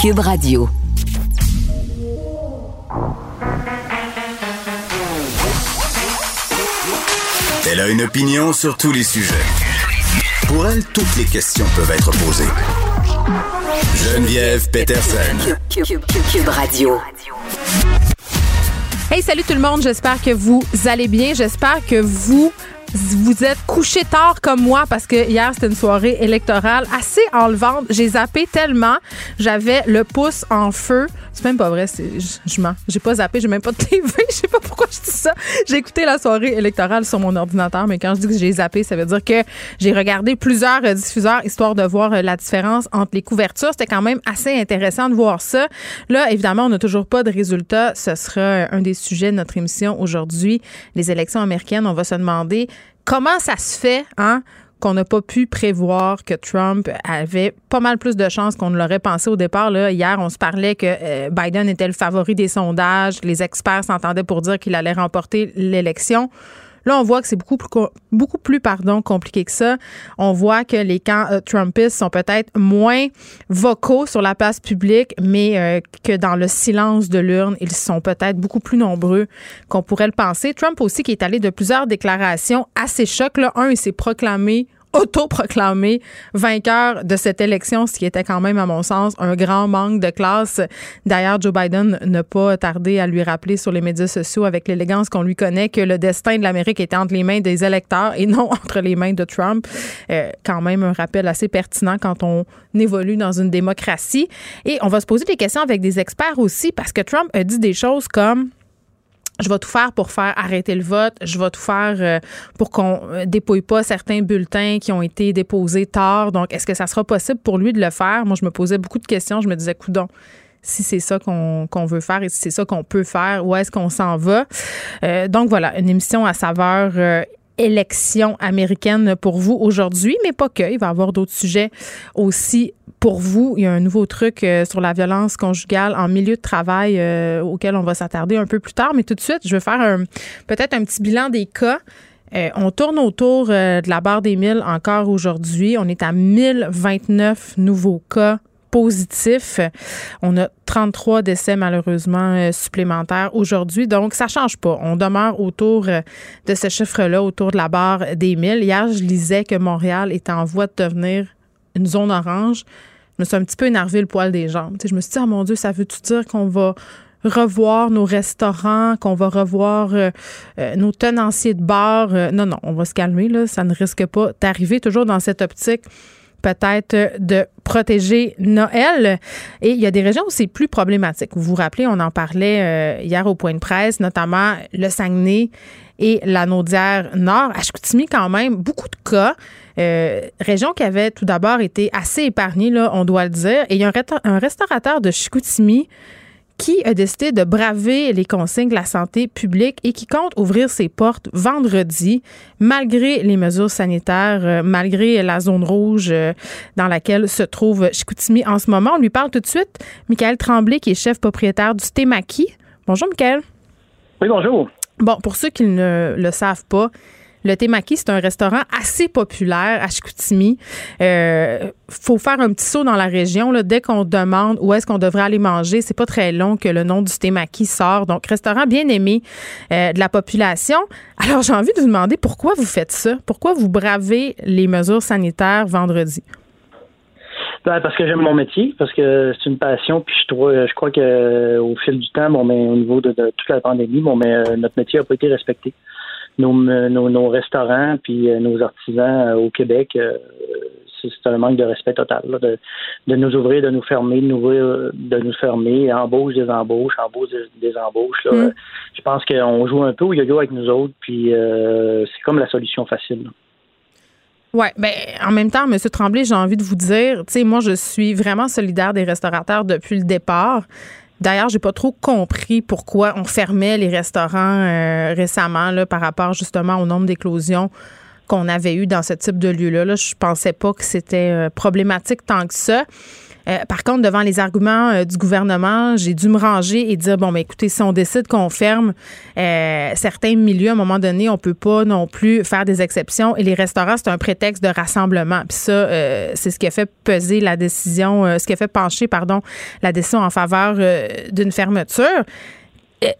Cube Radio. Elle a une opinion sur tous les sujets. Pour elle, toutes les questions peuvent être posées. Geneviève Peterson. Cube, Radio. Hey, salut tout le monde. J'espère que vous allez bien. J'espère que vous vous êtes couché tard comme moi parce que hier c'était une soirée électorale assez enlevante. J'ai zappé tellement, j'avais le pouce en feu. C'est même pas vrai, je, je mens. J'ai pas zappé, j'ai même pas de TV. Je sais pas pourquoi je dis ça. J'ai écouté la soirée électorale sur mon ordinateur, mais quand je dis que j'ai zappé, ça veut dire que j'ai regardé plusieurs euh, diffuseurs histoire de voir euh, la différence entre les couvertures. C'était quand même assez intéressant de voir ça. Là, évidemment, on n'a toujours pas de résultats. Ce sera un des sujets de notre émission aujourd'hui. Les élections américaines, on va se demander comment ça se fait, hein? qu'on n'a pas pu prévoir que Trump avait pas mal plus de chances qu'on ne l'aurait pensé au départ. Là, hier, on se parlait que euh, Biden était le favori des sondages. Les experts s'entendaient pour dire qu'il allait remporter l'élection. Là, on voit que c'est beaucoup plus, beaucoup plus pardon, compliqué que ça. On voit que les camps euh, Trumpistes sont peut-être moins vocaux sur la place publique, mais euh, que dans le silence de l'urne, ils sont peut-être beaucoup plus nombreux qu'on pourrait le penser. Trump aussi qui est allé de plusieurs déclarations assez chocs. Là. Un, il s'est proclamé autoproclamé vainqueur de cette élection, ce qui était quand même, à mon sens, un grand manque de classe. D'ailleurs, Joe Biden n'a pas tardé à lui rappeler sur les médias sociaux, avec l'élégance qu'on lui connaît, que le destin de l'Amérique était entre les mains des électeurs et non entre les mains de Trump. Euh, quand même un rappel assez pertinent quand on évolue dans une démocratie. Et on va se poser des questions avec des experts aussi, parce que Trump a dit des choses comme je vais tout faire pour faire arrêter le vote. Je vais tout faire euh, pour qu'on euh, dépouille pas certains bulletins qui ont été déposés tard. Donc, est-ce que ça sera possible pour lui de le faire? Moi, je me posais beaucoup de questions. Je me disais, coudon, si c'est ça qu'on veut faire et si c'est ça qu'on peut faire, où est-ce qu'on s'en va? Euh, donc, voilà, une émission à saveur élection américaine pour vous aujourd'hui, mais pas que. Il va y avoir d'autres sujets aussi pour vous. Il y a un nouveau truc euh, sur la violence conjugale en milieu de travail euh, auquel on va s'attarder un peu plus tard. Mais tout de suite, je vais faire peut-être un petit bilan des cas. Euh, on tourne autour de la barre des 1000 encore aujourd'hui. On est à 1029 nouveaux cas On a 33 décès malheureusement euh, supplémentaires aujourd'hui. Donc, ça change pas. On demeure autour euh, de ce chiffre-là, autour de la barre des 1000. Hier, je lisais que Montréal est en voie de devenir une zone orange. Je me suis un petit peu énervé le poil des jambes. je me suis dit, oh mon Dieu, ça veut-tu dire qu'on va revoir nos restaurants, qu'on va revoir euh, nos tenanciers de bar. non, non, on va se calmer. Ça ne risque pas d'arriver toujours dans cette optique peut-être de protéger Noël. Et il y a des régions où c'est plus problématique. Vous vous rappelez, on en parlait euh, hier au point de presse, notamment le Saguenay et la Naudière Nord. À Chicoutimi, quand même, beaucoup de cas. Euh, région qui avait tout d'abord été assez épargnée, là, on doit le dire. Et il y a un, restaurateur de Chicoutimi qui a décidé de braver les consignes de la santé publique et qui compte ouvrir ses portes vendredi, malgré les mesures sanitaires, euh, malgré la zone rouge euh, dans laquelle se trouve Chicoutimi en ce moment? On lui parle tout de suite. Michael Tremblay, qui est chef propriétaire du Stémaki. Bonjour, Michael. Oui, bonjour. Bon, pour ceux qui ne le savent pas, le Temaki, c'est un restaurant assez populaire à Chicoutimi. Euh, faut faire un petit saut dans la région. Dès qu'on demande où est-ce qu'on devrait aller manger, c'est pas très long que le nom du Temaki sort. Donc, restaurant bien aimé euh, de la population. Alors, j'ai envie de vous demander pourquoi vous faites ça? Pourquoi vous bravez les mesures sanitaires vendredi? Ben, parce que j'aime mon métier, parce que c'est une passion, puis je je crois que au fil du temps, mais au niveau de, toute la pandémie, mais euh, notre métier n'a pas été respecté nos, restaurants puis euh, nos artisans euh, au Québec, euh, c'est un manque de respect total de, nous ouvrir, de nous fermer, de nous, de nous fermer, embauche des embauches, embauche des, embauches. Mm. Je pense qu'on joue un peu au yo-yo avec nous autres, puis c'est comme la solution facile. Oui, ben en même temps, M. Tremblay, j'ai envie de vous dire, tu sais, moi, je suis vraiment solidaire des restaurateurs depuis le départ. D'ailleurs, j'ai pas trop compris pourquoi on fermait les restaurants euh, récemment là, par rapport justement au nombre d'éclosions qu'on avait eu dans ce type de lieu-là. Là, je pensais pas que c'était problématique tant que ça. Euh, par contre, devant les arguments euh, du gouvernement, j'ai dû me ranger et dire bon, mais écoutez, si on décide qu'on ferme euh, certains milieux, à un moment donné, on peut pas non plus faire des exceptions. Et les restaurants, c'est un prétexte de rassemblement. Puis ça, c'est ce qui a fait peser la décision, ce qui a fait pencher, pardon, la décision en faveur d'une fermeture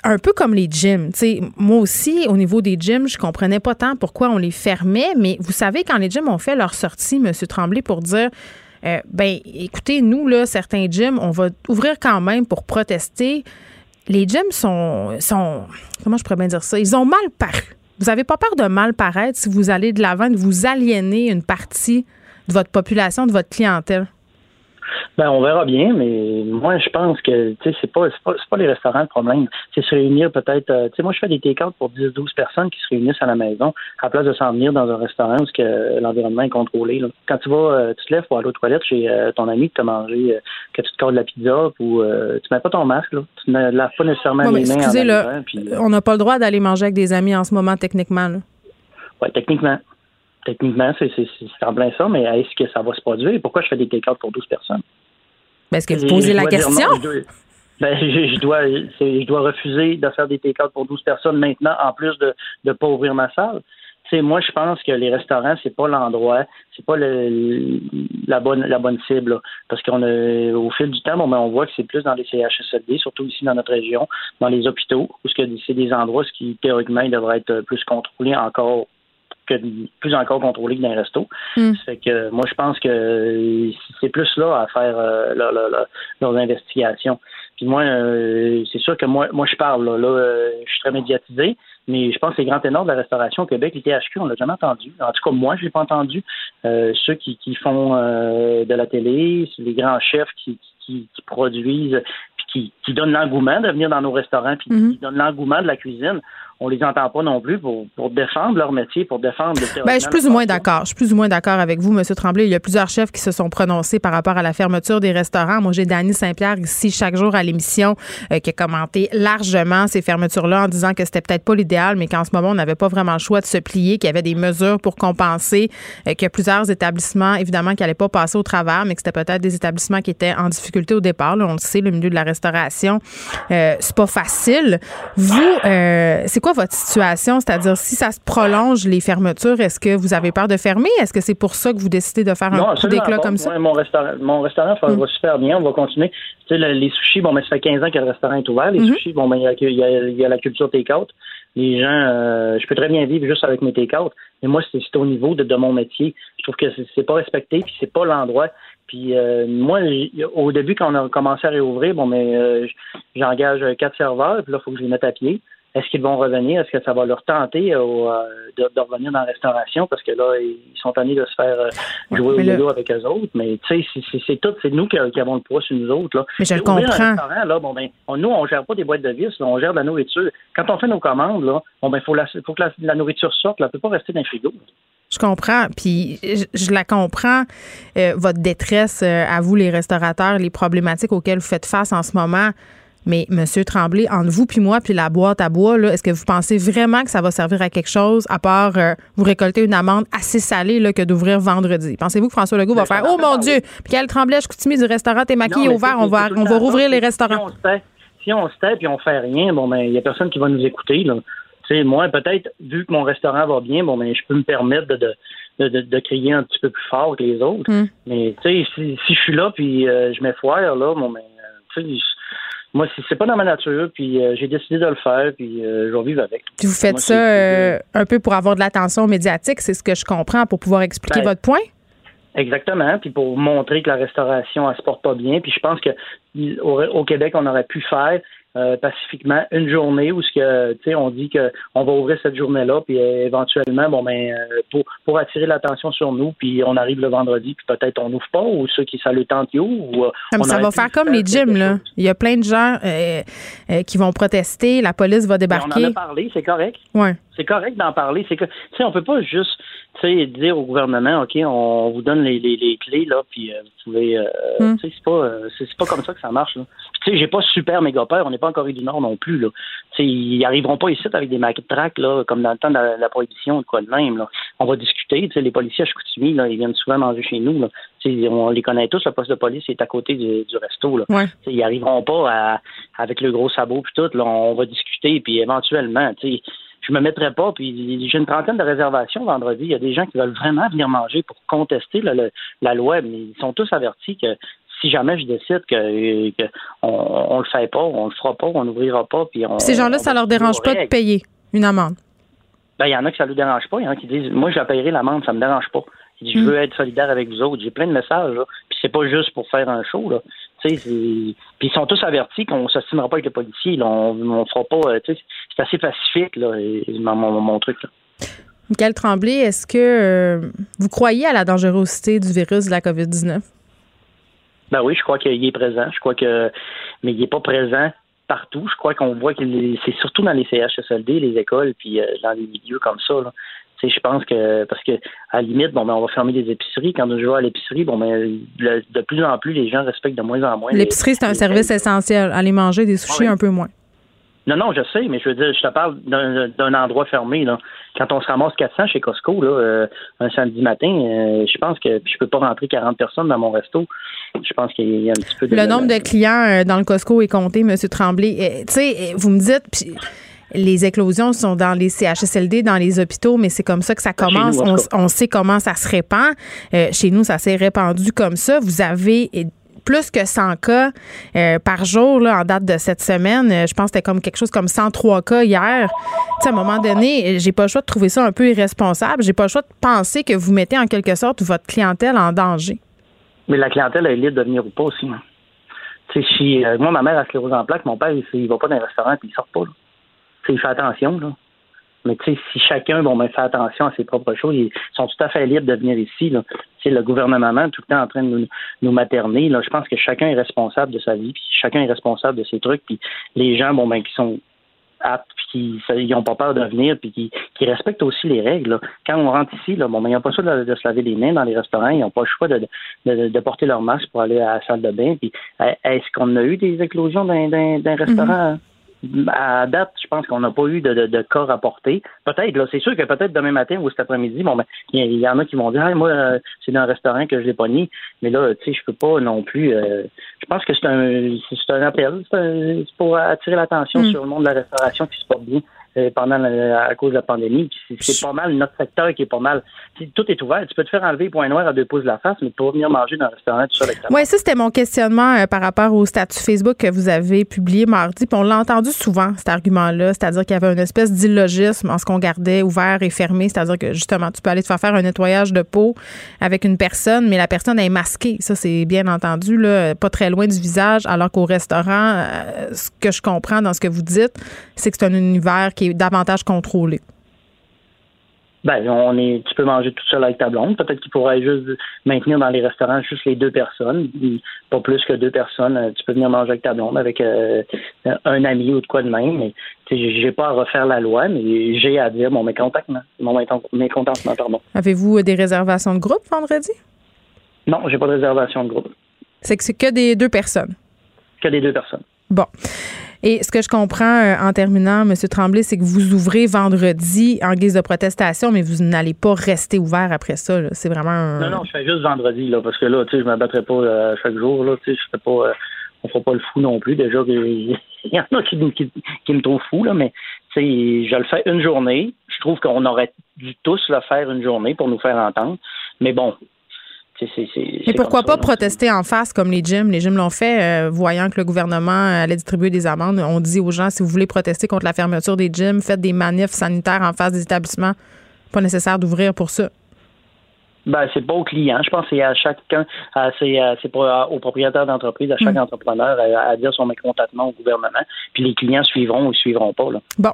un peu comme les gyms. sais, moi aussi, au niveau des gyms, je comprenais pas tant pourquoi on les fermait, mais vous savez, quand les gyms ont fait leur sortie, M. Tremblay, pour dire euh, ben, écoutez, nous, là, certains gyms, on va ouvrir quand même pour protester. Les gyms sont, comment je pourrais bien dire ça? Ils ont mal paru. Vous n'avez pas peur de mal paraître si vous allez de l'avant, de vous aliéner une partie de votre population, de votre clientèle? Ben, on verra bien, mais moi, je pense que, tu c'est pas, pas, pas les restaurants le problème. C'est se réunir peut-être, euh, tu sais, moi, je fais des take pour 10-12 personnes qui se réunissent à la maison, à la place de s'en venir dans un restaurant où que l'environnement est contrôlé. Quand tu vas, euh, tu te lèves pour aller aux toilettes chez euh, ton ami qui t'a mangé, que tu te colles de la pizza, ou tu mets pas ton masque, là. Tu ne laves pas nécessairement les mains. Excusez, là, on n'a pas le droit d'aller manger avec des amis en ce moment, techniquement. Oui, techniquement. Techniquement, c'est en plein ça, mais est-ce que ça va se produire? Pourquoi je fais des take pour 12 personnes? Ben, est-ce que vous posez la question? Ben, je, dois, je dois refuser de faire des take pour 12 personnes maintenant, en plus de ne pas ouvrir ma salle. sais, moi, je pense que les restaurants, c'est pas l'endroit, c'est pas le, la bonne la bonne cible. parce qu'on au fil du temps, bon, ben, on voit que c'est plus dans les CHSLD, surtout ici dans notre région, dans les hôpitaux, où c'est des endroits qui théoriquement devraient être plus contrôlés encore plus encore contrôlé que dans les restos. Hmm. que moi, je pense que c'est plus là à faire euh, leurs investigations. Puis moi, euh, c'est sûr que moi, moi je parle, là, euh, je suis très médiatisé, mais je pense que les grands ténors de la restauration au Québec, les THQ, on l'a jamais entendu. En tout cas, moi, je l'ai pas entendu. ceux qui, font de la télé, les grands chefs qui, qui, produisent, puis qui, donnent l'engouement de venir dans nos restaurants, puis hmm. qui donnent l'engouement de la cuisine on les entend pas non plus pour, défendre leur métier, pour défendre le ben, Je suis plus ou moins d'accord. Je suis plus ou moins d'accord avec vous, M. Tremblay. Il y a plusieurs chefs qui se sont prononcés par rapport à la fermeture des restaurants. Moi, j'ai Dany Saint-Pierre ici chaque jour à l'émission euh, qui a commenté largement ces fermetures-là en disant que c'était peut-être pas l'idéal, mais qu'en ce moment, on n'avait pas vraiment le choix de se plier, qu'il y avait des mesures pour compenser, euh, qu'il y a plusieurs établissements, évidemment, qui n'allaient pas passer au travers, mais que c'était peut-être des établissements qui étaient en difficulté au départ. on le sait, le milieu de la restauration, euh, c'est pas facile. Vous, euh, c'est quoi votre situation? C'est-à-dire, si ça se prolonge, les fermetures, est-ce que vous avez peur de fermer? Est-ce que c'est pour ça que vous décidez de faire un coup d'éclat comme ça? mon restaurant, mon restaurant va mm. super bien. On va continuer. Tu sais, les sushis, bon, mais ça fait 15 ans que le restaurant est ouvert. Les mm-hmm. sushis, bon, ben, il y, a, la culture take-out. Les gens, euh, je peux très bien vivre juste avec mes take-out. Mais moi, c'est au niveau de, mon métier. Je trouve que c'est pas respecté, puis c'est pas l'endroit. Puis euh, moi, au début, quand on a commencé à réouvrir, bon, mais euh, j'engage quatre serveurs, puis là, il faut que je les mette à pied. Est-ce qu'ils vont revenir? Est-ce que ça va leur tenter euh, de, revenir dans la restauration? Parce que là, ils sont tannés de se faire euh, jouer au vélo avec eux autres. Mais tu sais, c'est tout, c'est nous qui, avons le poids sur nous autres. Là. Mais je le comprends. là, bon, ben, on, nous, on gère pas des boîtes de vis, on gère de la nourriture. Quand on fait nos commandes, là, bon, ben, faut, faut que la, nourriture sorte. Là, elle peut pas rester dans le frigo. Je comprends, puis je, la comprends, euh, votre détresse à vous, les restaurateurs, les problématiques auxquelles vous faites face en ce moment. Mais Monsieur Tremblay, entre vous puis moi puis la boîte à bois, est-ce que vous pensez vraiment que ça va servir à quelque chose à part euh, vous récolter une amende assez salée là, que d'ouvrir vendredi? Pensez-vous que François Legault va faire Oh mon Dieu! Puis quel Tremblay, je du restaurant T'es maquillé ouvert, on va, on va rouvrir les restaurants. Si on se tait puis on fait rien, bon ben il y a personne qui va nous écouter. Là. moi, peut-être, vu que mon restaurant va bien, bon ben je peux me permettre de, de de, crier un petit peu plus fort que les autres. Hmm. Mais tu sais, si, si je suis là puis euh, je m'effoire, là, bon ben, tu sais, moi, c'est pas dans ma nature, puis euh, j'ai décidé de le faire, puis euh, je vais vivre avec. Puis vous faites ça euh, un peu pour avoir de l'attention médiatique, c'est ce que je comprends, pour pouvoir expliquer ben, votre point? Exactement, puis pour montrer que la restauration, elle se porte pas bien. Puis je pense que au Québec, on aurait pu faire euh, pacifiquement une journée où ce que tu sais on dit que on va ouvrir cette journée-là puis euh, éventuellement bon ben euh, pour pour attirer l'attention sur nous puis on arrive le vendredi puis peut-être on n'ouvre pas ou ceux qui ça le tente ou ça va faire comme les gyms là. il y a plein de gens qui vont protester la police va débarquer on en a parlé c'est correct. Ouais C'est correct d'en parler. C'est que, tu sais, on peut pas juste, tu sais, dire au gouvernement, OK, on vous donne les, les, clés, là, puis euh, vous pouvez, euh, hmm. tu sais, c'est pas, euh, c'est pas comme ça que ça marche, là. Tu sais, j'ai pas super méga peur. On n'est pas en Corée du Nord non plus, là. Tu sais, ils arriveront pas ici avec des track, là, comme dans le temps de la, prohibition ou quoi de même, là. On va discuter, tu sais, les policiers à Chicoutimi, là, ils viennent souvent manger chez nous, là. Tu sais, on les connaît tous, le poste de police est à côté du, du resto, là. Ouais. ils arriveront pas à, avec le gros sabot puis tout, là. On va discuter, puis éventuellement, tu sais, je me mettrai pas. Puis j'ai une trentaine de réservations vendredi. Il y a des gens qui veulent vraiment venir manger pour contester la loi, mais ils sont tous avertis que si jamais je décide que, on, le fait pas, on le fera pas, on n'ouvrira pas, puis on, Ces gens-là, ça leur dérange pas de payer une amende. Ben, il y en a qui ça ne dérange pas. Il y en a qui disent, moi, je payerai l'amende, ça me dérange pas. je hmm. veux être solidaire avec vous autres. J'ai plein de messages, là. Puis c'est pas juste pour faire un show, là. Puis ils sont tous avertis qu'on ne s'assimera pas avec les policiers. On ne fera pas. Euh, c'est assez pacifique, là, mon, truc. Là. Michael Tremblay, est-ce que euh, vous croyez à la dangerosité du virus de la COVID-19? Ben oui, je crois qu'il est présent. Je crois que. Mais il n'est pas présent partout. Je crois qu'on voit que c'est surtout dans les CHSLD, les écoles, puis euh, dans les milieux comme ça. Là je pense que parce que à la limite, bon, ben, on va fermer les épiceries. Quand je vais à l'épicerie, bon, ben, de plus en plus, les gens respectent de moins en moins. L'épicerie, c'est un service essentiel. Aller manger des sushis un peu moins. Non, non, je sais, mais je veux dire, je te parle d'un endroit fermé. Là. Quand on se ramasse 400 chez Costco, là, euh, un samedi matin, euh, je pense que je peux pas rentrer 40 personnes dans mon resto. Je pense qu'il y a un petit peu de... Le nombre de clients euh, dans le Costco est compté, M. Tremblay. Tu sais, vous me dites les éclosions sont dans les CHSLD, dans les hôpitaux, mais c'est comme ça que ça commence. on, sait comment ça se répand. Euh, chez nous, ça s'est répandu comme ça. Vous avez plus que 100 cas euh, par jour là, en date de cette semaine. Euh, je pense que c'était comme quelque chose comme 103 cas hier. à un moment donné, j'ai pas le choix de trouver ça un peu irresponsable. J'ai pas le choix de penser que vous mettez en quelque sorte votre clientèle en danger. Mais la clientèle est libre de venir ou pas aussi. Hein. Si, moi, ma mère a sclérose en plaques, mon père, il, il va pas dans un restaurant et il sort pas. Là il fait attention, là. Mais tu sais, si chacun bon, ben, fait attention à ses propres choses, ils sont tout à fait libres de venir ici. Là. le gouvernement tout le temps en train de nous, nous materner. Là, je pense que chacun est responsable de sa vie, puis chacun est responsable de ses trucs. Puis les gens, bon ben, qui sont aptes, puis qui n'ont pas peur de venir, puis qui, qui respectent aussi les règles. Quand on rentre ici, là, bon ben, ils n'ont pas le choix de, se laver les mains dans les restaurants, ils n'ont pas le choix de, de, de, porter leur masque pour aller à la salle de bain. Puis est-ce qu'on a eu des éclosions dans, un restaurant? Mm-hmm à date, je pense qu'on n'a pas eu de, de, de, cas rapportés. Peut-être, là, c'est sûr que peut-être demain matin ou cet après-midi, bon, ben, il y, en a qui vont dire, moi, euh, c'est dans un restaurant que je l'ai pas mis. Mais là, tu sais, je peux pas non plus. Euh, je pense que c'est un, c'est un appel, c'est pour attirer l'attention mm. sur le monde de la restauration qui se porte bien. Euh, pendant à cause de la pandémie. C'est pas mal notre secteur qui est pas mal. Tout est ouvert. Tu peux te faire enlever les points noirs à deux pouces de la face, mais tu peux pas venir manger dans un restaurant tout seul Oui, ça, c'était mon questionnement euh, par rapport au statut Facebook que vous avez publié mardi. Puis on l'a entendu souvent, cet argument-là, c'est-à-dire qu'il y avait une espèce d'illogisme en ce qu'on gardait ouvert et fermé, c'est-à-dire que justement, tu peux aller te faire faire un nettoyage de peau avec une personne, mais la personne est masquée. Ça, c'est bien entendu, là, pas très loin du visage, alors qu'au restaurant, euh, ce que je comprends dans ce que vous dites, c'est que c'est un univers qui est davantage contrôlé? Ben, on est, tu peux manger tout seul avec ta blonde. Peut-être qu'il pourrait juste maintenir dans les restaurants juste les deux personnes, pas plus que deux personnes. Euh, tu peux venir manger avec ta blonde, avec euh, un ami ou de quoi de même. Mais j'ai pas à refaire la loi, mais j'ai à dire mon mécontentement, mon mécontentement, pardon. Avez-vous euh, des réservations de groupe vendredi? Non, j'ai pas de réservation de groupe. C'est que c'est que des deux personnes. Que des deux personnes. Bon. Et ce que je comprends euh, en terminant, M. Tremblay, c'est que vous ouvrez vendredi en guise de protestation, mais vous n'allez pas rester ouvert après ça. C'est vraiment. Non, non, je fais juste vendredi, là, parce que là, tu sais, je ne m'abattrai pas euh, chaque jour. Là, tu sais, je fais pas. Euh, on fera pas le fou non plus. Déjà, il y en a qui, qui, me trouvent fou, là, mais je le fais une journée. Je trouve qu'on aurait dû tous le faire une journée pour nous faire entendre. Mais bon, et pourquoi pas protester en face comme les gyms? Les gyms l'ont fait, euh, voyant que le gouvernement allait distribuer des amendes. On dit aux gens, si vous voulez protester contre la fermeture des gyms, faites des manifs sanitaires en face des établissements. Pas nécessaire d'ouvrir pour ça. Ben, c'est pas aux clients. Je pense que c'est à chacun, c'est aux propriétaires d'entreprise, à chaque mm. entrepreneur à, dire son mécontentement au gouvernement. Puis les clients suivront ou suivront pas. Bon.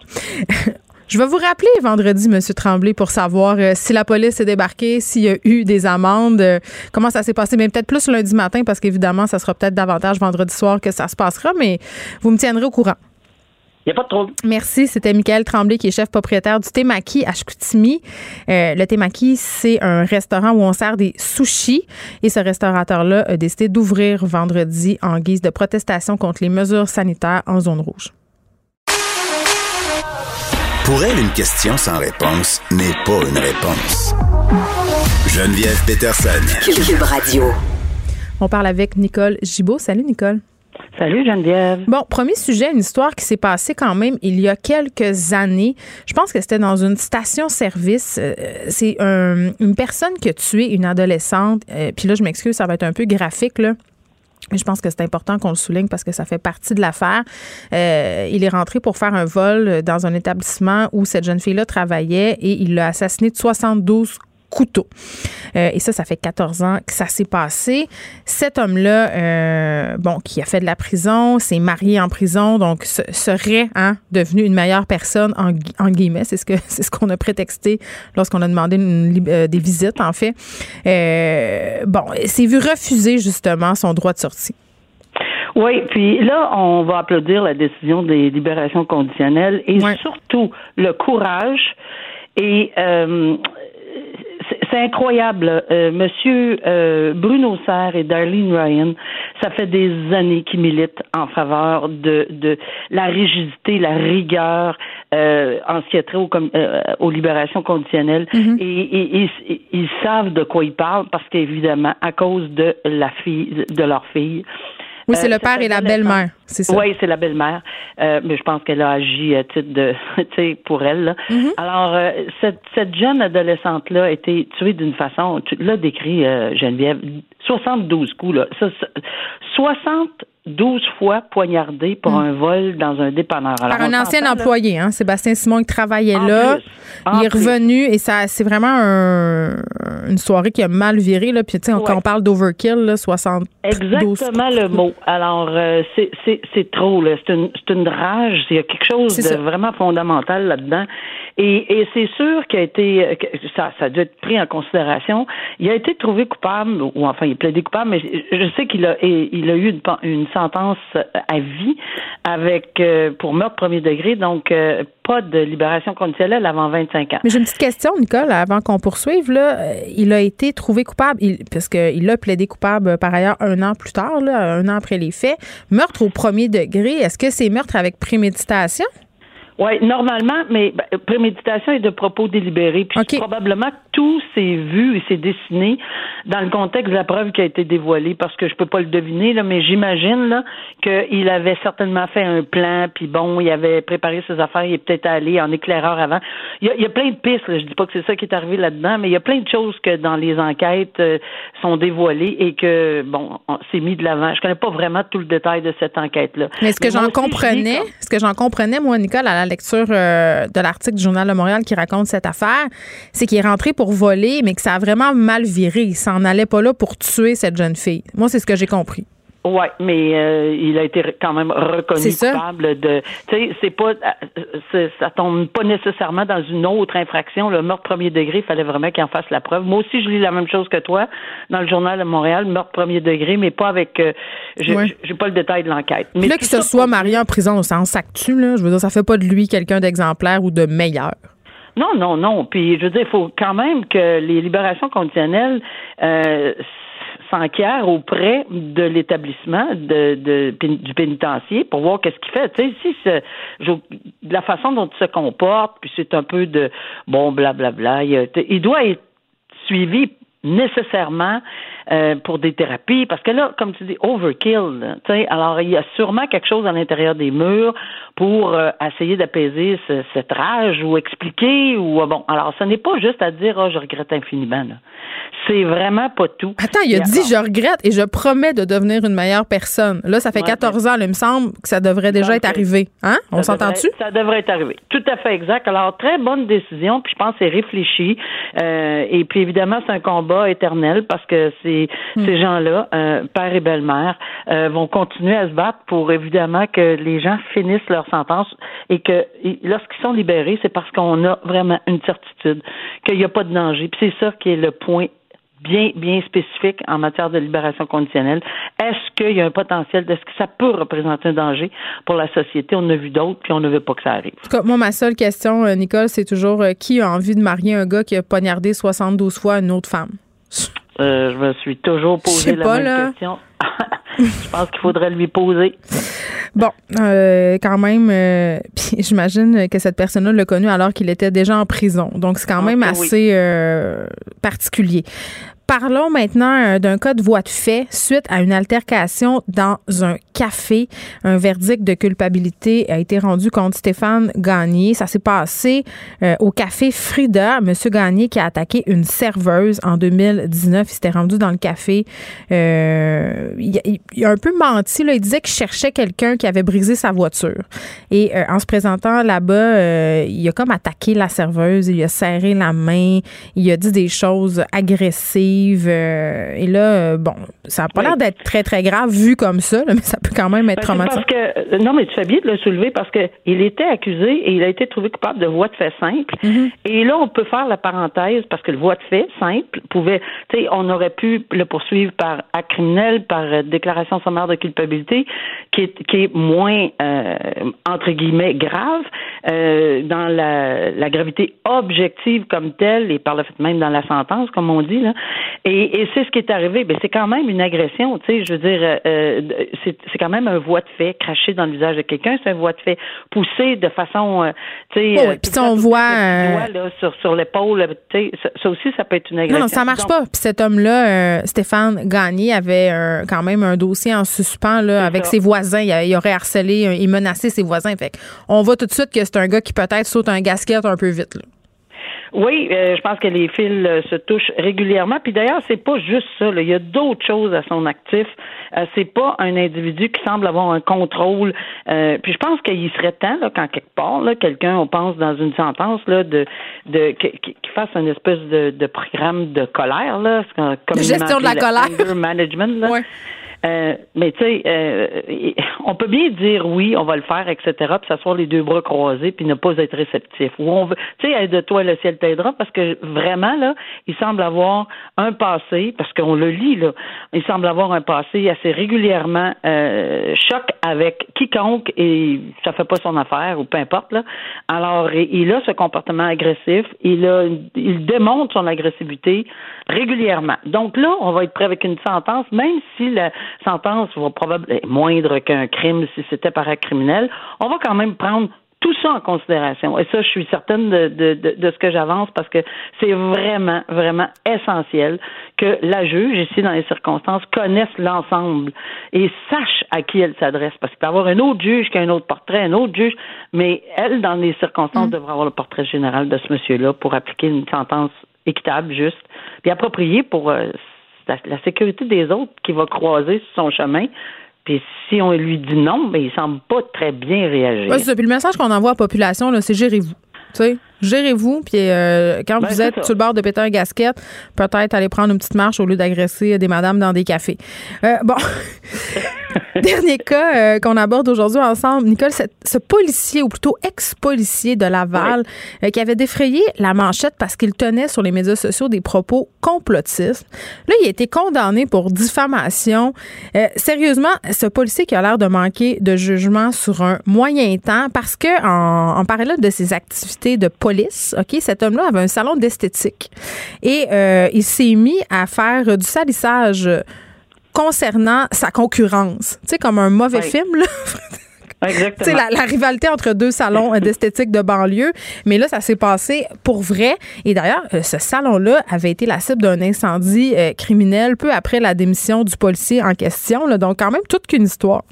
Je vais vous rappeler vendredi, M. Tremblay, pour savoir euh, si la police est débarquée, s'il y a eu des amendes, euh, comment ça s'est passé. Mais peut-être plus lundi matin, parce qu'évidemment, ça sera peut-être davantage vendredi soir que ça se passera, mais vous me tiendrez au courant. Il n'y a pas de trouble. Merci. C'était Michael Tremblay, qui est chef propriétaire du Temaki à Chicoutimi. Euh, le Temaki, c'est un restaurant où on sert des sushis. Et ce restaurateur-là a décidé d'ouvrir vendredi en guise de protestation contre les mesures sanitaires en zone rouge. Pour elle, une question sans réponse n'est pas une réponse. Geneviève Peterson. Cube Radio. On parle avec Nicole Gibault. Salut, Nicole. Salut Geneviève. Bon, premier sujet, une histoire qui s'est passée quand même il y a quelques années. Je pense que c'était dans une station-service. Euh, c'est une personne qui a tué une adolescente. Euh, puis là, je m'excuse, ça va être un peu graphique, là. Je pense que c'est important qu'on le souligne parce que ça fait partie de l'affaire. Euh, il est rentré pour faire un vol dans un établissement où cette jeune fille-là travaillait et il l'a assassiné de 72 couteau. Euh, et ça, ça fait 14 ans que ça s'est passé. Cet homme-là, euh, bon, qui a fait de la prison, s'est marié en prison, donc serait hein, devenu une meilleure personne en, en guillemets. C'est ce que c'est ce qu'on a prétexté lorsqu'on a demandé euh, des visites, en fait. bon, s'est vu refuser justement son droit de sortie. Oui, puis là, on va applaudir la décision des libérations conditionnelles et surtout le courage et c'est incroyable. Euh, monsieur euh, Bruno Serre et Darlene Ryan, ça fait des années qu'ils militent en faveur de, de la rigidité, la rigueur euh, en ce qui a trait euh, aux, libérations conditionnelles. Mm-hmm. et, ils savent de quoi ils parlent parce qu'évidemment, à cause de la fille, de leur fille, oui, c'est le père et la belle-mère, c'est ça. Oui, c'est la belle-mère, euh, mais je pense qu'elle a agi à titre de, tu sais, pour elle. Là. Mm-hmm. Alors, euh, cette, cette jeune adolescente-là a été tuée d'une façon, tu l'as décrit, euh, Geneviève, 72 coups, là. 60 12 fois poignardé pour hmm. un vol dans un dépanneur. Par un ancien employé, hein, Sébastien Simon, qui travaillait là. il est revenu et ça, c'est vraiment une soirée qui a mal viré. Là. Puis, tu sais, quand on parle d'overkill, là, 60 Exactement le mot. Alors, euh, c'est, trop. Là. C'est, une, c'est une rage. Il y a quelque chose de vraiment fondamental là-dedans. Et, et c'est sûr qu'il a été, ça, ça a dû être pris en considération. Il a été trouvé coupable, ou enfin, il est plaidé coupable, mais je sais qu'il a, il a eu une, une sentence à vie avec euh, pour meurtre premier degré, donc euh, pas de libération conditionnelle avant 25 ans. Mais j'ai une petite question, Nicole, avant qu'on poursuive. Là, euh, il a été trouvé coupable, il, parce qu'il a plaidé coupable par ailleurs un an plus tard, là, un an après les faits. Meurtre au premier degré, est-ce que c'est meurtre avec préméditation? Oui, normalement, mais ben, préméditation est de propos délibérés. Puis probablement tout s'est vu et s'est dessiné dans le contexte de la preuve qui a été dévoilée, parce que je peux pas le deviner, là, mais j'imagine là qu'il avait certainement fait un plan, puis bon, il avait préparé ses affaires, il est peut-être allé en éclaireur avant. Il y a, il y a plein de pistes, là, je dis pas que c'est ça qui est arrivé là-dedans, mais il y a plein de choses que dans les enquêtes euh, sont dévoilées et que, bon, s'est mis de l'avant. Je connais pas vraiment tout le détail de cette enquête-là. Mais ce que j'en comprenais, ce que j'en comprenais, moi, Nicole, à la lecture euh, de l'article du Journal de Montréal qui raconte cette affaire, c'est qu'il est rentré pour voler, mais que ça a vraiment mal viré. Il s'en allait pas là pour tuer cette jeune fille. Moi, c'est ce que j'ai compris. Oui, mais euh, il a été quand même reconnu coupable de. Tu sais, c'est pas, ça tombe pas nécessairement dans une autre infraction. Le meurtre premier degré, il fallait vraiment qu'il en fasse la preuve. Moi aussi, je lis la même chose que toi dans le journal de Montréal, meurtre premier degré, mais pas avec. Euh, j'ai pas le détail de l'enquête. Mais là, que ce soit marié en prison au sens actu, là, je veux dire, ça fait pas de lui quelqu'un d'exemplaire ou de meilleur. Non, non, non. Puis je veux dire, il faut quand même que les libérations conditionnelles euh, s'enquièrent auprès de l'établissement de, du pénitencier pour voir qu'est-ce qu'il fait. Tu sais, si la façon dont il se comporte, puis c'est un peu de bon blablabla, il, il doit être suivi nécessairement euh, pour des thérapies, parce que là, comme tu dis, overkill. sais, alors, il y a sûrement quelque chose à l'intérieur des murs pour euh, essayer d'apaiser cette rage ou expliquer ou euh, bon. Alors, ce n'est pas juste à dire, oh, je regrette infiniment. C'est vraiment pas tout. Attends, il a dit, je regrette et je promets de devenir une meilleure personne. Là, ça fait 14 ans, il me semble que ça devrait déjà être arrivé. Hein? On s'entend-tu? Ça devrait être arrivé. Tout à fait exact. Alors, très bonne décision, puis je pense que c'est réfléchi. et puis, évidemment, c'est un combat éternel parce que c'est Hmm. ces gens-là, euh, père et belle-mère, euh, vont continuer à se battre pour évidemment que les gens finissent leur sentence et que lorsqu'ils sont libérés, c'est parce qu'on a vraiment une certitude qu'il n'y a pas de danger. Puis c'est ça qui est le point bien, bien spécifiques en matière de libération conditionnelle. Est-ce qu'il y a un potentiel, est-ce que ça peut représenter un danger pour la société? On en a vu d'autres, puis on ne veut pas que ça arrive. moi, ma seule question, euh, Nicole, c'est toujours euh, qui a envie de marier un gars qui a poignardé 72 fois une autre femme? Euh, je me suis toujours posé la même question. je pense qu'il faudrait lui poser. Bon, euh, quand même, euh, j'imagine que cette personne-là l'a connu alors qu'il était déjà en prison. Donc, c'est quand ah, même assez particulier. Parlons maintenant euh, d'un cas de voie de fait suite à une altercation dans un café. Un verdict de culpabilité a été rendu contre Stéphane Gagné. Ça s'est passé euh, au café Frida. Monsieur Gagné qui a attaqué une serveuse en 2019. Il s'était rendu dans le café. Euh, il, a un peu menti. Là. Il disait qu'il cherchait quelqu'un qui avait brisé sa voiture. Et en se présentant là-bas, il a comme attaqué la serveuse. Il a serré la main. Il a dit des choses agressives euh, et là, euh, bon, ça n'a pas l'air d'être très, très grave vu comme ça, mais ça peut quand même être ben, traumatisant. Parce que, euh, non, mais tu fais bien de le soulever parce qu'il était accusé et il a été trouvé coupable de voie de fait simple. Mm-hmm. Et là, on peut faire la parenthèse parce que le voie de fait simple pouvait, tu sais, on aurait pu le poursuivre par acte criminel, par déclaration sommaire de culpabilité, qui est, qui est moins, entre guillemets, grave dans la, la gravité objective comme telle et par le fait même dans la sentence, comme on dit, là. Et, c'est ce qui est arrivé. Mais c'est quand même une agression, tu sais. Je veux dire, euh, euh, c'est, quand même un voie de fait craché dans le visage de quelqu'un. C'est un voie de fait poussé de façon, euh, tu sais. puis si on voit sur sur l'épaule, tu sais, ça, aussi, ça peut être une agression. Non, non, ça marche pas. Puis cet homme-là, Stéphane Gagné, avait quand même un dossier en suspens là avec ses voisins. Il, aurait harcelé, il menacé ses voisins. Fait on voit tout de suite que c'est un gars qui peut-être saute un gasket un peu vite. Là. Oui, euh, je pense que les fils euh, se touchent régulièrement. Puis d'ailleurs, c'est pas juste ça. Il y a d'autres choses à son actif. Euh, c'est pas un individu qui semble avoir un contrôle. puis je pense qu'il serait temps, là, quand quelque part, là, quelqu'un, on pense dans une sentence, là, de, de qu'il fasse une espèce de, de programme de colère, là, comme gestion de la colère, management, là. Euh, mais tu sais, euh, on peut bien dire oui, on va le faire, etc., puis s'asseoir les deux bras croisés, puis ne pas être réceptif. Ou on veut, tu sais, aide-toi, le ciel t'aidera, parce que vraiment là, il semble avoir un passé, parce qu'on le lit là, il semble avoir un passé assez régulièrement euh, choc avec quiconque et ça fait pas son affaire ou peu importe là. Alors, il a ce comportement agressif, il a, il démontre son agressivité régulièrement. Donc là, on va être prêt avec une sentence, même si la sentence va probablement être moindre qu'un crime si c'était par acte criminel. On va quand même prendre tout ça en considération. Et ça, je suis certaine de, de, de, ce que j'avance parce que c'est vraiment, vraiment essentiel que la juge, ici dans les circonstances, connaisse l'ensemble et sache à qui elle s'adresse. Parce qu'il peut y avoir un autre juge qui a un autre portrait, un autre juge, mais elle, dans les circonstances, mm. devrait avoir le portrait général de ce monsieur-là pour appliquer une sentence équitable, juste, puis appropriée pour euh, la, sécurité des autres qui va croiser sur son chemin. Puis si on lui dit non, mais il semble pas très bien réagir. Puis le message qu'on envoie à la population, c'est gérez-vous. Tu sais, gérez-vous. Puis euh, quand ben, vous êtes sur le bord de péter un gasquette, peut-être aller prendre une petite marche au lieu d'agresser des madames dans des cafés. Euh, bon. Dernier cas euh, qu'on aborde aujourd'hui ensemble, Nicole, ce policier, ou plutôt ex-policier de Laval, qui avait défrayé la manchette parce qu'il tenait sur les médias sociaux des propos complotistes. Là, il a été condamné pour diffamation. sérieusement, ce policier qui a l'air de manquer de jugement sur un moyen temps parce que en, en parallèle de ses activités de police, OK, cet homme-là avait un salon d'esthétique. Et euh, il s'est mis à faire du salissage concernant sa concurrence. Tu sais, comme un mauvais film, là. Exactement. La, la, rivalité entre deux salons d'esthétique de banlieue. Mais là, ça s'est passé pour vrai. Et d'ailleurs, euh, ce salon-là avait été la cible d'un incendie euh, criminel peu après la démission du policier en question. Là. Donc, quand même, toute qu'une histoire.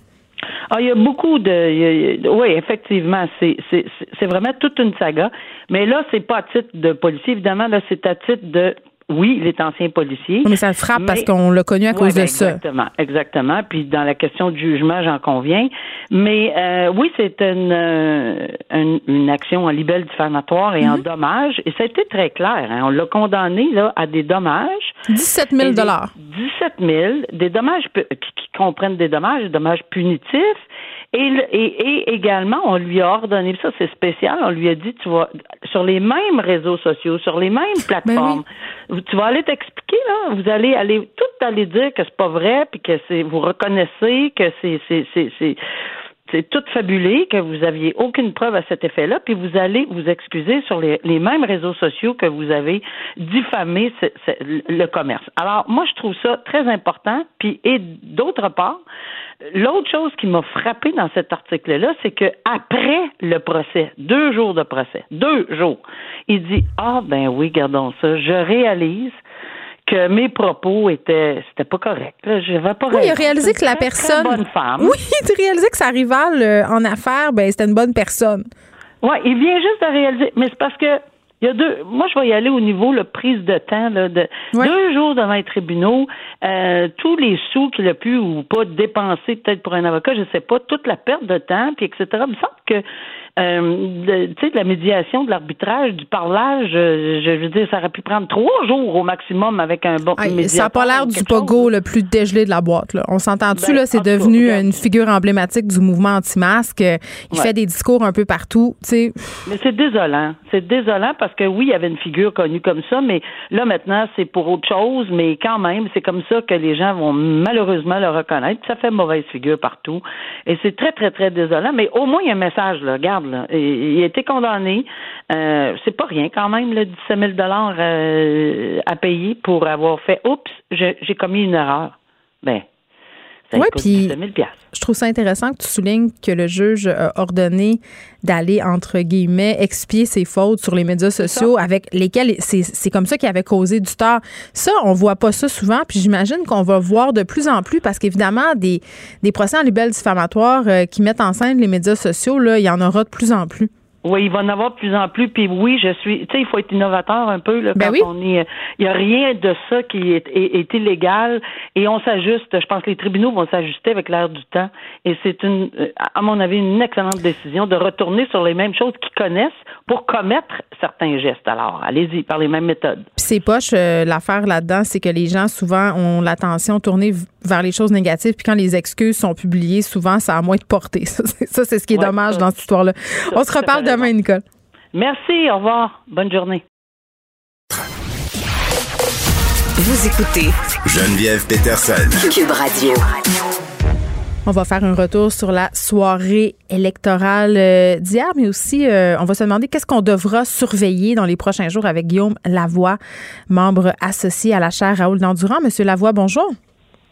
Ah, il y a beaucoup de. oui, effectivement, c'est vraiment toute une saga. Mais là, c'est pas à titre de policier, évidemment, là, c'est à titre de oui, il est ancien policier. Mais ça le frappe parce qu'on l'a connu à cause de ben, ça. Exactement, exactement. Puis dans la question du jugement, j'en conviens. Mais euh, oui, c'est une, euh, une, une, action en libelle diffamatoire et en mhm. dommages. Et ça a été très clair. Hein. On l'a condamné là à des dommages. 17 000 dollars. 17 000, des dommages qui, comprennent des dommages, des dommages punitifs. Et, et, et, également, on lui a ordonné, ça c'est spécial, on lui a dit, tu vas, sur les mêmes réseaux sociaux, sur les mêmes Ben plateformes. Tu vas aller t'expliquer là, vous allez aller tout aller dire que c'est pas vrai, puis que c'est vous reconnaissez que c'est c'est c'est c'est c'est tout fabulé, que vous aviez aucune preuve à cet effet-là, puis vous allez vous excuser sur les, les mêmes réseaux sociaux que vous avez diffamé ce- ce- le commerce. Alors, moi, je trouve ça très important. Puis, et d'autre part, l'autre chose qui m'a frappé dans cet article-là, c'est que après le procès, deux jours de procès, deux jours, il dit ah ben oui, gardons ça, je réalise que mes propos étaient c'était pas correct. là. J'avais pas Oui, il a réalisé que la personne. Bonne femme. Oui, il a réalisé que sa rivale euh, en affaires, ben, c'était une bonne personne. Oui, il vient juste de réaliser. Mais c'est parce que il y a deux. Moi, je vais y aller au niveau le prise de temps là, de Ouais. deux jours devant les tribunaux, euh, tous les sous qu'il a pu ou pas dépenser peut-être pour un avocat, je sais pas, toute la perte de temps, puis etc. Il me semble que euh, de- tu sais, de la médiation, de l'arbitrage, du parlage, euh, je, veux dire, ça aurait pu prendre trois jours au maximum avec un bon ça n'a pas l'air du chose. pogo le plus dégelé de la boîte. Là. On s'entend-tu, Ben, là, c'est cas, devenu une figure emblématique du mouvement anti-masque. Euh, Il Ouais. fait des discours un peu partout. Tu sais, Mais c'est désolant. C'est désolant parce que oui, il y avait une figure connue comme ça, mais là maintenant c'est pour autre chose, mais quand même, c'est comme ça que les gens vont malheureusement le reconnaître. Ça fait mauvaise figure partout. Et c'est très, très, très désolant. Mais au moins, il y a un message, là. Regarde, Il a été condamné. Euh, c'est pas rien quand même, là, 17 000 euh, à payer pour avoir fait Oups, j'ai commis une erreur. Ben. Ça coûte puis- 17 000 piastres. je trouve ça intéressant que tu soulignes que le juge a ordonné d'aller, entre guillemets, expier ses fautes sur les médias sociaux avec lesquels c'est c'est comme ça qu'il avait causé du tort. Ça, on voit pas ça souvent, puis j'imagine qu'on va voir de plus en plus parce qu'évidemment, des, des procès en libelle diffamatoire euh, qui mettent en scène les médias sociaux, là, il y en aura de plus en plus. Oui, il va en avoir de plus en plus. Puis oui, je suis. Tu sais, il faut être innovateur un peu là, Ben quand oui. on est. Il y a rien de ça qui est, est, est illégal et on s'ajuste. Je pense que les tribunaux vont s'ajuster avec l'air du temps. Et c'est une, euh, à mon avis, une excellente décision de retourner sur les mêmes choses qu'ils connaissent pour commettre certains gestes. Alors, allez-y par les mêmes méthodes. C'est poche, euh, l'affaire là-dedans, c'est que les gens souvent ont l'attention tournée vers les choses négatives, puis quand les excuses sont publiées, souvent ça a moins de portée. Ça, c'est ce qui est Ouais, dommage ça- dans cette histoire-là. On se reparle demain. Nicole. Merci. Au revoir. Bonne journée. Vous écoutez Geneviève Peterson. Cube Radio. On va faire un retour sur la soirée électorale euh, d'hier, mais aussi euh, on va se demander qu'est-ce qu'on devra surveiller dans les prochains jours avec Guillaume Lavoie, membre associé à la chaire Raoul Dandurand. Monsieur Lavoie, bonjour.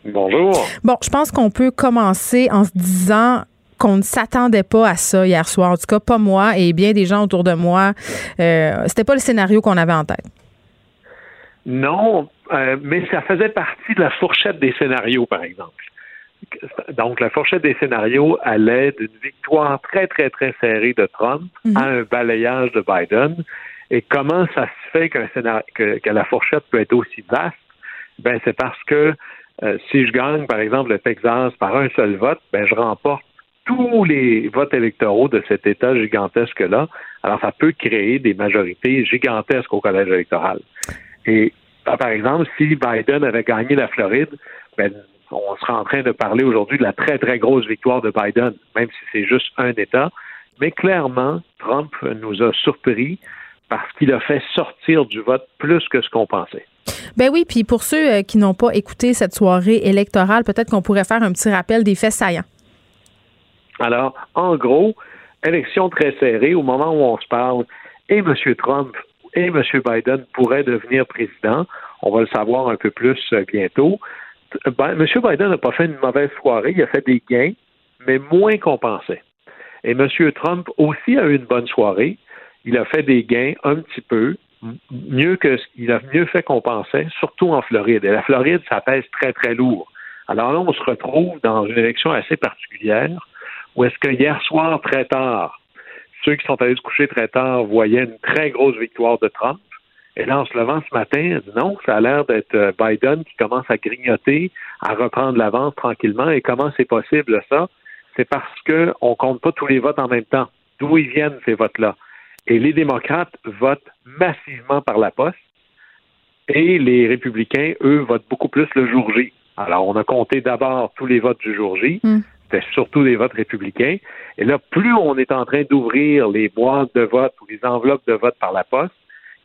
Bonjour. Bon, je pense qu'on peut commencer en se disant qu'on ne s'attendait pas à ça hier soir. En tout cas, pas moi et bien des gens autour de moi. Euh, C'était pas le scénario qu'on avait en tête. Non, euh, mais ça faisait partie de la fourchette des scénarios, par exemple. Donc, la fourchette des scénarios allait d'une victoire très, très, très serrée de Trump à un balayage de Biden. Et comment ça se fait qu'un que, que la fourchette peut être aussi vaste? Ben, c'est parce que euh, si je gagne, par exemple, le Texas par un seul vote, ben, je remporte tous les votes électoraux de cet État gigantesque-là. Alors, ça peut créer des majorités gigantesques au collège électoral. Et ah, par exemple, si Biden avait gagné la Floride, ben, on serait en train de parler aujourd'hui de la très, très grosse victoire de Biden, même si c'est juste un État. Mais clairement, Trump nous a surpris parce qu'il a fait sortir du vote plus que ce qu'on pensait. Ben oui, puis pour ceux euh, qui n'ont pas écouté cette soirée électorale, peut-être qu'on pourrait faire un petit rappel des faits saillants. Alors, en gros, élection très serrée, au moment où on se parle, et M. Trump et M. Biden pourraient devenir président. On va le savoir un peu plus euh, bientôt. Ben, M. Biden n'a pas fait une mauvaise soirée, il a fait des gains, mais moins qu'on pensait. Et M. Trump aussi a eu une bonne soirée. Il a fait des gains un petit peu, mieux que il a mieux fait qu'on pensait, surtout en Floride. Et la Floride, ça pèse très, très lourd. Alors là, on se retrouve dans une élection assez particulière où est-ce que hier soir, très tard, ceux qui sont allés se coucher très tard voyaient une très grosse victoire de Trump. Et là, en se levant ce matin, non, ça a l'air d'être euh, Biden qui commence à grignoter, à reprendre l'avance tranquillement. Et comment c'est possible ça? C'est parce qu'on compte pas tous les votes en même temps. D'où ils viennent ces votes-là? Et les démocrates votent massivement par la poste et les républicains, eux, votent beaucoup plus le jour J. Alors, on a compté d'abord tous les votes du jour J, Mm. c'était surtout des votes républicains. Et là, plus on est en train d'ouvrir les boîtes de vote ou les enveloppes de vote par la poste,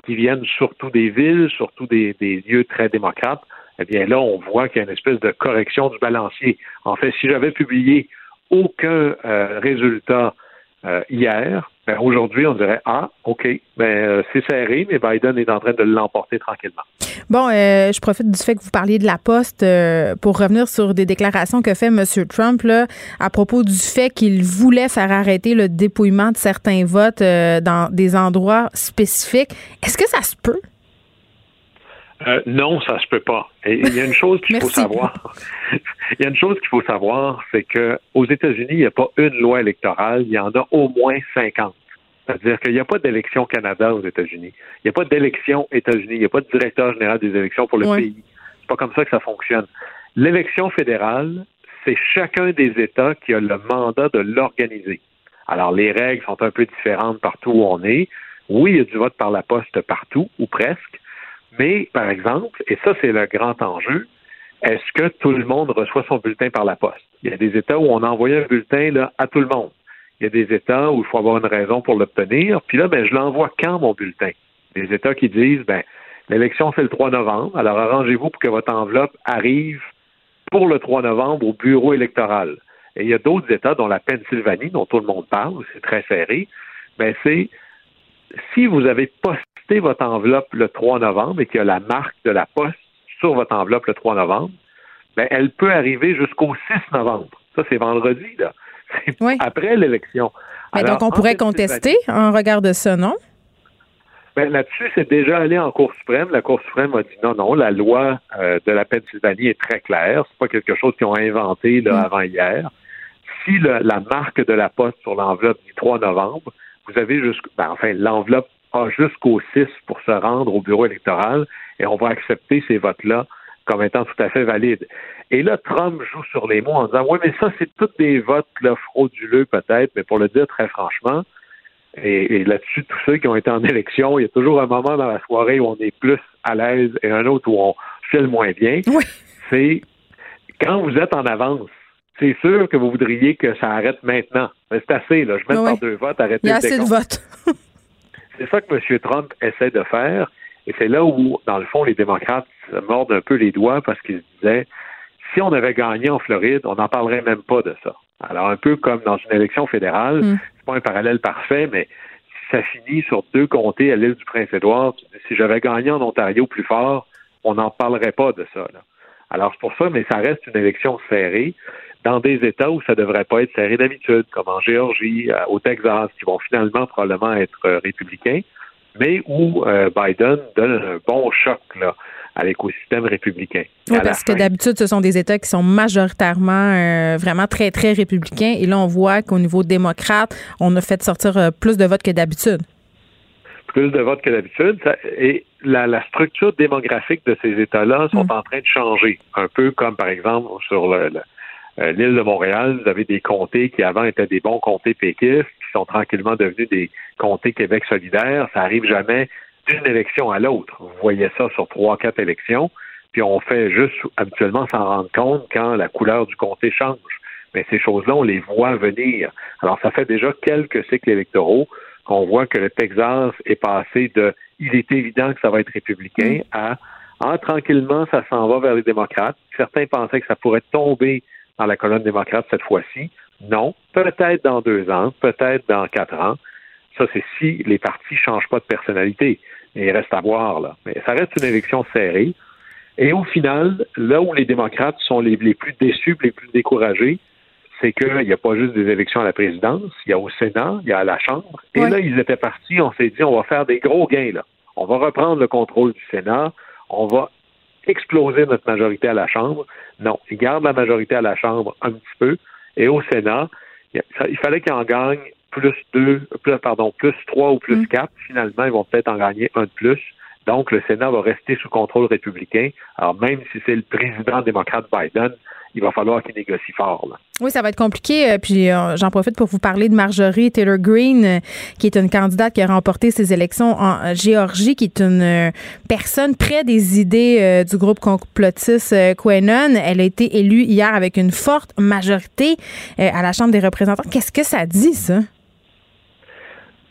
qui viennent surtout des villes, surtout des, lieux très démocrates, eh bien là, on voit qu'il y a une espèce de correction du balancier. En fait, si j'avais publié aucun euh, résultat euh, hier, ben, aujourd'hui, on dirait Ah, OK, ben, euh, c'est serré, mais Biden est en train de l'emporter tranquillement. Bon, euh, je profite du fait que vous parliez de la Poste pour revenir sur des déclarations que fait M. Trump là, à propos du fait qu'il voulait faire arrêter le dépouillement de certains votes dans des endroits spécifiques. Est-ce que ça se peut? Non, ça se peut pas. il y a une chose qu'il faut savoir. il y a une chose qu'il faut savoir, c'est que aux États-Unis, il n'y a pas une loi électorale, il y en a au moins 50. C'est-à-dire qu'il n'y a pas d'élection Canada aux États-Unis. Il n'y a pas d'élection États-Unis. Il n'y a pas de directeur général des élections pour le pays. C'est pas comme ça que ça fonctionne. L'élection fédérale, c'est chacun des États qui a le mandat de l'organiser. Alors, les règles sont un peu différentes partout où on est. Oui, il y a du vote par la poste partout, ou presque. Mais, par exemple, et ça, c'est le grand enjeu, est-ce que tout le monde reçoit son bulletin par la poste? Il y a des États où on envoie un bulletin là, à tout le monde. Il y a des États où il faut avoir une raison pour l'obtenir. Puis là, ben, je l'envoie quand mon bulletin? Des États qui disent, ben, l'élection, c'est le 3 novembre. Alors, arrangez-vous pour que votre enveloppe arrive pour le 3 novembre au bureau électoral. Et il y a d'autres États, dont la Pennsylvanie, dont tout le monde parle, c'est très serré, ben, c'est si vous avez votre enveloppe le 3 novembre et qu'il y a la marque de la poste sur votre enveloppe le 3 novembre, ben, elle peut arriver jusqu'au 6 novembre. Ça, c'est vendredi, là. après l'élection. Mais donc, on pourrait contester en regard de ça, non? Ben, là-dessus, c'est déjà allé en Cour suprême. La Cour suprême a dit non, non, la loi euh, de la Pennsylvanie est très claire. C'est pas quelque chose qu'ils ont inventé là, mm. avant hier. Si la marque de la poste sur l'enveloppe du 3 novembre, vous avez jusqu'au, ben, enfin, l'enveloppe a jusqu'au 6 pour se rendre au bureau électoral et on va accepter ces votes-là comme étant tout à fait valides. Et là, Trump joue sur les mots en disant Oui, mais ça, c'est tous des votes là, frauduleux, peut-être, mais pour le dire très franchement, et, là-dessus, tous ceux qui ont été en élection, il y a toujours un moment dans la soirée où on est plus à l'aise et un autre où on file moins bien. C'est quand vous êtes en avance, c'est sûr que vous voudriez que ça arrête maintenant. Mais c'est assez, là. Je mets par deux votes, arrêtez Il y a assez de votes. c'est ça que M. Trump essaie de faire. Et c'est là où, dans le fond, les démocrates se mordent un peu les doigts parce qu'ils se disaient si on avait gagné en Floride, on n'en parlerait même pas de ça. Alors, un peu comme dans une élection fédérale, mm. c'est pas un parallèle parfait, mais ça finit sur deux comtés à l'île du Prince-Édouard, si j'avais gagné en Ontario plus fort, on n'en parlerait pas de ça. Alors, c'est pour ça, mais ça reste une élection serrée dans des États où ça devrait pas être serré d'habitude, comme en Géorgie, euh, au Texas, qui vont finalement probablement être euh, républicains, mais où euh, Biden donne un bon choc là, à l'écosystème républicain. Oui, parce que d'habitude, ce sont des États qui sont majoritairement vraiment très, très républicains. Et là, on voit qu'au niveau démocrate, on a fait sortir plus de votes que d'habitude. Plus de votes que d'habitude. Et la, structure démographique de ces États-là sont mm. en train de changer. Un peu comme, par exemple, sur euh, l'île de Montréal, vous avez des comtés qui avant étaient des bons comtés péquistes, qui sont tranquillement devenus des comtés Québec solidaire. Ça arrive jamais d'une élection à l'autre. Vous voyez ça sur trois, quatre élections, puis on fait juste habituellement s'en rendre compte quand la couleur du comté change. Mais ces choses-là, on les voit venir. Alors, ça fait déjà quelques cycles électoraux qu'on voit que le Texas est passé de il est évident que ça va être républicain à ah, tranquillement, ça s'en va vers les démocrates. Certains pensaient que ça pourrait tomber dans la colonne démocrate cette fois-ci? Non, peut-être dans deux ans, peut-être dans quatre ans. Ça, c'est si les partis ne changent pas de personnalité il reste à voir, là. Mais ça reste une élection serrée. Et au final, là où les démocrates sont les, plus déçus, les plus découragés, c'est qu'il n'y a pas juste des élections à la présidence, il y a au Sénat, il y a à la Chambre. Et là, ils étaient partis, on s'est dit, on va faire des gros gains, là. On va reprendre le contrôle du Sénat, on va exploser notre majorité à la Chambre. Non, ils gardent la majorité à la Chambre un petit peu. Et au Sénat, il fallait qu'ils en gagnent plus deux, plus, pardon, plus trois ou plus mm. quatre. Finalement, ils vont peut-être en gagner un de plus. Donc, le Sénat va rester sous contrôle républicain. Alors, même si c'est le président démocrate Biden, il va falloir qu'il négocie fort. Là. Oui, ça va être compliqué. Euh, puis euh, j'en profite pour vous parler de Marjorie Taylor Greene, euh, qui est une candidate qui a remporté ses élections en Géorgie, qui est une personne près des idées du groupe complotiste Quenon. Elle a été élue hier avec une forte majorité à la Chambre des représentants. Qu'est-ce que ça dit, ça?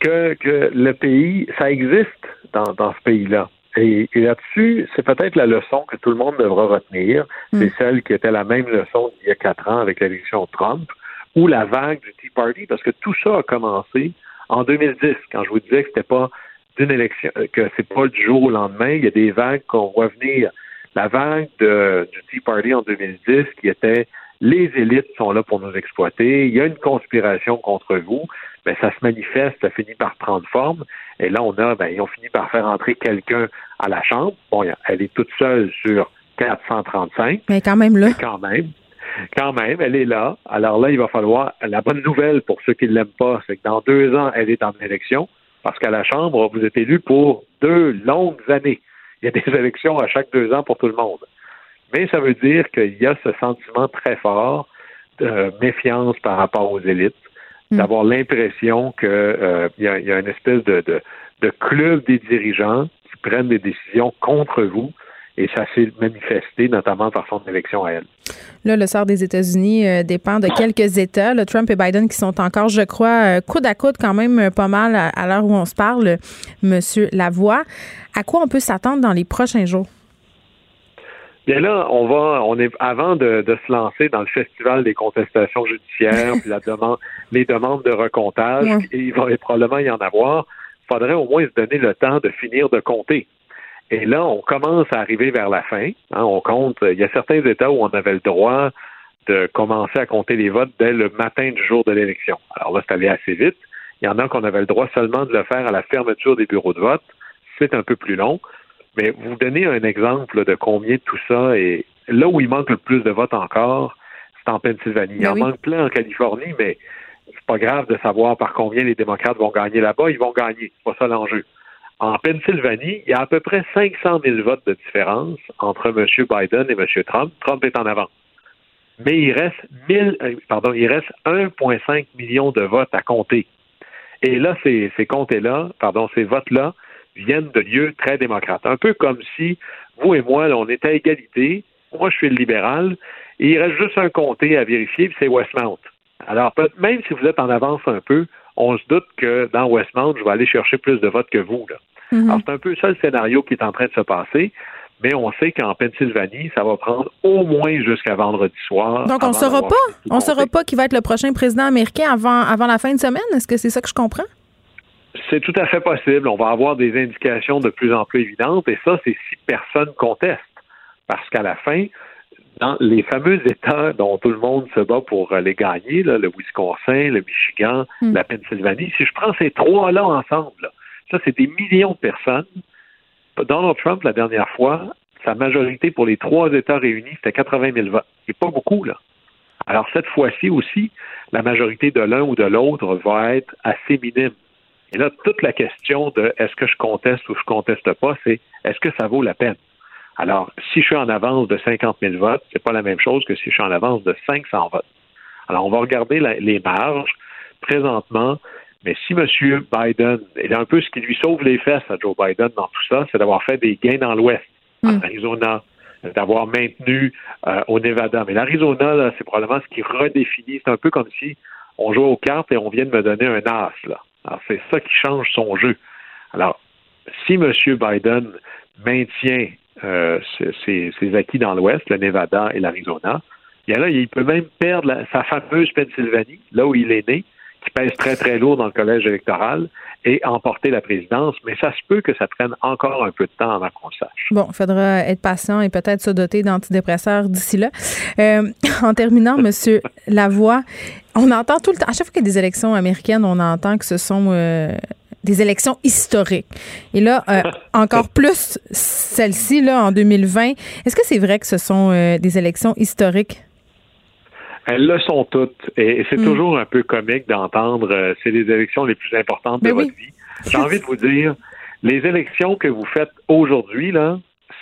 Que, que le pays, ça existe dans, dans ce pays-là. Et, là-dessus, c'est peut-être la leçon que tout le monde devra retenir. Mm. C'est celle qui était la même leçon d'il y a quatre ans avec l'élection de Trump ou la vague du Tea Party, parce que tout ça a commencé en 2010, quand je vous disais que c'était pas d'une élection, euh, que c'est pas du jour au lendemain. Il y a des vagues qu'on voit venir. La vague de, du Tea Party en 2010, qui était les élites sont là pour nous exploiter, il y a une conspiration contre vous, mais ben, ça se manifeste, ça finit par prendre forme. Et là, on a, ben, ils ont fini par faire entrer quelqu'un à la Chambre. Bon, elle est toute seule sur 435. Mais quand même là. Quand même. Quand même, elle est là. Alors là, il va falloir. La bonne nouvelle pour ceux qui ne l'aiment pas, c'est que dans deux ans, elle est en élection. Parce qu'à la Chambre, vous êtes élu pour deux longues années. Il y a des élections à chaque deux ans pour tout le monde. Mais ça veut dire qu'il y a ce sentiment très fort de méfiance par rapport aux élites, hmm. d'avoir l'impression qu'il euh, y, a, une espèce de, de club des dirigeants qui prennent des décisions contre vous. Et ça s'est manifesté notamment par son élection à elle. Là, le sort des États-Unis euh, dépend de quelques États. Le Trump et Biden qui sont encore, je crois, euh, coude à coude quand même euh, pas mal à, l'heure où on se parle, Monsieur Lavoie. À quoi on peut s'attendre dans les prochains jours? Bien là, on va, on est avant de, se lancer dans le festival des contestations judiciaires, puis la demande, les demandes de recomptage, et il va probablement y en avoir faudrait au moins se donner le temps de finir de compter. Et là, on commence à arriver vers la fin. Hein, on compte. Il y a certains États où on avait le droit de commencer à compter les votes dès le matin du jour de l'élection. Alors là, c'est allé assez vite. Il y en a qu'on avait le droit seulement de le faire à la fermeture des bureaux de vote. C'est un peu plus long. Mais vous donnez un exemple de combien tout ça est. Là où il manque le plus de votes encore, c'est en Pennsylvanie. il en ben manque plein en Californie, mais c'est pas grave de savoir par combien les démocrates vont gagner là-bas. Ils vont gagner. C'est pas ça l'enjeu. En Pennsylvanie, il y a à peu près 500 000 votes de différence entre M. Biden et M. Trump. Trump est en avant. Mais il reste 1000, euh, pardon, il reste 1,5 million de votes à compter. Et là, ces, ces comtés-là, pardon, ces votes-là viennent de lieux très démocrates. Un peu comme si vous et moi, on était à égalité. Moi, je suis le libéral. Et il reste juste un comté à vérifier, puis c'est Westmount. Alors, même si vous êtes en avance un peu, on se doute que dans Westmount, je vais aller chercher plus de votes que vous. Là. Mhm. Alors, c'est un peu ça le scénario qui est en train de se passer. Mais on sait qu'en Pennsylvanie, ça va prendre au moins jusqu'à vendredi soir. Donc, on ne saura pas? On saura pas qui va être le prochain président américain avant, avant la fin de semaine? Est-ce que c'est ça que je comprends? C'est tout à fait possible. On va avoir des indications de plus en plus évidentes. Et ça, c'est si personne conteste. Parce qu'à la fin, dans les fameux États dont tout le monde se bat pour les gagner, le Wisconsin, le Michigan, hmm. la Pennsylvanie, si je prends ces trois-là ensemble, ça, c'est des millions de personnes. Donald Trump, la dernière fois, sa majorité pour les trois États réunis, c'était 80 000 votes. C'est pas beaucoup, là. Alors, cette fois-ci aussi, la majorité de l'un ou de l'autre va être assez minime. Et là, toute la question de est-ce que je conteste ou je conteste pas, c'est est-ce que ça vaut la peine? Alors, si je suis en avance de 50 000 votes, c'est pas la même chose que si je suis en avance de 500 votes. Alors, on va regarder les marges présentement. Mais si M. Biden, et un peu ce qui lui sauve les fesses à Joe Biden dans tout ça, c'est d'avoir fait des gains dans l'Ouest, en hmm. Arizona, d'avoir maintenu euh, au Nevada. Mais l'Arizona, c'est probablement ce qui redéfinit. C'est un peu comme si on jouait aux cartes et on vient de me donner un as. Là. Alors, c'est ça qui change son jeu. Alors, si M. Biden maintient euh, ses, acquis dans l'Ouest, le Nevada et l'Arizona. Il peut même perdre sa fameuse Pennsylvanie, là où il est né, qui pèse très, très lourd dans le collège électoral, et emporter la présidence, mais ça se peut que ça prenne encore un peu de temps avant qu'on le sache. Bon, il faudra être patient et peut-être se doter d'antidépresseurs d'ici là. Euh, en terminant, Monsieur Lavoie, on entend tout le temps, à chaque fois qu'il y a des élections américaines, on entend que ce sont euh, des élections historiques. Et là, euh, encore plus celle-ci, là, en 2020. Est-ce que c'est vrai que ce sont des élections historiques? Elles le sont toutes. Et, c'est hmm. toujours un peu comique d'entendre euh, c'est les élections les plus importantes de votre vie. J'ai envie de vous dire, les élections que vous faites aujourd'hui, là,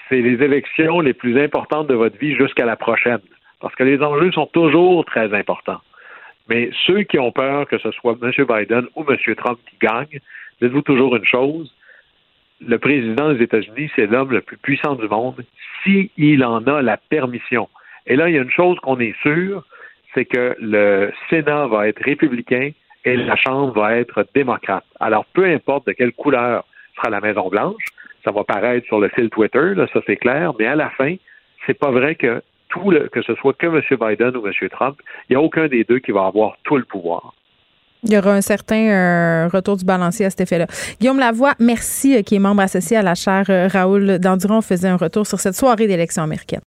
c'est les élections les plus importantes de votre vie jusqu'à la prochaine. parce que les enjeux sont toujours très importants. Mais ceux qui ont peur que ce soit M. Biden ou M. Trump qui gagne, dites-vous toujours une chose, le président des États-Unis, c'est l'homme le plus puissant du monde, s'il en a la permission. Et là, il y a une chose qu'on est sûr, c'est que le Sénat va être républicain et la Chambre va être démocrate. Alors, peu importe de quelle couleur sera la Maison-Blanche, ça va paraître sur le fil Twitter, ça c'est clair, mais à la fin, c'est pas vrai que tout le, que ce soit que M. Biden ou M. Trump, il n'y a aucun des deux qui va avoir tout le pouvoir. Il y aura un certain euh, retour du balancier à cet effet-là. Guillaume Lavoie, merci, euh, qui est membre associé à la chaire euh, Raoul Danduron, faisait un retour sur cette soirée d'élection américaine.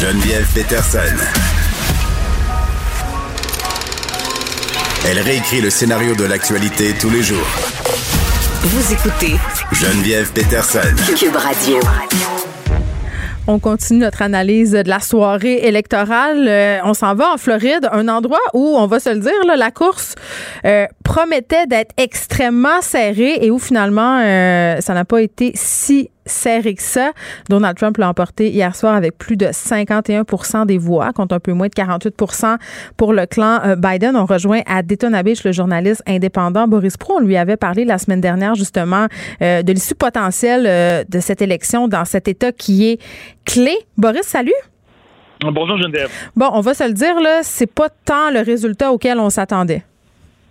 Geneviève Peterson. Elle réécrit le scénario de l'actualité tous les jours. Vous écoutez Geneviève Peterson. Cube Radio. On continue notre analyse de la soirée électorale. Euh, on s'en va en Floride, un endroit où, on va se le dire, là, la course euh, promettait d'être extrêmement serrée et où finalement, euh, ça n'a pas été si serré que ça. Donald Trump l'a emporté hier soir avec plus de 51% des voix, contre un peu moins de 48% pour le clan euh, Biden. On rejoint à Daytona Beach le journaliste indépendant Boris Pro. On lui avait parlé la semaine dernière justement euh, de l'issue potentielle euh, de cette élection dans cet État qui est clé. Boris, salut. Bonjour Geneviève. Bon, on va se le dire, là, c'est pas tant le résultat auquel on s'attendait.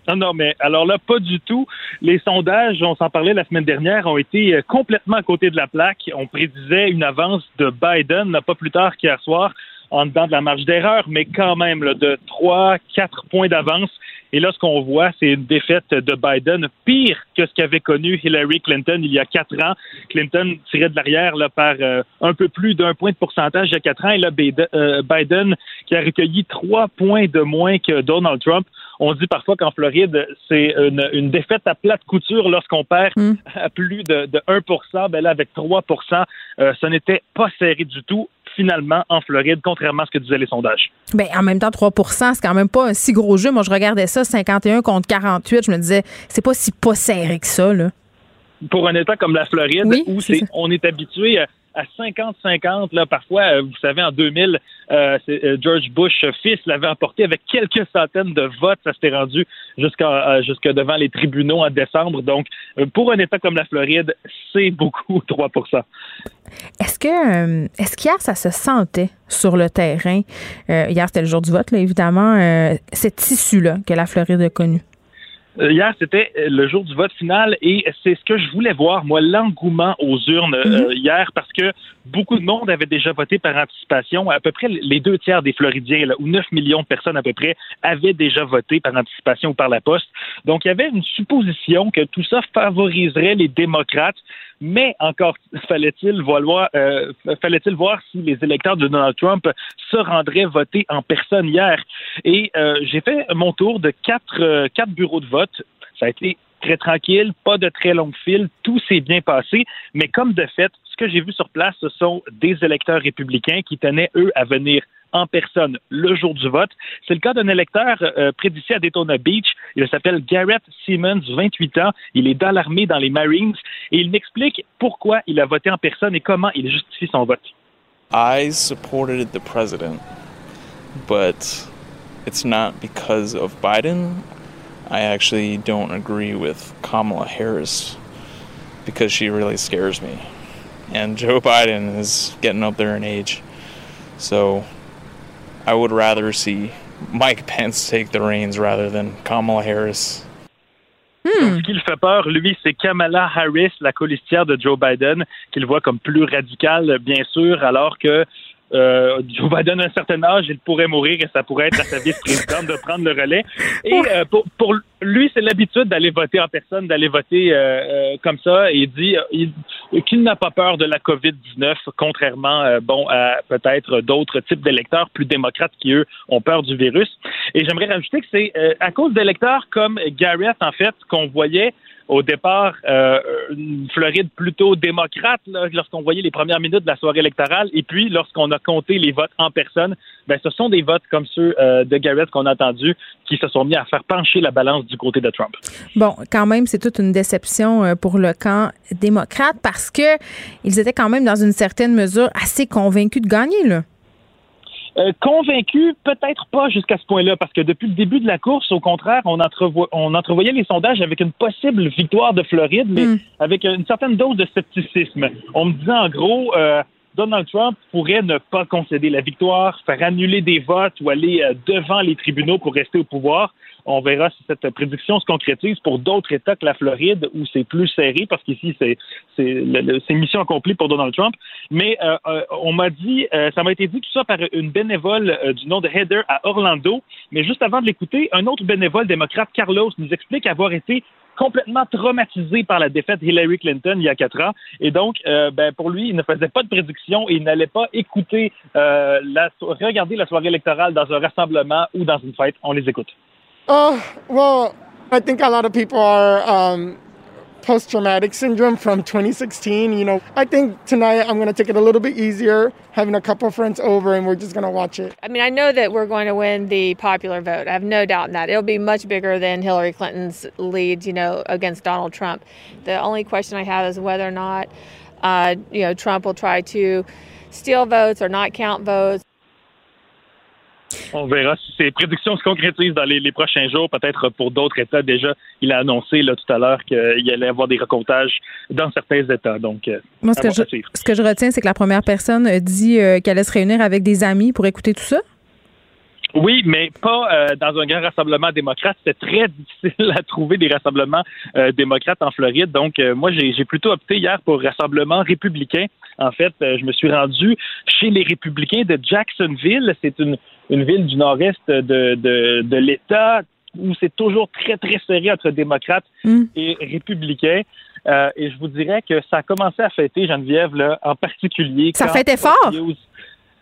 Non, non, mais alors là, pas du tout. Les sondages, on s'en parlait la semaine dernière, ont été euh, complètement à côté de la plaque. On prédisait une avance de Biden, pas plus tard qu'hier soir, en dedans de la marge d'erreur, mais quand même là, de 3, 4 points d'avance. Et là, ce qu'on voit, c'est une défaite de Biden pire que ce qu'avait connu Hillary Clinton il y a quatre ans. Clinton tirait de l'arrière là, par euh, un peu plus d'un point de pourcentage il y a quatre ans. Et là, euh, Biden, qui a recueilli trois points de moins que Donald Trump, on dit parfois qu'en Floride, c'est une, défaite à plate couture lorsqu'on perd hmm. à plus de, 1% ben là, avec 3% euh, ce n'était pas serré du tout finalement en Floride, contrairement à ce que disaient les sondages. Bien, en même temps, 3% c'est quand même pas un si gros jeu. Moi, je regardais ça, 51 contre 48. Je me disais, c'est pas si pas serré que ça, là. Pour un État comme la Floride, où on est habitué à à 50-50. Là, parfois, euh, vous savez, en 2000, euh, euh, George Bush fils l'avait emporté avec quelques centaines de votes. Ça s'était rendu jusqu'à jusqu'à devant les tribunaux en décembre. Donc, pour un État comme la Floride, c'est beaucoup 3 Est-ce que est-ce qu'hier ça se sentait sur le terrain? Hier c'était le jour du vote, là, évidemment. cette issue là que la Floride a connue. Euh, hier, c'était euh, le jour du vote final et c'est ce que je voulais voir, moi, l'engouement aux urnes euh, mhm. hier, parce que beaucoup de monde avait déjà voté par anticipation. À peu près les deux tiers des Floridiens, là, ou 9 millions de personnes à peu près, avaient déjà voté par anticipation ou par la poste. Donc, il y avait une supposition que tout ça favoriserait les démocrates mais encore fallait-il voir, euh, fallait-il voir si les électeurs de Donald Trump se rendraient voter en personne hier? Et euh, j'ai fait mon tour de quatre, euh, quatre bureaux de vote. Ça a été très tranquille, pas de très longue file, tout s'est bien passé, mais comme de fait, ce que j'ai vu sur place, ce sont des électeurs républicains qui tenaient, eux, à venir en personne le jour du vote. C'est le cas d'un électeur euh, près d'ici à Daytona Beach. Il s'appelle Garrett Simmons, 28 ans. Il est dans l'armée, dans les Marines, et il m'explique pourquoi il a voté en personne et comment il justifie son vote. I supported the president, but it's not because of Biden. I actually don't agree with Kamala Harris because she really scares me. And Joe Biden is getting up there in age. So I would rather see Mike Pence take the reins rather than Kamala Harris. Hmm. ce qui le fait peur, lui, c'est Kamala Harris, la colistière de Joe Biden, qu'il voit comme plus radicale, bien sûr, alors que euh, Joe Biden a un certain âge, il pourrait mourir et ça pourrait être à sa vice-présidente de prendre le relais. Et euh, pour, pour, lui, c'est l'habitude d'aller voter en personne, d'aller voter euh, euh comme ça. Et il dit qu'il n'a pas peur de la COVID-19, contrairement, bon, à peut-être d'autres types d'électeurs plus démocrates qui, eux, ont peur du virus. Et j'aimerais rajouter que c'est à cause d'électeurs comme Garrett, en fait, qu'on voyait au départ euh, une Floride plutôt démocrate lorsqu'on voyait les premières minutes de la soirée électorale et puis lorsqu'on a compté les votes en personne, ben ce sont des votes comme ceux euh, de Garrett qu'on a entendus qui se sont mis à faire pencher la balance du côté de Trump. Bon, quand même, c'est toute une déception euh, pour le camp démocrate parce que ils étaient quand même dans une certaine mesure assez convaincus de gagner là. Euh, convaincu, peut-être pas jusqu'à ce point-là, parce que depuis le début de la course, au contraire, on, on entrevoyait les sondages avec une possible victoire de Floride, mais hmm. avec une certaine dose de scepticisme. On me disait en gros, euh, Donald Trump pourrait ne pas concéder la victoire, faire annuler des votes ou aller euh, devant les tribunaux pour rester au pouvoir. On verra si cette prédiction se concrétise pour d'autres États que la Floride où c'est plus serré parce qu'ici c'est c'est mission accomplie pour Donald Trump. Mais euh, euh, on m'a dit, euh, ça m'a été dit tout ça par une bénévole du nom de Heather à Orlando. Mais juste avant de l'écouter, un autre bénévole démocrate, Carlos, nous explique avoir été complètement traumatisé par la défaite Hillary Clinton il y a quatre ans. Et donc, ben, pour lui, il ne faisait pas de prédiction et il n'allait pas écouter, la, regarder la soirée électorale dans un rassemblement ou dans une fête. On les écoute. Oh, well, I think a lot of people are um, post traumatic syndrome from 2016. You know, I think tonight I'm going to take it a little bit easier, having a couple friends over, and we're just going to watch it. I mean, I know that we're going to win the popular vote. I have no doubt in that. It'll be much bigger than Hillary Clinton's lead, you know, against Donald Trump. The only question I have is whether or not, uh, you know, Trump will try to steal votes or not count votes. On verra si ces prédictions se concrétisent dans les, prochains jours, peut-être pour d'autres États. Déjà, il a annoncé là, tout à l'heure qu'il allait y avoir des recomptages dans certains États. Donc, euh, Moi, ce que, je, ce que, je, retiens, c'est que la première personne dit euh, qu'elle allait se réunir avec des amis pour écouter tout ça. Oui, mais pas euh, dans un grand rassemblement démocrate. C'était très difficile à trouver des rassemblements démocrates en Floride. Donc, moi, j'ai plutôt opté hier pour rassemblement républicain. En fait, je me suis rendu chez les républicains de Jacksonville. C'est une, une ville du nord-est de, de, l'État où c'est toujours très, très serré entre démocrates mm. et républicains. Euh, et je vous dirais que ça a commencé à fêter, Geneviève, là, en particulier. Ça fêtait fort!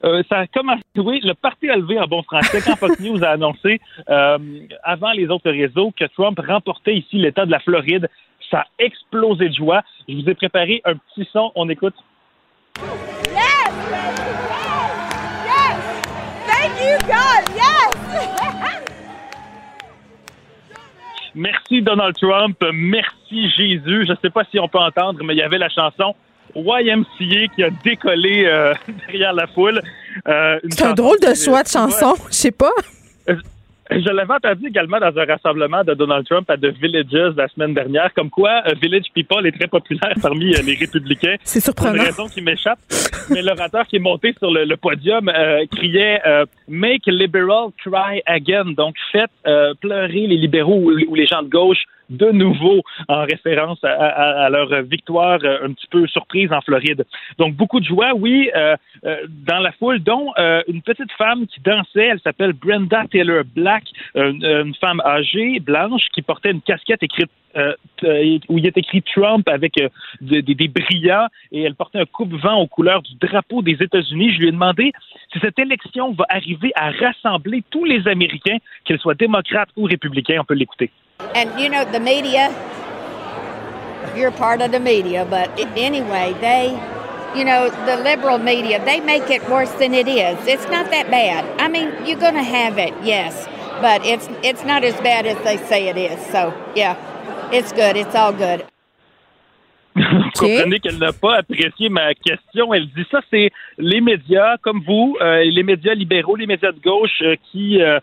Euh, ça a commencé, oui, le parti a levé en bon français quand Fox News a annoncé, euh, avant les autres réseaux, que Trump remportait ici l'État de la Floride. Ça a explosé de joie. Je vous ai préparé un petit son. On écoute. Merci Donald Trump, merci Jésus. Je ne sais pas si on peut entendre, mais il y avait la chanson YMCA qui a décollé euh, derrière la foule. Euh, C'est un drôle de choix de chanson, je sais pas. Euh, je l'avais entendu également dans un rassemblement de Donald Trump à The Villages la semaine dernière, comme quoi euh, Village People est très populaire parmi euh, les républicains. C'est surprenant. une raison qui m'échappe. Mais l'orateur qui est monté sur le, podium euh, criait Make liberal cry again. Donc, faites pleurer les libéraux ou les gens de gauche de nouveau en référence à, leur victoire euh, un petit peu surprise en Floride. Donc beaucoup de joie, oui, euh, euh, dans la foule, dont une petite femme qui dansait, elle s'appelle Brenda Taylor Black, une femme âgée, blanche, qui portait une casquette écrite où il est écrit Trump avec des, des, brillants et elle portait un coupe-vent aux couleurs du drapeau des États-Unis. Je lui ai demandé si cette élection va arriver à rassembler tous les Américains, qu'ils soient démocrates ou républicains. On peut l'écouter. And you know, the media, you're part of the media, but anyway, they, you know, the liberal media, they make it worse than it is. It's not that bad. I mean, you're going to have it, yes, but it's it's not as bad as they say it is. So, yeah, it's good. It's all good. Vous comprenez qu'elle n'a pas apprécié ma question. Elle dit ça, c'est les médias comme vous, euh, les médias libéraux, les médias de gauche euh, qui euh,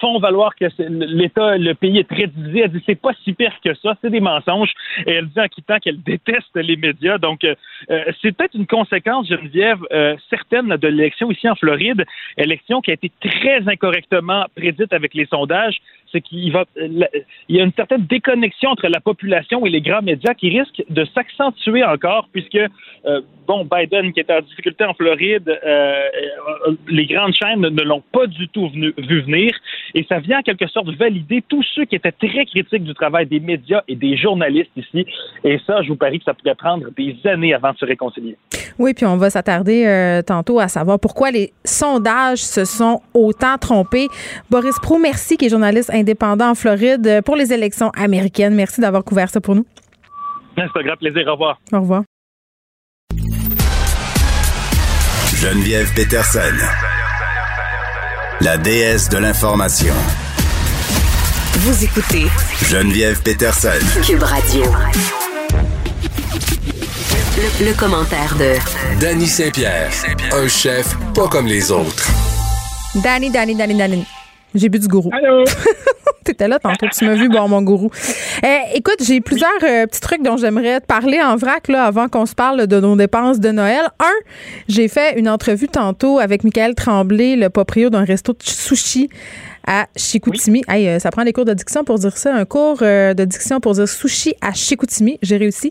font valoir que l'État, le pays est très divisé. Elle dit c'est pas si pire que ça, c'est des mensonges. Et elle dit en quittant qu'elle déteste les médias. Donc, euh, euh, c'est peut-être une conséquence, Geneviève, euh, certaine de l'élection ici en Floride, élection qui a été très incorrectement prédite avec les sondages c'est qu'il va, il y a une certaine déconnexion entre la population et les grands médias qui risque de s'accentuer encore, puisque euh, bon, Biden qui est en difficulté en Floride, euh, euh, les grandes chaînes ne, l'ont pas du tout vu venir, et ça vient en quelque sorte valider tous ceux qui étaient très critiques du travail des médias et des journalistes ici, et ça, je vous parie que ça pourrait prendre des années avant de se réconcilier. Oui, puis on va s'attarder tantôt à savoir pourquoi les sondages se sont autant trompés. Boris Pro, merci, qui est journaliste indépendant en Floride pour les élections américaines. Merci d'avoir couvert ça pour nous. C'est un grand plaisir. Au revoir. Au revoir. Geneviève Peterson, la déesse de l'information. Vous écoutez Geneviève Peterson. Cube Radio. Le, le commentaire de Danny Saint-Pierre, un chef pas comme les autres. Danny, Danny, Danny, Danny. J'ai bu du gourou. Allô? T'étais là tantôt, tu m'as vu boire mon gourou. Euh, écoute, j'ai plusieurs euh, petits trucs dont j'aimerais te parler en vrac là, avant qu'on se parle de nos dépenses de Noël. Un, j'ai fait une entrevue tantôt avec Michael Tremblay, le proprio d'un resto de sushi à Chicoutimi. Hey, euh, ça prend des cours de diction pour dire ça. Un cours euh, de diction pour dire sushi à Chicoutimi. J'ai réussi.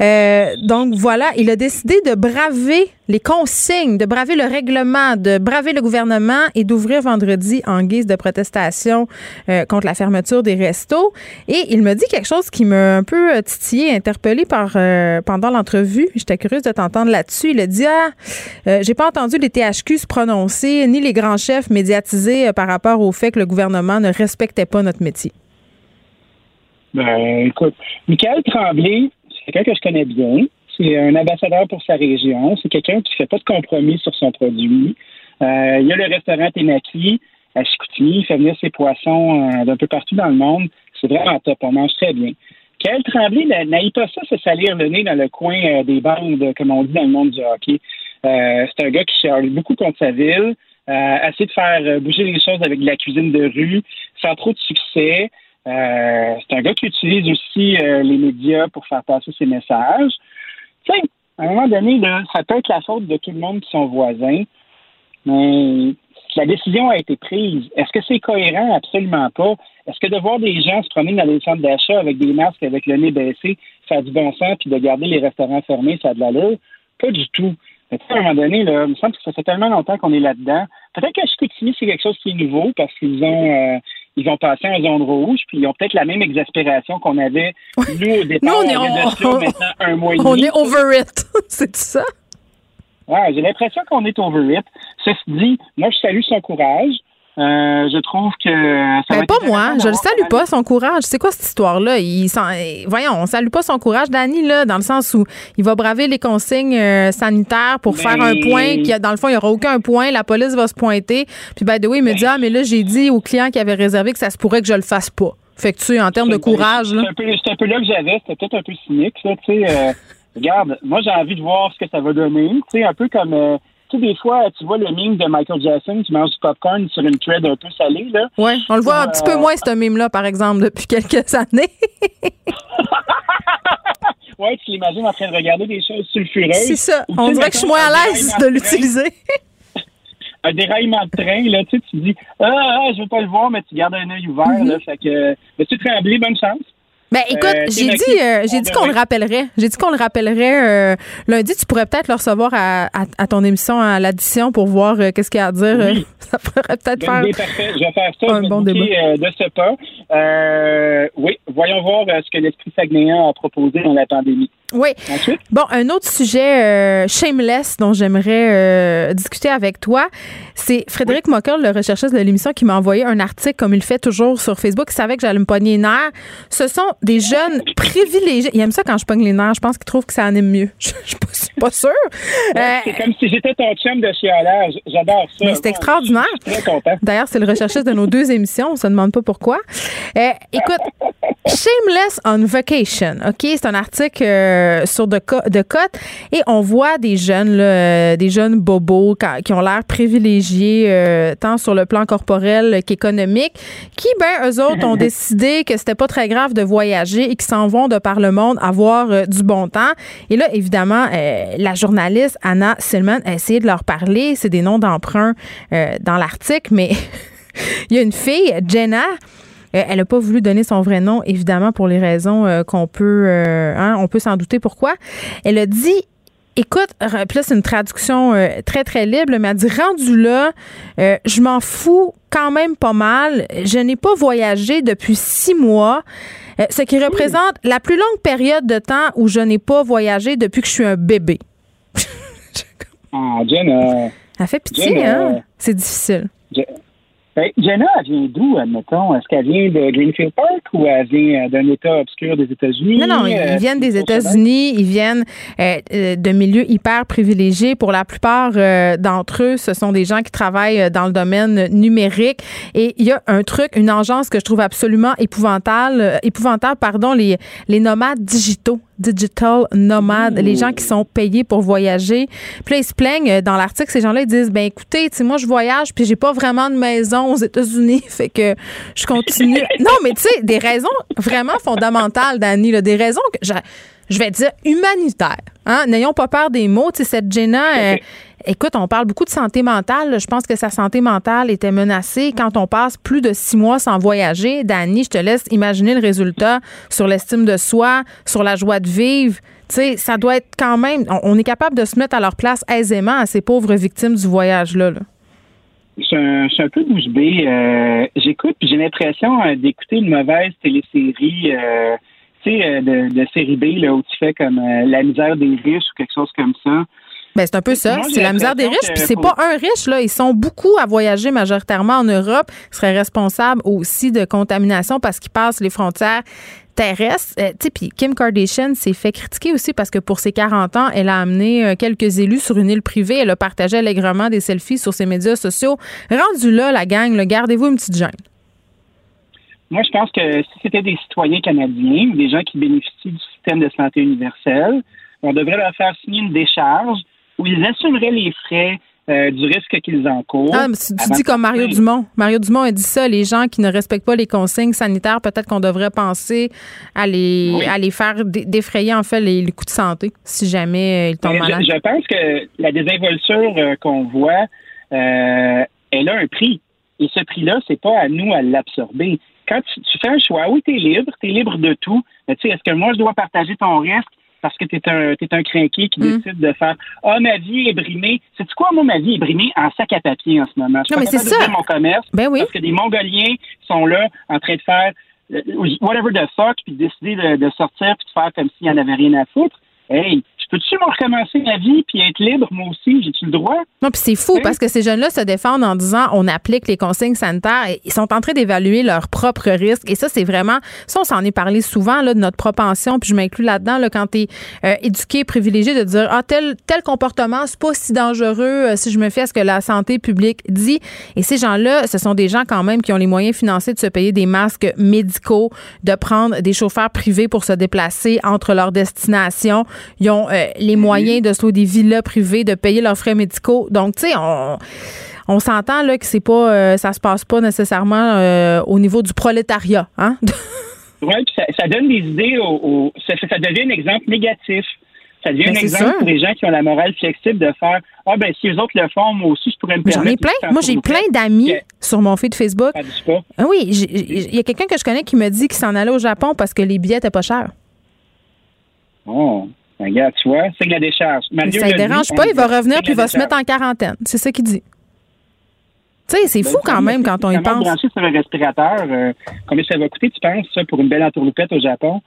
Euh, donc voilà, il a décidé de braver les consignes, de braver le règlement, de braver le gouvernement et d'ouvrir vendredi en guise de protestation euh, contre la fermeture des restos. Et il me dit quelque chose qui m'a un peu euh, titillé, interpellé par euh, pendant l'entrevue. J'étais curieuse de t'entendre là-dessus. Il a dit ah, euh, j'ai pas entendu les THQ se prononcer ni les grands chefs médiatisés par rapport au fait que le gouvernement ne respectait pas notre métier. Ben, écoute, Michael Tremblay, c'est quelqu'un que je connais bien. C'est un ambassadeur pour sa région. C'est quelqu'un qui fait pas de compromis sur son produit. Euh, il y a le restaurant Ténaki à Chicoutimi. Il fait venir ses poissons euh, d'un peu partout dans le monde. C'est vraiment top. On mange très bien. Michael Tremblay n'a- n'aille pas ça se salir le nez dans le coin euh, des bandes, comme on dit dans le monde du hockey. C'est un gars qui charle beaucoup contre sa ville, euh, essaie de faire euh, bouger les choses avec de la cuisine de rue, sans trop de succès. Euh, c'est un gars qui utilise aussi euh, les médias pour faire passer ses messages. Tu sais, à un moment donné, ça peut être la faute de tout le monde qui sont voisins, mais la décision a été prise. Est-ce que c'est cohérent? Absolument pas. Est-ce que de voir des gens se promener dans des centres d'achat avec des masques, avec le nez baissé, ça a du bon sens, puis de garder les restaurants fermés, ça a de l'allure? Pas du tout. Mais tu sais, à un moment donné, là, il me semble que ça fait tellement longtemps qu'on est là-dedans. Peut-être qu'à Chicoutimi, c'est quelque chose qui est nouveau parce qu'ils ont euh, ils ont passé en zone rouge, puis ils ont peut-être la même exaspération qu'on avait, nous, au départ, Nous, on est- on ça on- maintenant un mois et On demi. est over it. C'est ça? Ouais, j'ai l'impression qu'on est over it. Ceci dit, moi, je salue son courage. Euh, je trouve que ça Ben, pas moi. Je le salue pas, son courage. C'est quoi cette histoire-là? Il s'en- eh, Voyons, on salue pas son courage, Danny, là, dans le sens où il va braver les consignes euh, sanitaires pour Ben- faire un point, qui, dans le fond, il n'y aura aucun point. La police va se pointer. Puis, by the way, il me dit, ah, mais là, j'ai dit au client qui avait réservé que ça se pourrait que je le fasse pas. Fait que, tu en termes de courage, C'est là. un peu, c'est un peu là que j'avais. C'était peut-être un peu cynique, ça. Tu sais, euh, regarde, moi, j'ai envie de voir ce que ça va donner. Tu sais, un peu comme, tu sais, des fois, tu vois le meme de Michael Jackson qui mange du popcorn sur une thread un peu salée, là. Ouais, on le voit un petit peu Euh, moins, ce mime-là, par exemple, depuis quelques années. Ouais, tu l'imagines en train de regarder des choses sulfureuses. C'est ça. Ou, On dirait que je suis moins à l'aise de l'utiliser. Un déraillement de train, là, tu sais, tu dis, ah, ah, je veux pas le voir, mais tu gardes un œil ouvert, là. Fait que, Monsieur Tremblay, bonne chance. Ben écoute, Euh, j'ai Ténaki, dit, euh, j'ai dit qu'on le rappellerait. J'ai dit qu'on le rappellerait euh, lundi. Tu pourrais peut-être le recevoir à, à- à ton émission à l'addition pour voir euh, qu'est-ce qu'il y a à dire. Ça pourrait peut-être faire. parfait. Je vais faire ça. un bon débat. euh, de ce pas. Euh, oui, voyons voir ce que l'esprit saguenayen a proposé dans la pandémie. Oui. Bon, un autre sujet euh, shameless dont j'aimerais euh, discuter avec toi, c'est Frédéric Mockel, le recherchiste de l'émission, qui m'a envoyé un article, comme il fait toujours sur Facebook. Il savait que j'allais me pogner les nerfs. Ce sont des jeunes privilégiés. Il aime ça quand je pogne les nerfs. Je pense qu'il trouve que ça anime mieux. Je je suis pas, je suis pas sûre. Euh, C'est comme si j'étais ton chum de chialage. J'adore ça. Mais c'est extraordinaire. Je suis très content. D'ailleurs, c'est le recherchiste de nos deux émissions. On se demande pas pourquoi. Euh, écoute, Shameless on Vacation. OK? C'est un article euh, sur de, et on voit des jeunes, là, euh, des jeunes bobos qui ont l'air privilégiés euh, tant sur le plan corporel qu'économique, qui, ben, eux autres ont décidé que c'était pas très grave de voyager et qui s'en vont de par le monde avoir euh, du bon temps. Et là, évidemment, euh, la journaliste Anna Silman a essayé de leur parler. C'est des noms d'emprunt euh, dans l'article, mais il y a une fille, Jenna. Euh, Elle n'a pas voulu donner son vrai nom, évidemment, pour les raisons euh, qu'on peut, euh, hein, on peut s'en douter pourquoi. Elle a dit Écoute, puis là, c'est une traduction euh, très, très libre, mais elle dit Rendu là, euh, je m'en fous quand même pas mal. Je n'ai pas voyagé depuis six mois, euh, ce qui représente la plus longue période de temps où je n'ai pas voyagé depuis que je suis un bébé. Ah, Jen, Elle fait pitié, Jen, hein? C'est difficile. Ben, Jenna, elle vient d'où, admettons? Est-ce qu'elle vient de Greenfield Park ou elle vient euh, d'un État obscur des États-Unis? Non, non, ils Euh, viennent des États-Unis, ils viennent euh, de milieux hyper privilégiés. Pour la plupart euh, d'entre eux, ce sont des gens qui travaillent dans le domaine numérique. Et il y a un truc, une engeance que je trouve absolument épouvantable, épouvantable, pardon, les, les nomades digitaux. Digital nomades, les gens qui sont payés pour voyager. Puis là, ils se plaignent euh, dans l'article, ces gens-là, ils disent ben écoutez, moi je voyage puis j'ai pas vraiment de maison aux États-Unis, fait que je continue. non, mais tu sais, des raisons vraiment fondamentales, Dani, des raisons que je, je vais dire humanitaires. Hein? N'ayons pas peur des mots. Tu sais, cette Jenna, euh, écoute, on parle beaucoup de santé mentale. Je pense que sa santé mentale était menacée quand on passe plus de six mois sans voyager. Dani, je te laisse imaginer le résultat sur l'estime de soi, sur la joie de vivre. Tu sais, ça doit être quand même. On, est capable de se mettre à leur place aisément à ces pauvres victimes du voyage-là. là. Je suis un, un peu bouche bée. Euh, J'écoute, j'ai l'impression euh, d'écouter une mauvaise télésérie, euh, tu sais, euh, de, de série B, là, où tu fais comme La misère des riches ou quelque chose comme ça. Ben, c'est un peu ça. C'est la misère des riches. Puis c'est pas un riche, là. Ils sont beaucoup à voyager majoritairement en Europe. Ils seraient responsables aussi de contamination parce qu'ils passent les frontières terrestres. Euh, tu sais, puis Kim Kardashian s'est fait critiquer aussi parce que pour ses 40 ans, elle a amené euh, quelques élus sur une île privée. Elle a partagé allègrement des selfies sur ses médias sociaux. Rendu là, la gang, là, gardez-vous une petite gêne. Moi, je pense que si c'était des citoyens canadiens des gens qui bénéficient du système de santé universel, on devrait leur faire signer une décharge où ils assumeraient les frais euh, du risque qu'ils encourent. Ah, mais tu, tu dis comme Mario. Dumont. Mario Dumont a dit ça. Les gens qui ne respectent pas les consignes sanitaires, peut-être qu'on devrait penser à les, Oui. à les faire dé- défrayer, en fait, les, les coûts de santé si jamais euh, ils tombent Mais malades. je, je pense que la désinvolture euh, qu'on voit, euh, elle a un prix. Et ce prix-là, c'est pas à nous à l'absorber. Quand tu, tu fais un choix, oui, tu es libre, tu es libre de tout. Mais tu sais, est-ce que moi, je dois partager ton risque? Parce que tu es un, t'es un crinqué qui Mm. décide de faire Ah, ma vie est brimée. C'est quoi, moi, ma vie est brimée en sac à papier en ce moment? Je suis Non, pas mais c'est ça. mon commerce Ben oui. parce que des Mongoliens sont là en train de faire euh, whatever the fuck, puis décider de, de sortir puis de faire comme s'il n'y en avait rien à foutre. Hey, peux-tu me recommencer ma vie puis être libre, moi aussi? J'ai-tu le droit? Non, puis c'est fou Oui. parce que ces jeunes-là se défendent en disant on applique les consignes sanitaires et ils sont en train d'évaluer leurs propres risques. Et ça, c'est vraiment, ça, on s'en est parlé souvent, là, de notre propension, puis je m'inclus là-dedans, là, quand tu es éduqué, privilégié, de dire ah, tel, tel comportement, c'est pas si dangereux euh, si je me fie à ce que la santé publique dit. Et ces gens-là, ce sont des gens quand même qui ont les moyens financiers de se payer des masques médicaux, de prendre des chauffeurs privés pour se déplacer entre leurs destinations. Ils ont euh, les moyens de se louer des villas privées, de payer leurs frais médicaux. Donc, tu sais, on, on s'entend là que c'est pas, euh, ça se passe pas nécessairement euh, au niveau du prolétariat, hein? Oui, ça, ça donne des idées au, au- ça, ça devient un exemple négatif. Ça devient Ben, un exemple sûr. pour les gens qui ont la morale flexible de faire Ah ben si les autres le font, moi aussi je pourrais me Mais J'en permettre. ai plein. Moi, j'ai plein d'amis sur mon feed Facebook. Ça dit pas. Ah oui, il y a quelqu'un que je connais qui me dit qu'il s'en allait au Japon parce que les billets étaient pas chers. Oh, regarde, tu vois, c'est la décharge. Mario ça ne dérange dit, pas, il va revenir puis il va se mettre en quarantaine. C'est ça qu'il dit. Tu sais, c'est Ben, fou quand même quand on y pense. brancher sur un respirateur, euh, combien ça va coûter, tu penses, ça, pour une belle entourloupette au Japon?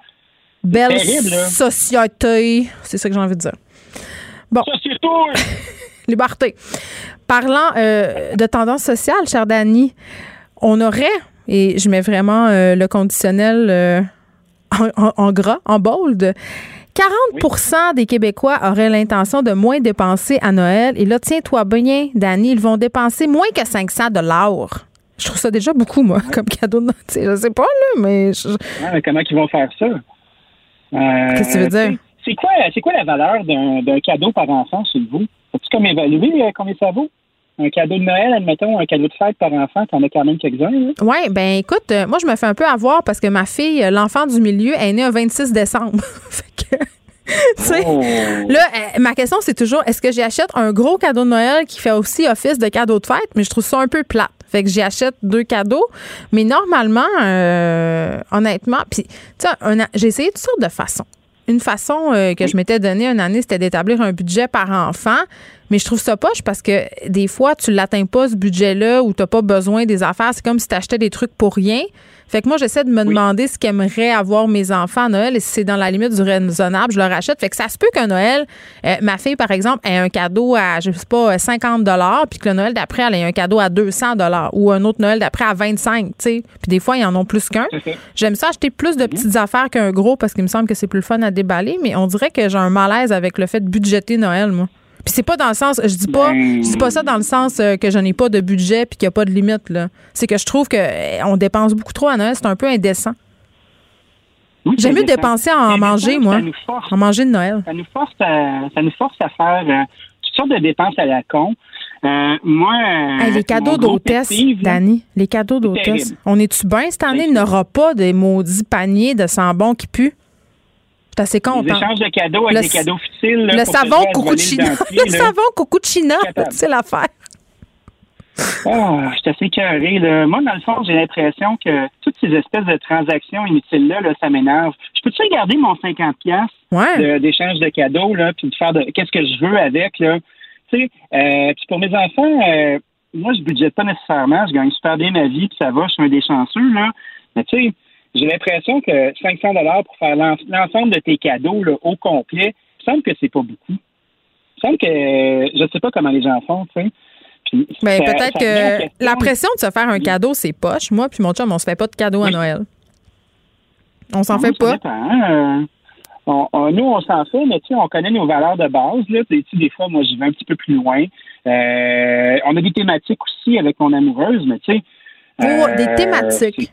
Belle terrible, société. C'est ça que j'ai envie de dire. Bon. Société! Liberté. Parlant euh, de tendance sociale, cher Dani, on aurait, et je mets vraiment euh, le conditionnel euh, en, en- en gras, en bold, 40% des Québécois auraient l'intention de moins dépenser à Noël. Et là, tiens-toi bien, Dani, ils vont dépenser moins que 500 dollars. Je trouve ça déjà beaucoup, moi, comme cadeau de Noël. Je sais pas, là, mais... je- mais comment ils vont faire ça? Euh, Qu'est-ce que tu veux dire? c'est- quoi, quoi la valeur d'un d'un cadeau par enfant chez vous? As-tu comme évalué euh, combien ça vaut? Un cadeau de Noël, admettons, un cadeau de fête par enfant, t'en as quand même quelques-uns. Oui, ben écoute, euh, moi, je me fais un peu avoir parce que ma fille, euh, l'enfant du milieu, est née un 26 décembre. fait que, tu sais, Oh. là, euh, ma question, c'est toujours, est-ce que j'achète un gros cadeau de Noël qui fait aussi office de cadeau de fête? Mais je trouve ça un peu plate. Fait que j'y achète deux cadeaux. Mais normalement, euh, honnêtement, puis, j'ai essayé toutes sortes de façons. Une façon euh, que je m'étais donnée une année, c'était d'établir un budget par enfant. Mais je trouve ça poche parce que des fois, tu l'atteins pas, ce budget-là, ou t'as pas besoin des affaires. C'est comme si tu achetais des trucs pour rien. Fait que moi, j'essaie de me demander ce qu'aimeraient avoir mes enfants à Noël et si c'est dans la limite du raisonnable, je leur achète. Fait que ça se peut qu'un Noël, euh, ma fille, par exemple, ait un cadeau à, je sais pas, 50 puis que le Noël d'après, elle ait un cadeau à 200 ou un autre Noël d'après à 25, tu sais. Puis des fois, ils en ont plus qu'un. J'aime ça acheter plus de petites affaires qu'un gros parce qu'il me semble que c'est plus le fun à déballer, mais on dirait que j'ai un malaise avec le fait de budgéter Noël, moi. Puis c'est pas dans le sens, je dis pas, je dis pas ça dans le sens euh, que je n'ai pas de budget puis qu'il n'y a pas de limite là. C'est que je trouve que euh, on dépense beaucoup trop à Noël, c'est un peu indécent. J'aime mieux dépenser à en manger, moi. En manger de Noël. Ça nous force à, ça nous force à faire euh, toutes sortes de dépenses à la con. moi, Hey, les cadeaux d'hôtesse, Dani, les cadeaux d'hôtesse. On est-tu bien cette année? Il n'aura pas des maudits paniers de sambon qui puent? Je suis assez Les échanges de cadeaux avec Le des cadeaux futiles. là, Le savon dentier, Le là. savon Cucuccina, c'est l'affaire. Ah, je suis assez carré. Là. Moi, dans le fond, j'ai l'impression que toutes ces espèces de transactions inutiles-là, là, ça m'énerve. Je peux-tu regarder mon 50$ Ouais. de- d'échange de, cadeaux, là, puis de faire de, qu'est-ce que je veux avec, là? Tu sais, euh, puis pour mes enfants, euh, moi, je budgète pas nécessairement. Je gagne super bien ma vie, puis ça va, je suis un des chanceux, là. Mais tu sais, j'ai l'impression que 500 pour faire l'en- l'ensemble de tes cadeaux, là, au complet, il me semble que c'est pas beaucoup. Il me semble que, je sais pas comment les gens font, tu sais. Puis Mais ça- peut-être que la pression de se faire un cadeau, c'est poche. Moi puis mon chum, on se fait pas de cadeau à Noël. On s'en fait pas. dépend, euh, on- on- nous, on s'en fait, mais tu sais, on connaît nos valeurs de base. Là. Sais, des fois, moi, j'y vais un petit peu plus loin. Euh, on a des thématiques aussi avec mon amoureuse, mais tu sais. Oh, euh, des thématiques.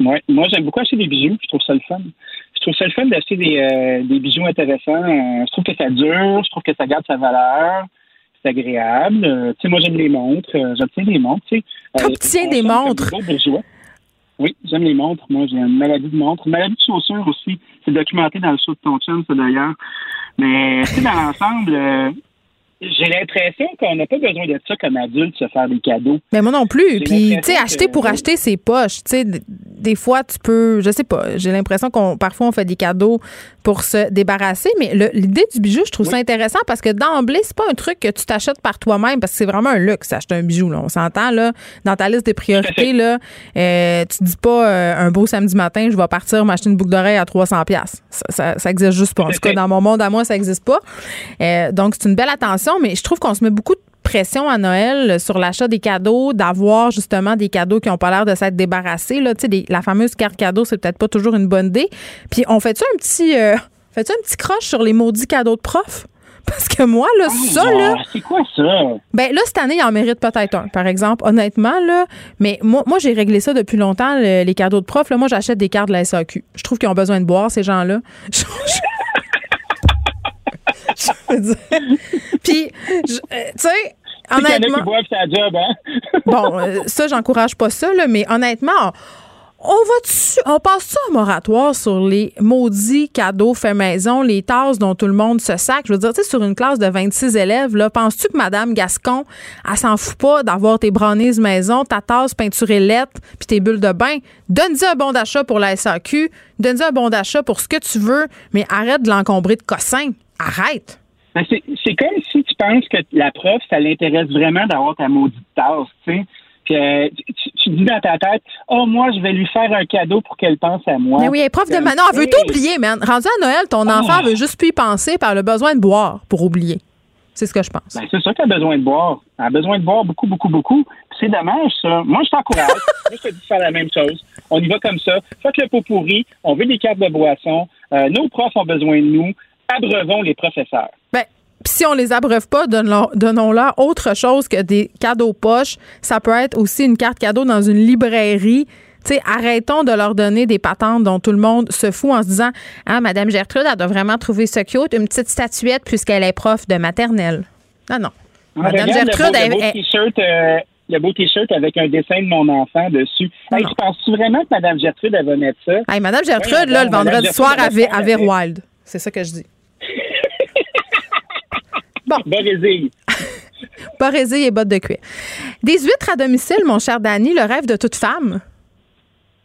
Ouais, moi, j'aime beaucoup acheter des bijoux. Je trouve ça le fun. Je trouve ça le fun d'acheter des, euh, des bijoux intéressants. Euh, je trouve que ça dure. Je trouve que ça garde sa valeur. C'est agréable. Euh, tu sais, moi, j'aime les montres. Euh, j'obtiens des montres, tu on des montres? Oui, j'aime les montres. Moi, j'ai une maladie de montre. Une maladie de chaussures aussi. C'est documenté dans le show de ton chum, ça, d'ailleurs. Mais, tu sais, dans l'ensemble, j'ai l'impression qu'on n'a pas besoin de ça comme adulte, se faire des cadeaux. Mais moi non plus. Puis, tu sais, acheter que- pour acheter, c'est poche. Tu sais, des fois, tu peux, je sais pas, j'ai l'impression qu'on, parfois, on fait des cadeaux pour se débarrasser. Mais l'idée du bijou, je trouve ça intéressant parce que d'emblée, c'est pas un truc que tu t'achètes par toi-même parce que c'est vraiment un luxe, acheter un bijou, là. On s'entend, là, dans ta liste des priorités, là, euh, tu dis pas, euh, un beau samedi matin, je vais partir m'acheter une boucle d'oreille à 300 pièces. Ça, ça, ça existe juste pas. En tout cas, dans mon monde à moi, ça existe pas. Euh, donc, c'est une belle attention, mais je trouve qu'on se met beaucoup de pression à Noël sur l'achat des cadeaux, d'avoir justement des cadeaux qui ont pas l'air de s'être débarrassés. Là, des- la fameuse carte cadeau, c'est peut-être pas toujours une bonne idée. Puis on fait-tu un petit, euh, un petit croche sur les maudits cadeaux de prof? Parce que moi, là, ça, là. C'est quoi ça? Ben là, cette année, il en mérite peut-être un, par exemple, honnêtement, là. Mais moi, moi j'ai réglé ça depuis longtemps, le- les cadeaux de prof. Là, moi, j'achète des cartes de la SAQ. Je trouve qu'ils ont besoin de boire, ces gens-là. Je- veux dire. Puis, tu sais, honnêtement. qui boivent sa job, hein? Bon, euh, ça, j'encourage pas ça, là, mais honnêtement, on va on passe-tu un moratoire sur les maudits cadeaux faits maison, les tasses dont tout le monde se sac? Je veux dire, tu sais, sur une classe de 26 élèves, là, penses-tu que Madame Gascon, elle s'en fout pas d'avoir tes brownies maison, ta tasse peinturée lettre, puis tes bulles de bain? Donne-y un bon d'achat pour la SAQ, donne-y un bon d'achat pour ce que tu veux, mais arrête de l'encombrer de cossins. Arrête! Ben, c'est comme si tu penses que la prof, ça l'intéresse vraiment d'avoir ta maudite tasse, tu sais. Puis euh, tu, tu dis dans ta tête, oh, moi, je vais lui faire un cadeau pour qu'elle pense à moi. Mais oui, elle est prof de Manon, elle veut t'oublier, man. Rendu à Noël, ton enfant veut juste plus y penser, elle a besoin de boire pour oublier. C'est ce que je pense. Ben, c'est ça qu'elle a besoin de boire. Elle a besoin de boire beaucoup, beaucoup, beaucoup. C'est dommage, ça. Moi, je t'encourage. Moi, je te dis de faire la même chose. On y va comme ça. Faites le pot pourri. On veut des cartes de boisson. Euh, nos profs ont besoin de nous. Abreuvons les professeurs. Ben, si on les abreuve pas, donnons-leur autre chose que des cadeaux poches. Ça peut être aussi une carte cadeau dans une librairie. Tu sais, arrêtons de leur donner des patentes dont tout le monde se fout en se disant Ah, Madame Gertrude, elle doit vraiment trouver ça cute, une petite statuette puisqu'elle est prof de maternelle. Non, non. Ah, Madame Gertrude, le beau, elle- le beau elle- t-shirt, euh, le beau t-shirt avec un dessin de mon enfant dessus. Hey, tu penses-tu vraiment que Mme Gertrude, elle va mettre ça? Hey, Madame Gertrude, là, le vendredi Madame soir, Gertrude, va la wild. C'est ça que je dis. Bon. Brésil. Barésie et bottes de cuir. Des huîtres à domicile, mon cher Danny, le rêve de toute femme?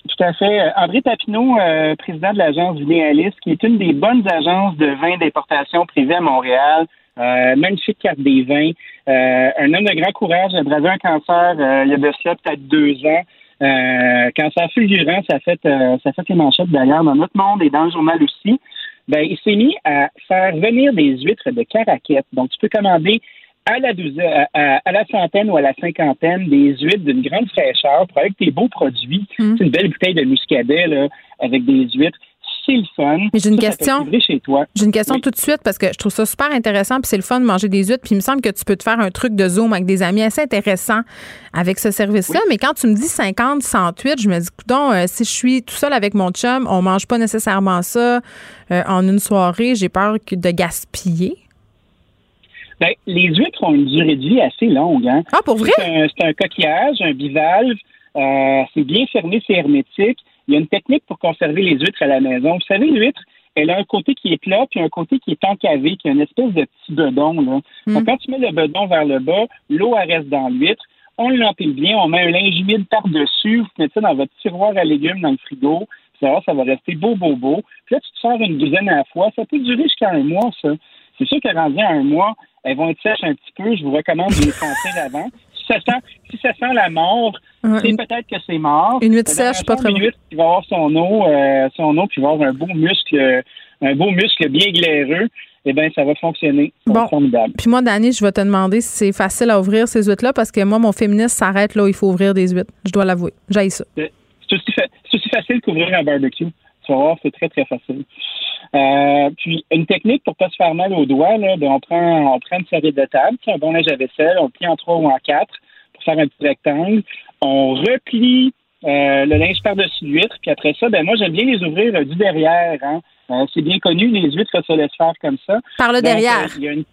Tout à fait. Euh, André Papineau, euh, président de l'agence Vinéalis, qui est une des bonnes agences de vin d'importation privée à Montréal, Euh, magnifique carte des vins. Euh, un homme de grand courage a bravé un cancer il y a de ça peut-être deux ans. Cancer fulgurant, ça fait, ça fait les manchettes d'ailleurs dans notre monde et dans le journal aussi. Ben, il s'est mis à faire venir des huîtres de caraquette. Donc, tu peux commander à la douzaine, à, à la centaine ou à la cinquantaine des huîtres d'une grande fraîcheur pour avec tes beaux produits. C'est une belle bouteille de muscadet là, avec des huîtres. C'est le fun. Mais j'ai une Ça, question. J'ai une question tout de suite parce que je trouve ça super intéressant puis c'est le fun de manger des huîtres puis il me semble que tu peux te faire un truc de zoom avec des amis assez intéressant avec ce service-là. Mais quand tu me dis 50, 108, je me dis, coudonc, euh, si je suis tout seul avec mon chum, on mange pas nécessairement ça euh, en une soirée. J'ai peur que- de gaspiller. Ben, les huîtres ont une durée de vie assez longue. Hein? Ah, pour vrai? C'est un, c'est un coquillage, un bivalve. Euh, c'est bien fermé, c'est hermétique. Il y a une technique pour conserver les huîtres à la maison. Vous savez, l'huître, elle a un côté qui est plat, puis un côté qui est encavé, qui a une espèce de petit bedon. Là. Donc, quand tu mets le bedon vers le bas, l'eau reste dans l'huître. On l'empile bien, on met un linge humide par-dessus, vous mettez ça dans votre tiroir à légumes dans le frigo. Puis ça va, ça va rester beau, beau, beau. Puis là, tu te sers une douzaine à la fois. Ça peut durer jusqu'à un mois, ça. C'est sûr que rendu à un mois, elles vont être sèches un petit peu. Je vous recommande de les sentir avant. Si ça sent, si ça sent la mort, c'est une- peut-être que c'est mort. Une dans sèche, pas très huître qui va avoir son eau, euh, son eau, puis va avoir un beau muscle, un beau muscle bien glaireux. Eh bien, ça va fonctionner. Bon. formidable. Puis moi, Dani, je vais te demander si c'est facile à ouvrir ces huîtres-là parce que moi, mon féministe s'arrête là où il faut ouvrir des huîtres. Je dois l'avouer. J'aille ça. C'est c'est aussi, fa- c'est aussi facile qu'ouvrir un barbecue. Tu vas voir, c'est très, très facile. Euh, puis, une technique pour pas se faire mal aux doigts, là, ben, on, prend, on prend une serviette de table, un bon linge à vaisselle, on le plie en trois ou en quatre pour faire un petit rectangle. On replie euh, le linge par-dessus l'huître, puis après ça, ben moi, j'aime bien les ouvrir euh, du derrière. Hein. Euh, c'est bien connu, les huîtres se laissent faire comme ça. Par le Donc, derrière. il y a une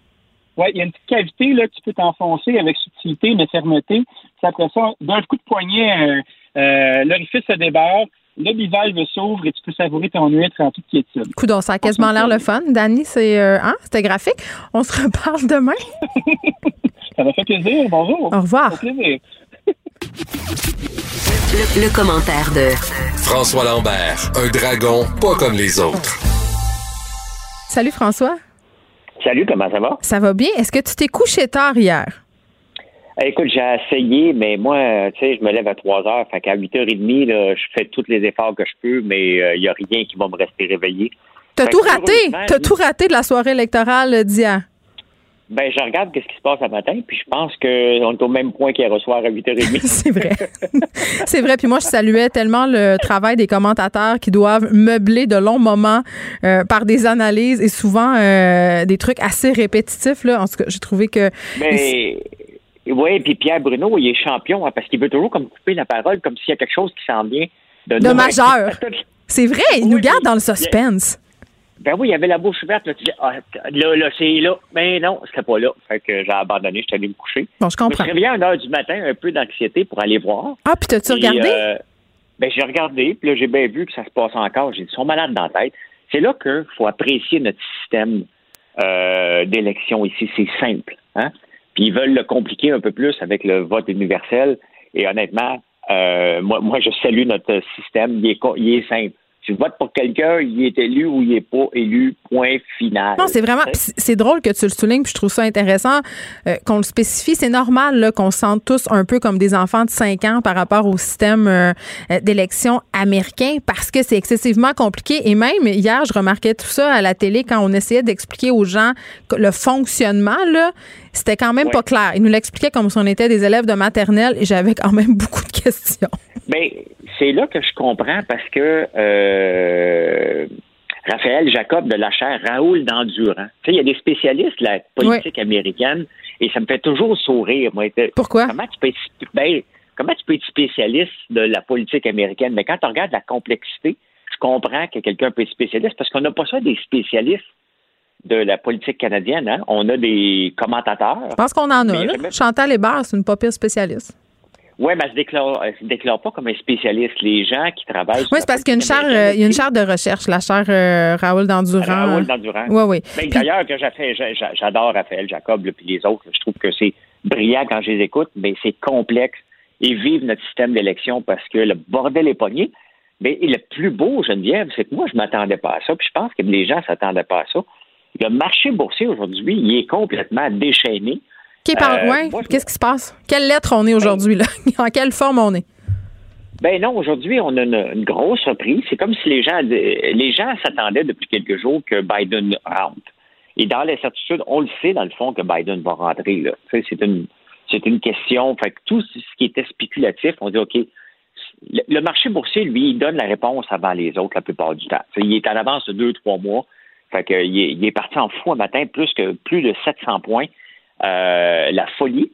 Ouais, il y a une petite cavité là, que tu peux t'enfoncer avec subtilité mais fermeté. Puis après ça, d'un coup de poignet, l'orifice se débarre, le bivalve s'ouvre et tu peux savourer ton huître en toute quiétude. Coudon, ça a quasiment l'air le fun. Dani, c'est euh, hein, c'était graphique. On se reparle demain. Ça m'a fait plaisir. Bonjour. Au revoir. Ça fait plaisir. Le, le commentaire de François Lambert, un dragon pas comme les autres. Salut François. Salut, comment ça va? Ça va bien? Est-ce que tu t'es couché tard hier? Eh, Écoute, j'ai essayé, mais moi, euh, tu sais, je me lève à 3 heures. Fait qu'à 8h30, là, je fais tous les efforts que je peux, mais il n'y a rien qui va me rester réveillé. T'as tout raté. T'as tout raté de la soirée électorale d'hier. Ben, je regarde qu'est-ce qui se passe ce matin, puis je pense qu'on est au même point qu'hier soir à 8h30. C'est vrai. C'est vrai. Puis moi, je saluais tellement le travail des commentateurs qui doivent meubler de longs moments euh, par des analyses et souvent euh, des trucs assez répétitifs. Là. En tout cas, j'ai trouvé que. Mais oui, puis Pierre Bruno, il est champion hein, parce qu'il veut toujours comme couper la parole comme s'il y a quelque chose qui s'en vient de, majeur. C'est vrai, il nous garde dans le suspense. Ben oui, il y avait la bouche ouverte. Là, tu dis, ah, là, là, c'est là. Mais non, c'était pas là. Fait que j'ai abandonné, je suis allé me coucher. Bon, je comprends. Je me à 1 heure du matin, un peu d'anxiété pour aller voir. Ah, puis t'as-tu regardé? euh, ben, j'ai regardé, puis là, j'ai bien vu que ça se passe encore. J'ai dit, ils sont malades dans la tête. C'est là qu'il faut apprécier notre système euh, d'élection ici. C'est simple. Hein? Puis ils veulent le compliquer un peu plus avec le vote universel. Et honnêtement, euh, moi, moi, je salue notre système. Il est, il est simple. Tu votes pour quelqu'un, il est élu ou il n'est pas élu, point final. Non, c'est vraiment. C'est drôle que tu le soulignes, puis je trouve ça intéressant euh, qu'on le spécifie. C'est normal qu'on se sente tous un peu comme des enfants de 5 ans par rapport au système euh, euh, d'élection américain parce que c'est excessivement compliqué. Et même hier, je remarquais tout ça à la télé quand on essayait d'expliquer aux gens le fonctionnement, là, c'était quand même Ouais. pas clair. Ils nous l'expliquaient comme si on était des élèves de maternelle et j'avais quand même beaucoup de questions. Ben, c'est là que je comprends parce que euh, Raphaël Jacob de la chaire Raoul d'Endurant. Tu sais, il y a des spécialistes de la politique américaine et ça me fait toujours sourire. Moi, Pourquoi? Comment tu peux être, ben, comment tu peux être spécialiste de la politique américaine? Mais quand tu regardes la complexité, je comprends que quelqu'un peut être spécialiste parce qu'on n'a pas ça des spécialistes de la politique canadienne. Hein? On a des commentateurs. Je pense qu'on en a. Là. Chantal Hébert, c'est une pas pire spécialiste. Oui, mais elle se déclare, elle se déclare pas comme un spécialiste. Les gens qui travaillent. sur Oui, c'est parce qu'il y a une chaire, euh, il y a une chaire de recherche, la chaire euh, Raoul d'Endurant. Raoul d'Endurant. Oui, oui. Ben, D'ailleurs, que j'adore Raphaël Jacob et les autres. Je trouve que c'est brillant quand je les écoute, mais c'est complexe. Ils vivent notre système d'élection parce que le bordel est pogné. Mais le plus beau, Geneviève, c'est que moi, je m'attendais pas à ça. Puis je pense que les gens s'attendaient pas à ça. Le marché boursier aujourd'hui, il est complètement déchaîné. Euh, ouais. Qu'est-ce qui se passe? Quelle lettre on est aujourd'hui, là? en quelle forme on est? Ben non, aujourd'hui, on a une, une grosse reprise. C'est comme si les gens les gens s'attendaient depuis quelques jours que Biden rentre. Et dans l'incertitude, on le sait dans le fond que Biden va rentrer. C'est une c'est une question. Fait que tout ce qui était spéculatif, on dit OK. Le, le marché boursier, lui, il donne la réponse avant les autres la plupart du temps. Il est en avance de deux, trois mois. Fait que il est, il est parti en fou un matin, plus que plus de 700 points. Euh, la folie.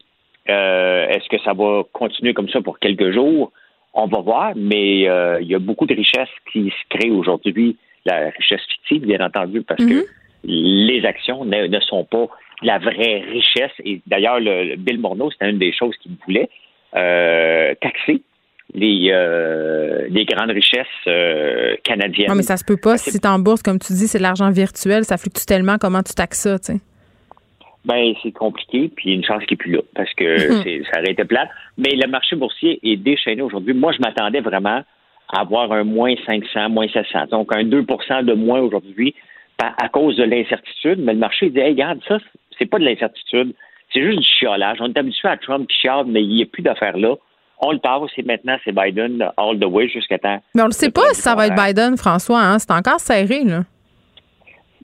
Euh, Est-ce que ça va continuer comme ça pour quelques jours? On va voir, mais euh, il y a beaucoup de richesses qui se créent aujourd'hui. La richesse fictive, bien entendu, parce que les actions ne, ne sont pas la vraie richesse. Et d'ailleurs, le, le Bill Morneau, c'était une des choses qu'il voulait, euh, taxer les, euh, les grandes richesses euh, canadiennes. Non, mais ça se peut pas. Si c'est en bourse, comme tu dis, c'est de l'argent virtuel, ça fluctue tellement. Comment tu taxes ça, tu sais? Ben, c'est compliqué, puis il y a une chance qui n'est plus là, parce que c'est- ça aurait été plate. Mais le marché boursier est déchaîné aujourd'hui. Moi, je m'attendais vraiment à avoir un moins 500, moins 700, donc un 2% de moins aujourd'hui à cause de l'incertitude. Mais le marché dit, hey, regarde, ça, c'est pas de l'incertitude, c'est juste du chiolage. On est habitué à Trump qui chiale, mais il n'y a plus d'affaires là. On le passe, et maintenant, c'est Biden all the way jusqu'à temps. Mais on le sait pas si ça va être Biden, François. Hein? C'est encore serré, là.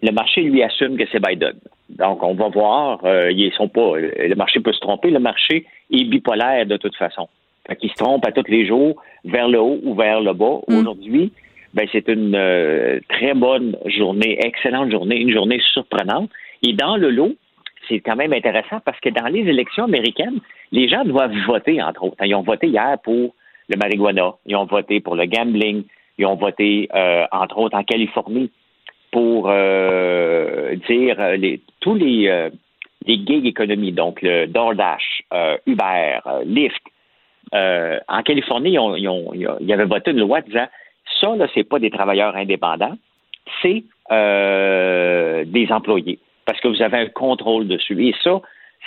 le marché lui assume que c'est Biden. Donc, on va voir. Euh, ils sont pas. euh, Le marché peut se tromper. Le marché est bipolaire de toute façon. Fait qu'il se trompe à tous les jours, vers le haut ou vers le bas. Aujourd'hui, ben, c'est une euh, très bonne journée, excellente journée, une journée surprenante. Et dans le lot, c'est quand même intéressant parce que dans les élections américaines, les gens doivent voter, entre autres. Ils ont voté hier pour le marijuana, ils ont voté pour le gambling, ils ont voté, euh, entre autres, en Californie pour euh, dire euh, tous les, euh, économies, donc le DoorDash, Uber, Lyft. En Californie, ils, ont, ils, avaient voté une loi disant ça, là, c'est pas des travailleurs indépendants, c'est des employés. Parce que vous avez un contrôle dessus. Et ça,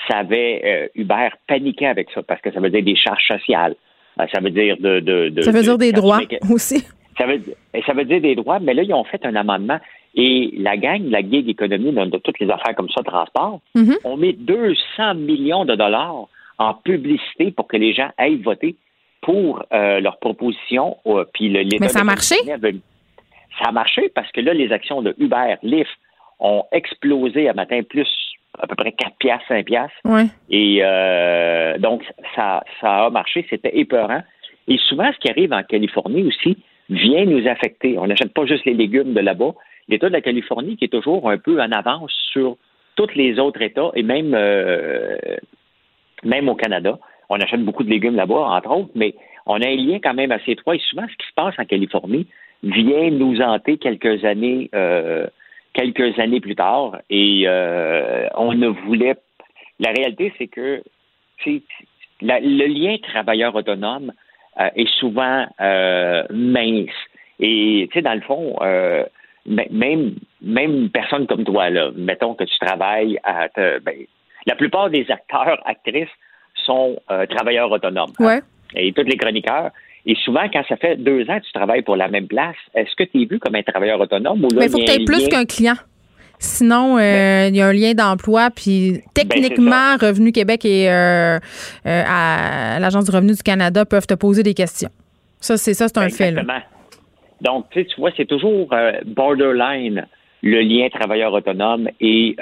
ça avait euh, Uber paniqué avec ça, parce que ça veut dire des charges sociales. Euh, ça veut dire de. de, de- Ça veut de- dire des droits aussi. ça veut, et ça veut dire des droits, mais là, ils ont fait un amendement. Et la gang de la gig économie, de, de toutes les affaires comme ça, transport, Mhm. on met 200 millions de dollars en publicité pour que les gens aillent voter pour euh, leur proposition. euh, puis le, Mais ça a de marché? Avait- Ça a marché parce que là, les actions de Uber, Lyft ont explosé à matin plus à peu près 4 piastres, 5 piastres. Ouais. Et euh, donc, ça, ça a marché, c'était épeurant. Et souvent, ce qui arrive en Californie aussi vient nous affecter. On n'achète pas juste les légumes de là-bas. L'État de la Californie qui est toujours un peu en avance sur tous les autres États et même, euh, même au Canada. On achète beaucoup de légumes là-bas, entre autres, mais on a un lien quand même assez étroit. Et souvent, ce qui se passe en Californie vient nous hanter quelques années, euh, quelques années plus tard. Et euh, on ne voulait. La réalité, c'est que la- le lien travailleur autonome euh, est souvent euh, mince. Et tu sais, dans le fond, même même une personne comme toi là, mettons que tu travailles à te- ben, la plupart des acteurs actrices sont travailleurs autonomes. hein. Et tous les chroniqueurs. Et souvent, quand ça fait deux ans que tu travailles pour la même place, est-ce que tu es vu comme un travailleur autonome ou là, Mais il faut que tu aies plus qu'un client. Sinon, euh, il y a un lien d'emploi, puis techniquement, Revenu Québec et euh, euh, l'Agence du revenu du Canada peuvent te poser des questions. Ça, c'est ça, c'est un fait. Donc, tu vois, c'est toujours borderline le lien travailleur autonome et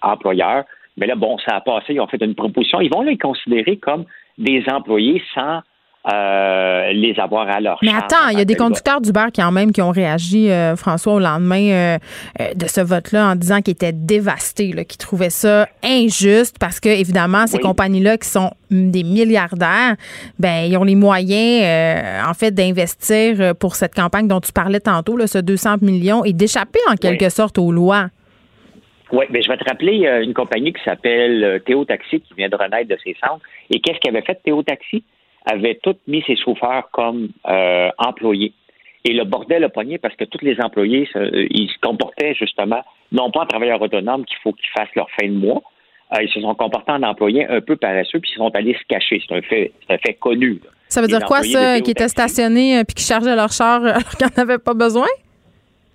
employeur. Mais là, bon, ça a passé, ils ont fait une proposition. Ils vont les considérer comme des employés sans euh, les avoir à leur Mais charge attends, il y a des conducteurs d'Uber qui, en même, qui ont réagi, euh, François, au lendemain euh, de ce vote-là en disant qu'ils étaient dévastés, qu'ils trouvaient ça injuste parce que, évidemment, ces Oui. compagnies-là qui sont des milliardaires, ben, ils ont les moyens, en fait, d'investir pour cette campagne dont tu parlais tantôt, là, ce 200 millions, et d'échapper en quelque sorte aux lois. Oui, mais je vais te rappeler une compagnie qui s'appelle Théo Taxi qui vient de renaître de ses centres. Et qu'est-ce qu'avait fait Théo Taxi? Avait tout mis ses chauffeurs comme euh, employés. Et le bordel a pogné parce que tous les employés, euh, ils se comportaient justement, non pas en travailleurs autonomes qu'il faut qu'ils fassent leur fin de mois. Euh, ils se sont comportés en employés un peu paresseux, puis ils sont allés se cacher. C'est un fait, un fait connu. là. Ça veut Les dire quoi, ça, qui étaient stationnés puis qui chargeaient leur char alors qu'ils n'en avaient pas besoin?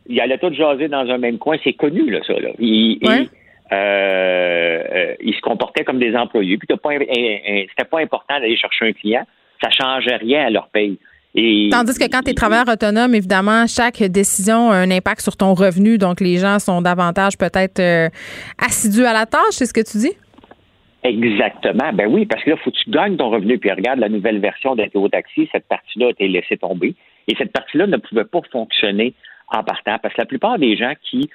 ils allaient tous jaser dans un même coin. C'est connu, là, ça. Là. Ils, Ouais. ils, euh, ils se comportaient comme des employés. Puis pas, c'était pas important d'aller chercher un client. Ça changeait rien à leur paye. Et, Tandis que quand tu es travailleur autonome, évidemment, chaque décision a un impact sur ton revenu. Donc, les gens sont davantage peut-être euh, assidus à la tâche, c'est ce que tu dis? Exactement. Ben oui, parce que là, faut que tu gagnes ton revenu. Puis regarde la nouvelle version d'Intéo Taxi, cette partie-là a été laissée tomber. Et cette partie-là ne pouvait pas fonctionner en partant parce que la plupart des gens qui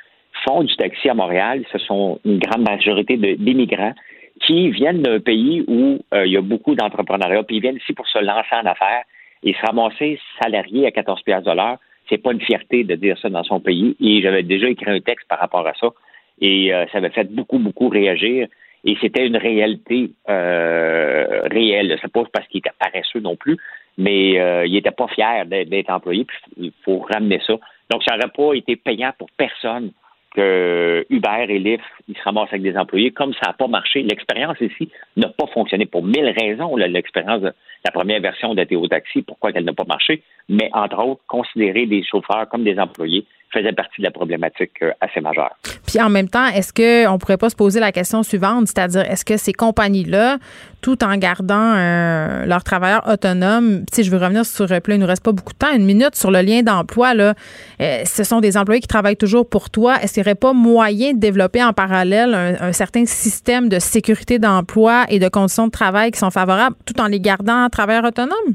font du taxi à Montréal, ce sont une grande majorité d'immigrants qui viennent d'un pays où euh, il y a beaucoup d'entrepreneuriat, puis ils viennent ici pour se lancer en affaires et se ramasser salarié à 14 piastres de l'heure. C'est pas une fierté de dire ça dans son pays. Et j'avais déjà écrit un texte par rapport à ça. Et euh, ça avait fait beaucoup, beaucoup réagir. Et c'était une réalité euh, réelle. C'est pas parce qu'il était paresseux non plus, mais euh, il n'était pas fier d'être employé. Il faut ramener ça. Donc, ça n'aurait pas été payant pour personne que Uber et Lyft, ils se ramassent avec des employés. Comme ça n'a pas marché, l'expérience ici n'a pas fonctionné pour mille raisons. L'expérience de la première version de Théo Taxi, pourquoi elle n'a pas marché, mais entre autres, considérer des chauffeurs comme des employés faisait partie de la problématique euh, assez majeure. Puis en même temps, est-ce qu'on pourrait pas se poser la question suivante, c'est-à-dire est-ce que ces compagnies-là, tout en gardant euh, leurs travailleurs autonomes, si je veux revenir sur, euh, là, il nous reste pas beaucoup de temps, une minute sur le lien d'emploi, là, ce sont des employés qui travaillent toujours pour toi. Est-ce qu'il n'y aurait pas moyen de développer en parallèle un, un certain système de sécurité d'emploi et de conditions de travail qui sont favorables, tout en les gardant travailleurs autonomes?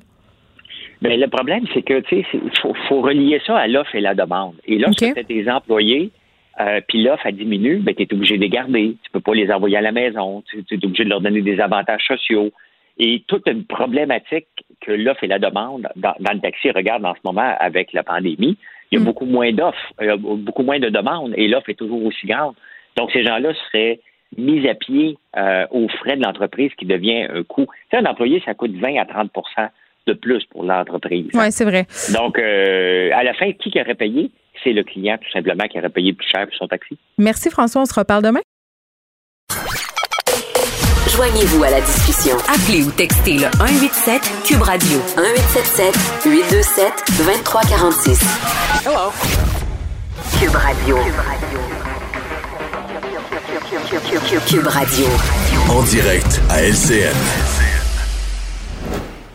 Mais le problème, c'est que tu sais, faut, faut relier ça à l'offre et la demande. Et lorsque OK. tu as des employés, euh, puis l'offre elle diminue, ben, tu es obligé de les garder. Tu peux pas les envoyer à la maison. Tu, es obligé de leur donner des avantages sociaux. Et toute une problématique que l'offre et la demande dans, dans le taxi regarde en ce moment avec la pandémie. Il y a beaucoup moins d'offres, il y a beaucoup moins de demandes et l'offre est toujours aussi grande. Donc, ces gens-là seraient mis à pied euh, aux frais de l'entreprise qui devient un coût. Tu sais, un employé, ça coûte 20 à 30 de plus pour l'entreprise. Oui, c'est vrai. Donc, euh, à la fin, qui aurait payé? C'est le client, tout simplement, qui aurait payé plus cher pour son taxi. Merci François, on se reparle demain. Joignez-vous à la discussion. Appelez ou textez le 187 Cube Radio 1877 827 2346. Hello. Cube Radio. Cube Radio. En direct à LCN.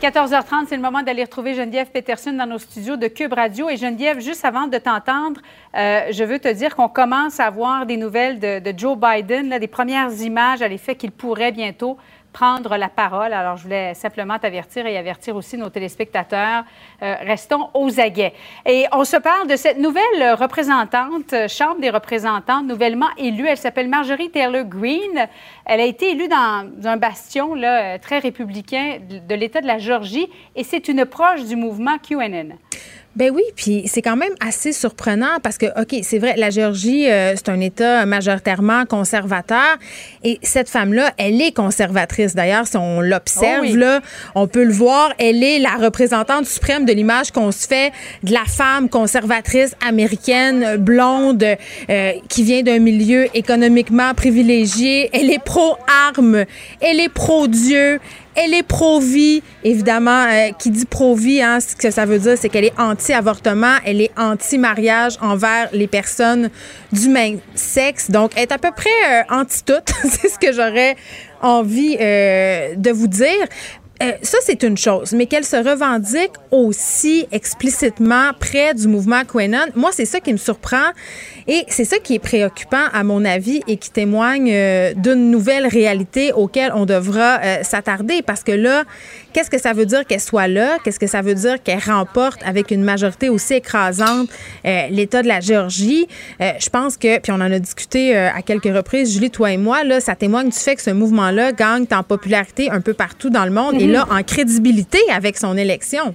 14h30, c'est le moment d'aller retrouver Geneviève Peterson dans nos studios de Cube Radio. Et Geneviève, juste avant de t'entendre, euh, je veux te dire qu'on commence à avoir des nouvelles de, Joe Biden, des premières images à l'effet qu'il pourrait bientôt prendre la parole. Alors, je voulais simplement t'avertir et avertir aussi nos téléspectateurs. Euh, restons aux aguets. Et on se parle de cette nouvelle représentante, euh, Chambre des représentants, nouvellement élue. Elle s'appelle Marjorie Taylor Greene. Elle a été élue dans un bastion là, euh, très républicain de l'État de la Georgie et c'est une proche du mouvement QAnon. Ben oui, puis c'est quand même assez surprenant parce que, OK, c'est vrai, la Géorgie, euh, c'est un État majoritairement conservateur et cette femme-là, elle est conservatrice. D'ailleurs, si on l'observe, Oh oui. là, on peut le voir, elle est la représentante suprême de l'image qu'on se fait de la femme conservatrice américaine, blonde, euh, qui vient d'un milieu économiquement privilégié. Elle est pro-armes, elle est pro-Dieu, elle est pro-vie, évidemment. euh, qui dit pro-vie, hein, ce que ça veut dire, c'est qu'elle est anti-avortement, elle est anti-mariage envers les personnes du même sexe. Donc, elle est à peu près euh, anti-tout. c'est ce que j'aurais envie euh, de vous dire. Euh, ça, c'est une chose, mais qu'elle se revendique aussi explicitement près du mouvement QAnon, moi, c'est ça qui me surprend et c'est ça qui est préoccupant, à mon avis, et qui témoigne euh, d'une nouvelle réalité auquel on devra euh, s'attarder parce que là, qu'est-ce que ça veut dire qu'elle soit là? Qu'est-ce que ça veut dire qu'elle remporte avec une majorité aussi écrasante euh, l'État de la Géorgie? Euh, je pense que, puis on en a discuté euh, à quelques reprises, Julie, toi et moi, là, ça témoigne du fait que ce mouvement-là gagne en popularité un peu partout dans le monde et Mhm. là, en crédibilité avec son élection.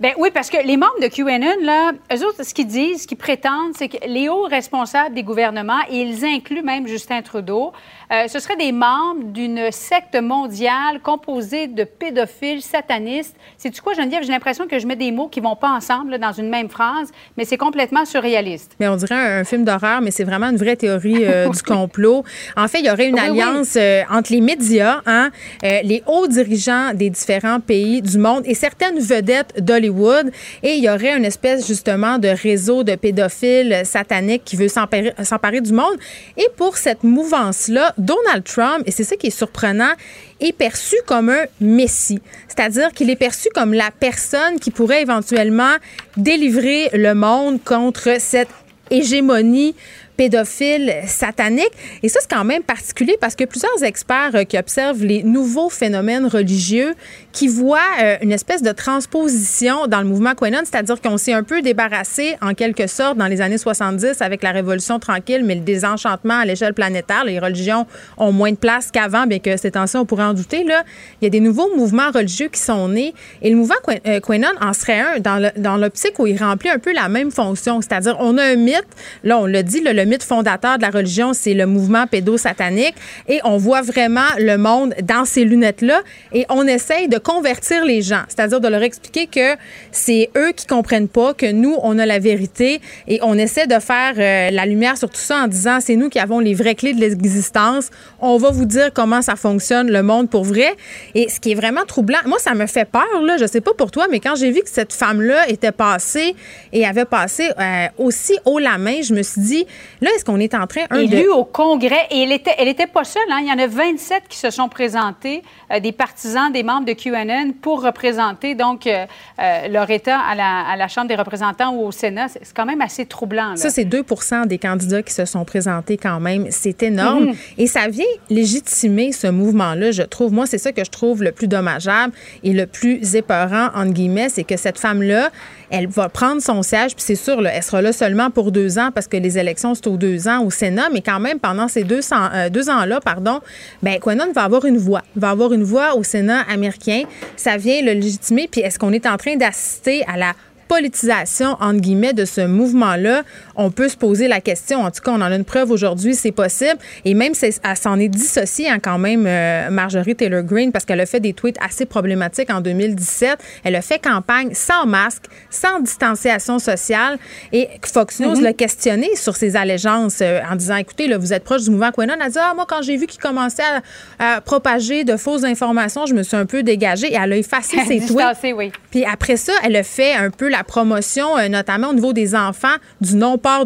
Ben oui, parce que les membres de QAnon, là, eux autres, ce qu'ils disent, ce qu'ils prétendent, c'est que les hauts responsables des gouvernements, et ils incluent même Justin Trudeau, Euh, ce seraient des membres d'une secte mondiale composée de pédophiles satanistes. C'est-tu quoi, Geneviève? J'ai l'impression que je mets des mots qui vont pas ensemble dans une même phrase, mais c'est complètement surréaliste. Mais on dirait un, film d'horreur, mais c'est vraiment une vraie théorie euh, du complot. En fait, il y aurait une alliance euh, entre les médias, hein, les hauts dirigeants des différents pays du monde et certaines vedettes d'Hollywood. Et il y aurait une espèce, justement, de réseau de pédophiles sataniques qui veut s'emparer du monde. Et pour cette mouvance-là, Donald Trump, et c'est ça qui est surprenant, est perçu comme un messie. C'est-à-dire qu'il est perçu comme la personne qui pourrait éventuellement délivrer le monde contre cette hégémonie pédophile satanique. Et ça, c'est quand même particulier parce que plusieurs experts euh, qui observent les nouveaux phénomènes religieux qui voient euh, une espèce de transposition dans le mouvement Quenon, c'est-à-dire qu'on s'est un peu débarrassé en quelque sorte dans les années 70 avec la Révolution tranquille, mais le désenchantement à l'échelle planétaire. Les religions ont moins de place qu'avant, bien que ces temps-ci, on pourrait en douter. Là. Il y a des nouveaux mouvements religieux qui sont nés et le mouvement euh, Quenon en serait un dans l'optique où il remplit un peu la même fonction, c'est-à-dire on a un mythe, là on l'a dit, le, le mythe fondateur de la religion, c'est le mouvement pédosatanique. Et on voit vraiment le monde dans ces lunettes-là. Et on essaye de convertir les gens, c'est-à-dire de leur expliquer que c'est eux qui comprennent pas, que nous, on a la vérité. Et on essaie de faire euh, la lumière sur tout ça en disant, c'est nous qui avons les vraies clés de l'existence. On va vous dire comment ça fonctionne, le monde pour vrai. Et ce qui est vraiment troublant, moi, ça me fait peur, là. Je sais pas pour toi, mais quand j'ai vu que cette femme-là était passée et avait passé euh, aussi haut la main, je me suis dit, Là, est-ce qu'on est en train... Un Élue au Congrès, et elle était, elle était pas seule. Hein? Il y en a 27 qui se sont présentés, euh, des partisans, des membres de QAnon, pour représenter donc euh, euh, leur État à la, à la, Chambre des représentants ou au Sénat. C'est quand même assez troublant. Là. Ça, c'est 2 des candidats qui se sont présentés quand même. C'est énorme. Mhm. Et ça vient légitimer ce mouvement-là, je trouve. Moi, c'est ça que je trouve le plus dommageable et le plus épeurant, entre guillemets, c'est que cette femme-là, elle va prendre son siège, puis c'est sûr, elle sera là seulement pour deux ans parce que les élections, c'est aux deux ans au Sénat, mais quand même, pendant ces deux, euh, deux ans-là, pardon, ben, Quenon va avoir une voix, va avoir une voix au Sénat américain. Ça vient le légitimer, puis est-ce qu'on est en train d'assister à la politisation, entre guillemets, de ce mouvement-là, on peut se poser la question. En tout cas, on en a une preuve aujourd'hui, c'est possible. Et même, elle s'en est dissociée hein, quand même, euh, Marjorie Taylor Greene, parce qu'elle a fait des tweets assez problématiques en 2017. Elle a fait campagne sans masque, sans distanciation sociale. Et Fox News mm-hmm. l'a questionné sur ses allégeances euh, en disant, écoutez, là, vous êtes proche du mouvement Quenon. Elle a dit, ah, moi, quand j'ai vu qu'il commençait à, propager de fausses informations, je me suis un peu dégagée. Et elle a effacé ses tweets. Oui. Puis après ça, elle a fait un peu la promotion, euh, notamment au niveau des enfants, du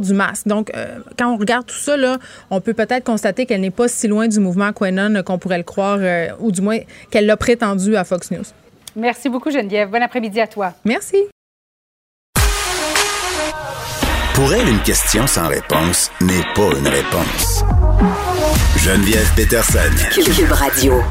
du masque. Donc, euh, quand on regarde tout ça, là, on peut peut-être constater qu'elle n'est pas si loin du mouvement Quenon qu'on pourrait le croire, euh, ou du moins qu'elle l'a prétendu à Fox News. Merci beaucoup, Geneviève. Bon après-midi à toi. Merci. Pour elle, une question sans réponse n'est pas une réponse. Geneviève Peterson. Cube Radio.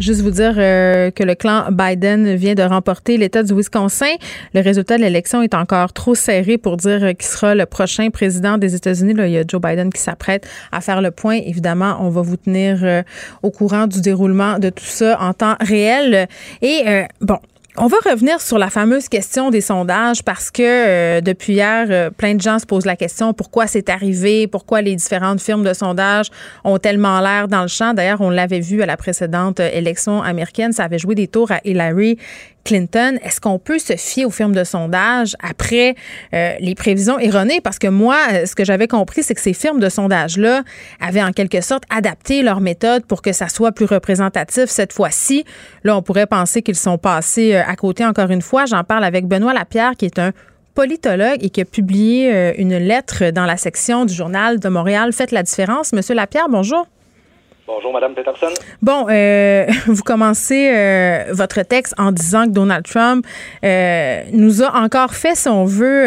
Juste vous dire euh, que le clan Biden vient de remporter l'État du Wisconsin. Le résultat de l'élection est encore trop serré pour dire qui sera le prochain président des États-Unis. il y a Joe Biden qui s'apprête à faire le point. Évidemment, on va vous tenir euh, au courant du déroulement de tout ça en temps réel. Et euh, bon, on va revenir sur la fameuse question des sondages parce que euh, depuis hier, euh, plein de gens se posent la question pourquoi c'est arrivé, pourquoi les différentes firmes de sondage ont tellement l'air dans le champ? D'ailleurs, on l'avait vu à la précédente euh, élection américaine, ça avait joué des tours à Hillary Clinton. Est-ce qu'on peut se fier aux firmes de sondage après euh, les prévisions erronées? Parce que moi, euh, ce que j'avais compris, c'est que ces firmes de sondage-là avaient en quelque sorte adapté leur méthode pour que ça soit plus représentatif cette fois-ci. Là, on pourrait penser qu'ils sont passés euh, à côté encore une fois. J'en parle avec Benoît Lapierre, qui est un politologue et qui a publié une lettre dans la section du Journal de Montréal. Faites la différence. Monsieur Lapierre, bonjour. Bonjour, Madame Peterson. Bon, euh, vous commencez euh, votre texte en disant que Donald Trump euh, nous a encore fait, si on veut,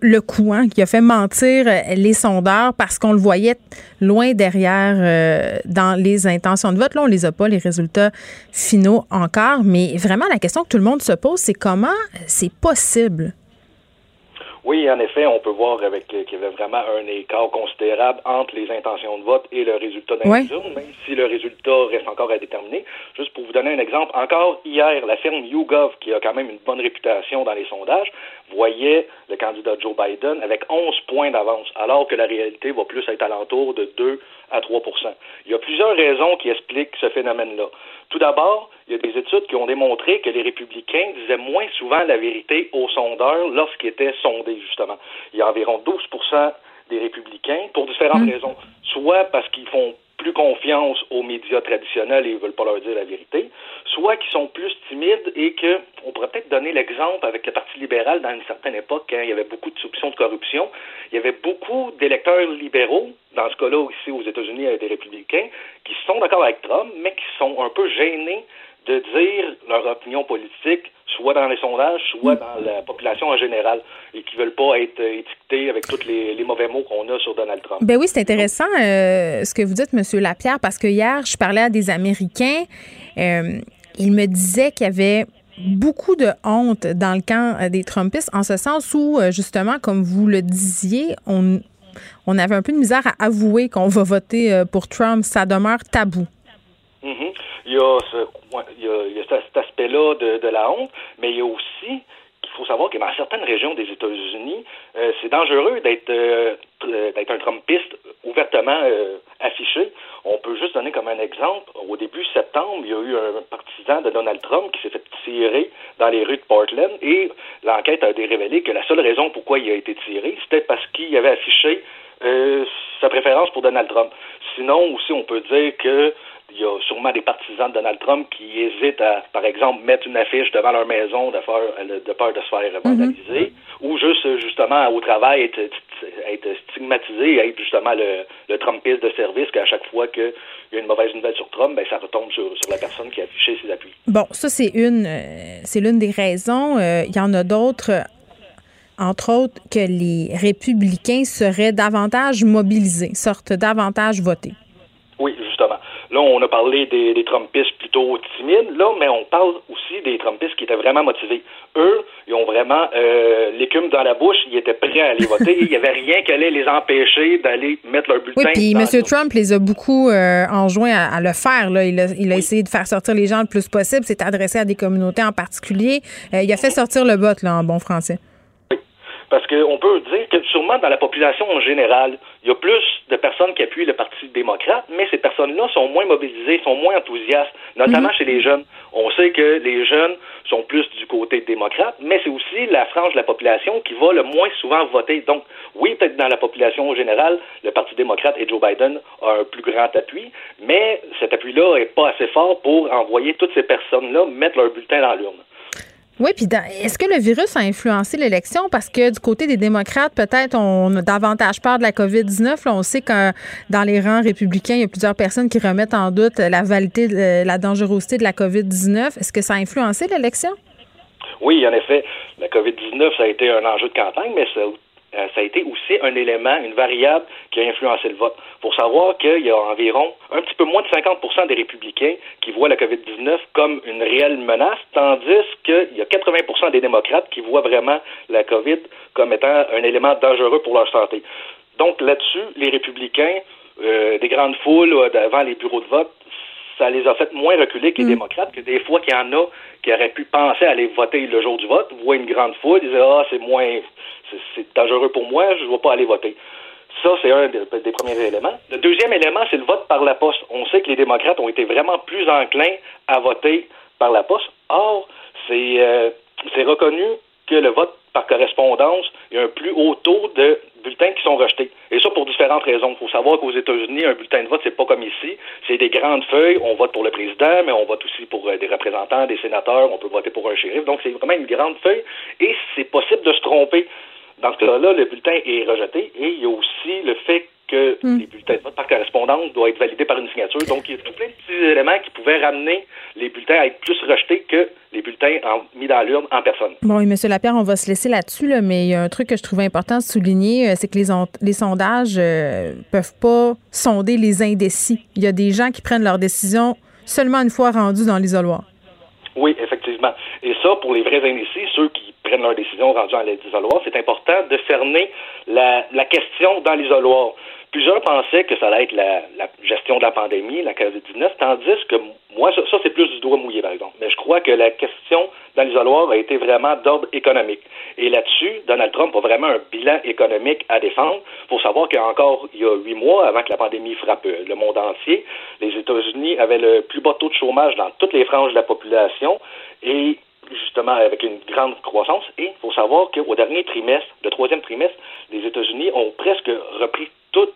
le coup, hein, qui a fait mentir les sondeurs parce qu'on le voyait loin derrière dans les intentions de vote. Là, on les a pas, les résultats finaux encore, mais vraiment, la question que tout le monde se pose, c'est comment c'est possible? Oui, en effet, on peut voir avec qu'il y avait vraiment un écart considérable entre les intentions de vote et le résultat d'un Ouais. même si le résultat reste encore à déterminer. Juste pour vous donner un exemple, encore hier, la firme YouGov, qui a quand même une bonne réputation dans les sondages, voyait le candidat Joe Biden avec 11 points d'avance, alors que la réalité va plus être alentour de 2 à 3% Il y a plusieurs raisons qui expliquent ce phénomène-là. Tout d'abord, il y a des études qui ont démontré que les républicains disaient moins souvent la vérité aux sondeurs lorsqu'ils étaient sondés, justement. Il y a environ 12 des républicains, pour différentes raisons. Soit parce qu'ils font plus confiance aux médias traditionnels et ils veulent pas leur dire la vérité, soit qu'ils sont plus timides et que, on pourrait peut-être donner l'exemple avec le Parti libéral dans une certaine époque, quand il y avait beaucoup de soupçons de corruption, il y avait beaucoup d'électeurs libéraux, dans ce cas-là ici aux États-Unis avec des républicains, qui sont d'accord avec Trump, mais qui sont un peu gênés de dire leur opinion politique, soit dans les sondages, soit dans la population en général, et qui veulent pas être euh, étiquetés avec tous les, mauvais mots qu'on a sur Donald Trump. Ben oui, c'est intéressant euh, ce que vous dites, Monsieur Lapierre, parce que hier, je parlais à des Américains. Euh, ils me disaient qu'il y avait beaucoup de honte dans le camp des Trumpistes, en ce sens où, justement, comme vous le disiez, on, on avait un peu de misère à avouer qu'on va voter pour Trump. Ça demeure tabou. Mhm. Il y a, ce, il y a, il cet aspect-là de, la honte, mais il y a aussi qu'il faut savoir que dans certaines régions des États-Unis, euh, c'est dangereux d'être euh, tr- d'être un Trumpiste ouvertement euh, affiché. On peut juste donner comme un exemple. Au début septembre, il y a eu un partisan de Donald Trump qui s'est fait tirer dans les rues de Portland et l'enquête a été révélée que la seule raison pourquoi il a été tiré, c'était parce qu'il avait affiché euh, sa préférence pour Donald Trump. Sinon, aussi, on peut dire que il y a sûrement des partisans de Donald Trump qui hésitent à, par exemple, mettre une affiche devant leur maison de, faire, de peur de se faire vandaliser, ou juste, euh, justement, au travail, être, être stigmatisé, être justement le, le Trumpiste de service, qu'à chaque fois qu'il y a une mauvaise nouvelle sur Trump, ben, ça retombe sur, sur la personne qui a affiché ses appuis. Bon, ça, c'est une, euh, c'est l'une des raisons. Euh, Il y en a d'autres, euh, entre autres, que les républicains seraient davantage mobilisés, sortent davantage voter. Là, on a parlé des, des Trumpistes plutôt timides, là, mais on parle aussi des Trumpistes qui étaient vraiment motivés. Eux, ils ont vraiment euh, l'écume dans la bouche, ils étaient prêts à aller voter. Il n'y avait rien qui allait les empêcher d'aller mettre leur bulletin. Oui, puis M. Trump les a beaucoup euh, enjoints à, à le faire. Là. Il, a, il a essayé de faire sortir les gens le plus possible. C'est adressé à des communautés en particulier. Euh, il a fait sortir le bot, là, en bon français. Parce qu'on peut dire que sûrement dans la population en général, il y a plus de personnes qui appuient le Parti démocrate, mais ces personnes-là sont moins mobilisées, sont moins enthousiastes, notamment chez les jeunes. On sait que les jeunes sont plus du côté démocrate, mais c'est aussi la frange de la population qui va le moins souvent voter. Donc, oui, peut-être dans la population en général, le Parti démocrate et Joe Biden a un plus grand appui, mais cet appui-là est pas assez fort pour envoyer toutes ces personnes-là mettre leur bulletin dans l'urne. Oui, puis est-ce que le virus a influencé l'élection? Parce que du côté des démocrates, peut-être, on a davantage peur de la COVID-19. Là, on sait que dans les rangs républicains, il y a plusieurs personnes qui remettent en doute la validité, de- la dangerosité de la COVID-19. Est-ce que ça a influencé l'élection? Oui, en effet, la COVID-19, ça a été un enjeu de campagne, mais ça, euh, ça a été aussi un élément, une variable qui a influencé le vote. Pour savoir qu'il y a environ un petit peu moins de 50 des républicains qui voient la COVID-19 comme une réelle menace, tandis qu'il y a 80 des démocrates qui voient vraiment la COVID comme étant un élément dangereux pour leur santé. Donc là-dessus, les républicains, euh, des grandes foules euh, devant les bureaux de vote, ça les a fait moins reculer que les démocrates, que des fois qu'il y en a qui auraient pu penser à aller voter le jour du vote, voient une grande foule, ils disent Ah, c'est moins c'est- dangereux pour moi, je ne vais pas aller voter. Ça, c'est un des, des premiers éléments. Le deuxième élément, c'est le vote par la poste. On sait que les démocrates ont été vraiment plus enclins à voter par la poste. Or, c'est euh, c'est reconnu que le vote par correspondance, il y a un plus haut taux de bulletins qui sont rejetés. Et ça pour différentes raisons. Il faut savoir qu'aux États-Unis, un bulletin de vote, c'est pas comme ici. C'est des grandes feuilles. On vote pour le président, mais on vote aussi pour euh, des représentants, des sénateurs. On peut voter pour un shérif. Donc, c'est vraiment une grande feuille. Et c'est possible de se tromper. Dans ce cas-là, le bulletin est rejeté. Et il y a aussi le fait que les bulletins de vote par correspondance doivent être validés par une signature. Donc, il y a tout plein de petits éléments qui pouvaient ramener les bulletins à être plus rejetés que les bulletins en- mis dans l'urne en personne. Bon, et M. Lapierre, on va se laisser là-dessus, là, mais il y a un truc que je trouvais important de souligner, euh, c'est que les, on- les sondages euh, peuvent pas sonder les indécis. Il y a des gens qui prennent leurs décisions seulement une fois rendus dans l'isoloir. Oui, effectivement. Et ça, pour les vrais indécis, ceux qui prennent leurs décisions rendues à l'isoloir, c'est important de cerner la, la question dans l'isoloir. Plusieurs pensaient que ça allait être la, la gestion de la pandémie, la COVID-19, tandis que moi, ça, ça c'est plus du doigt mouillé, par exemple. Mais je crois que la question dans l'isoloir a été vraiment d'ordre économique. Et là-dessus, Donald Trump a vraiment un bilan économique à défendre. pour savoir qu'encore il y a huit mois, avant que la pandémie frappe le monde entier, les États-Unis avaient le plus bas taux de chômage dans toutes les franges de la population et justement avec une grande croissance. Et il faut savoir qu'au dernier trimestre, le troisième trimestre, les États-Unis ont presque repris tout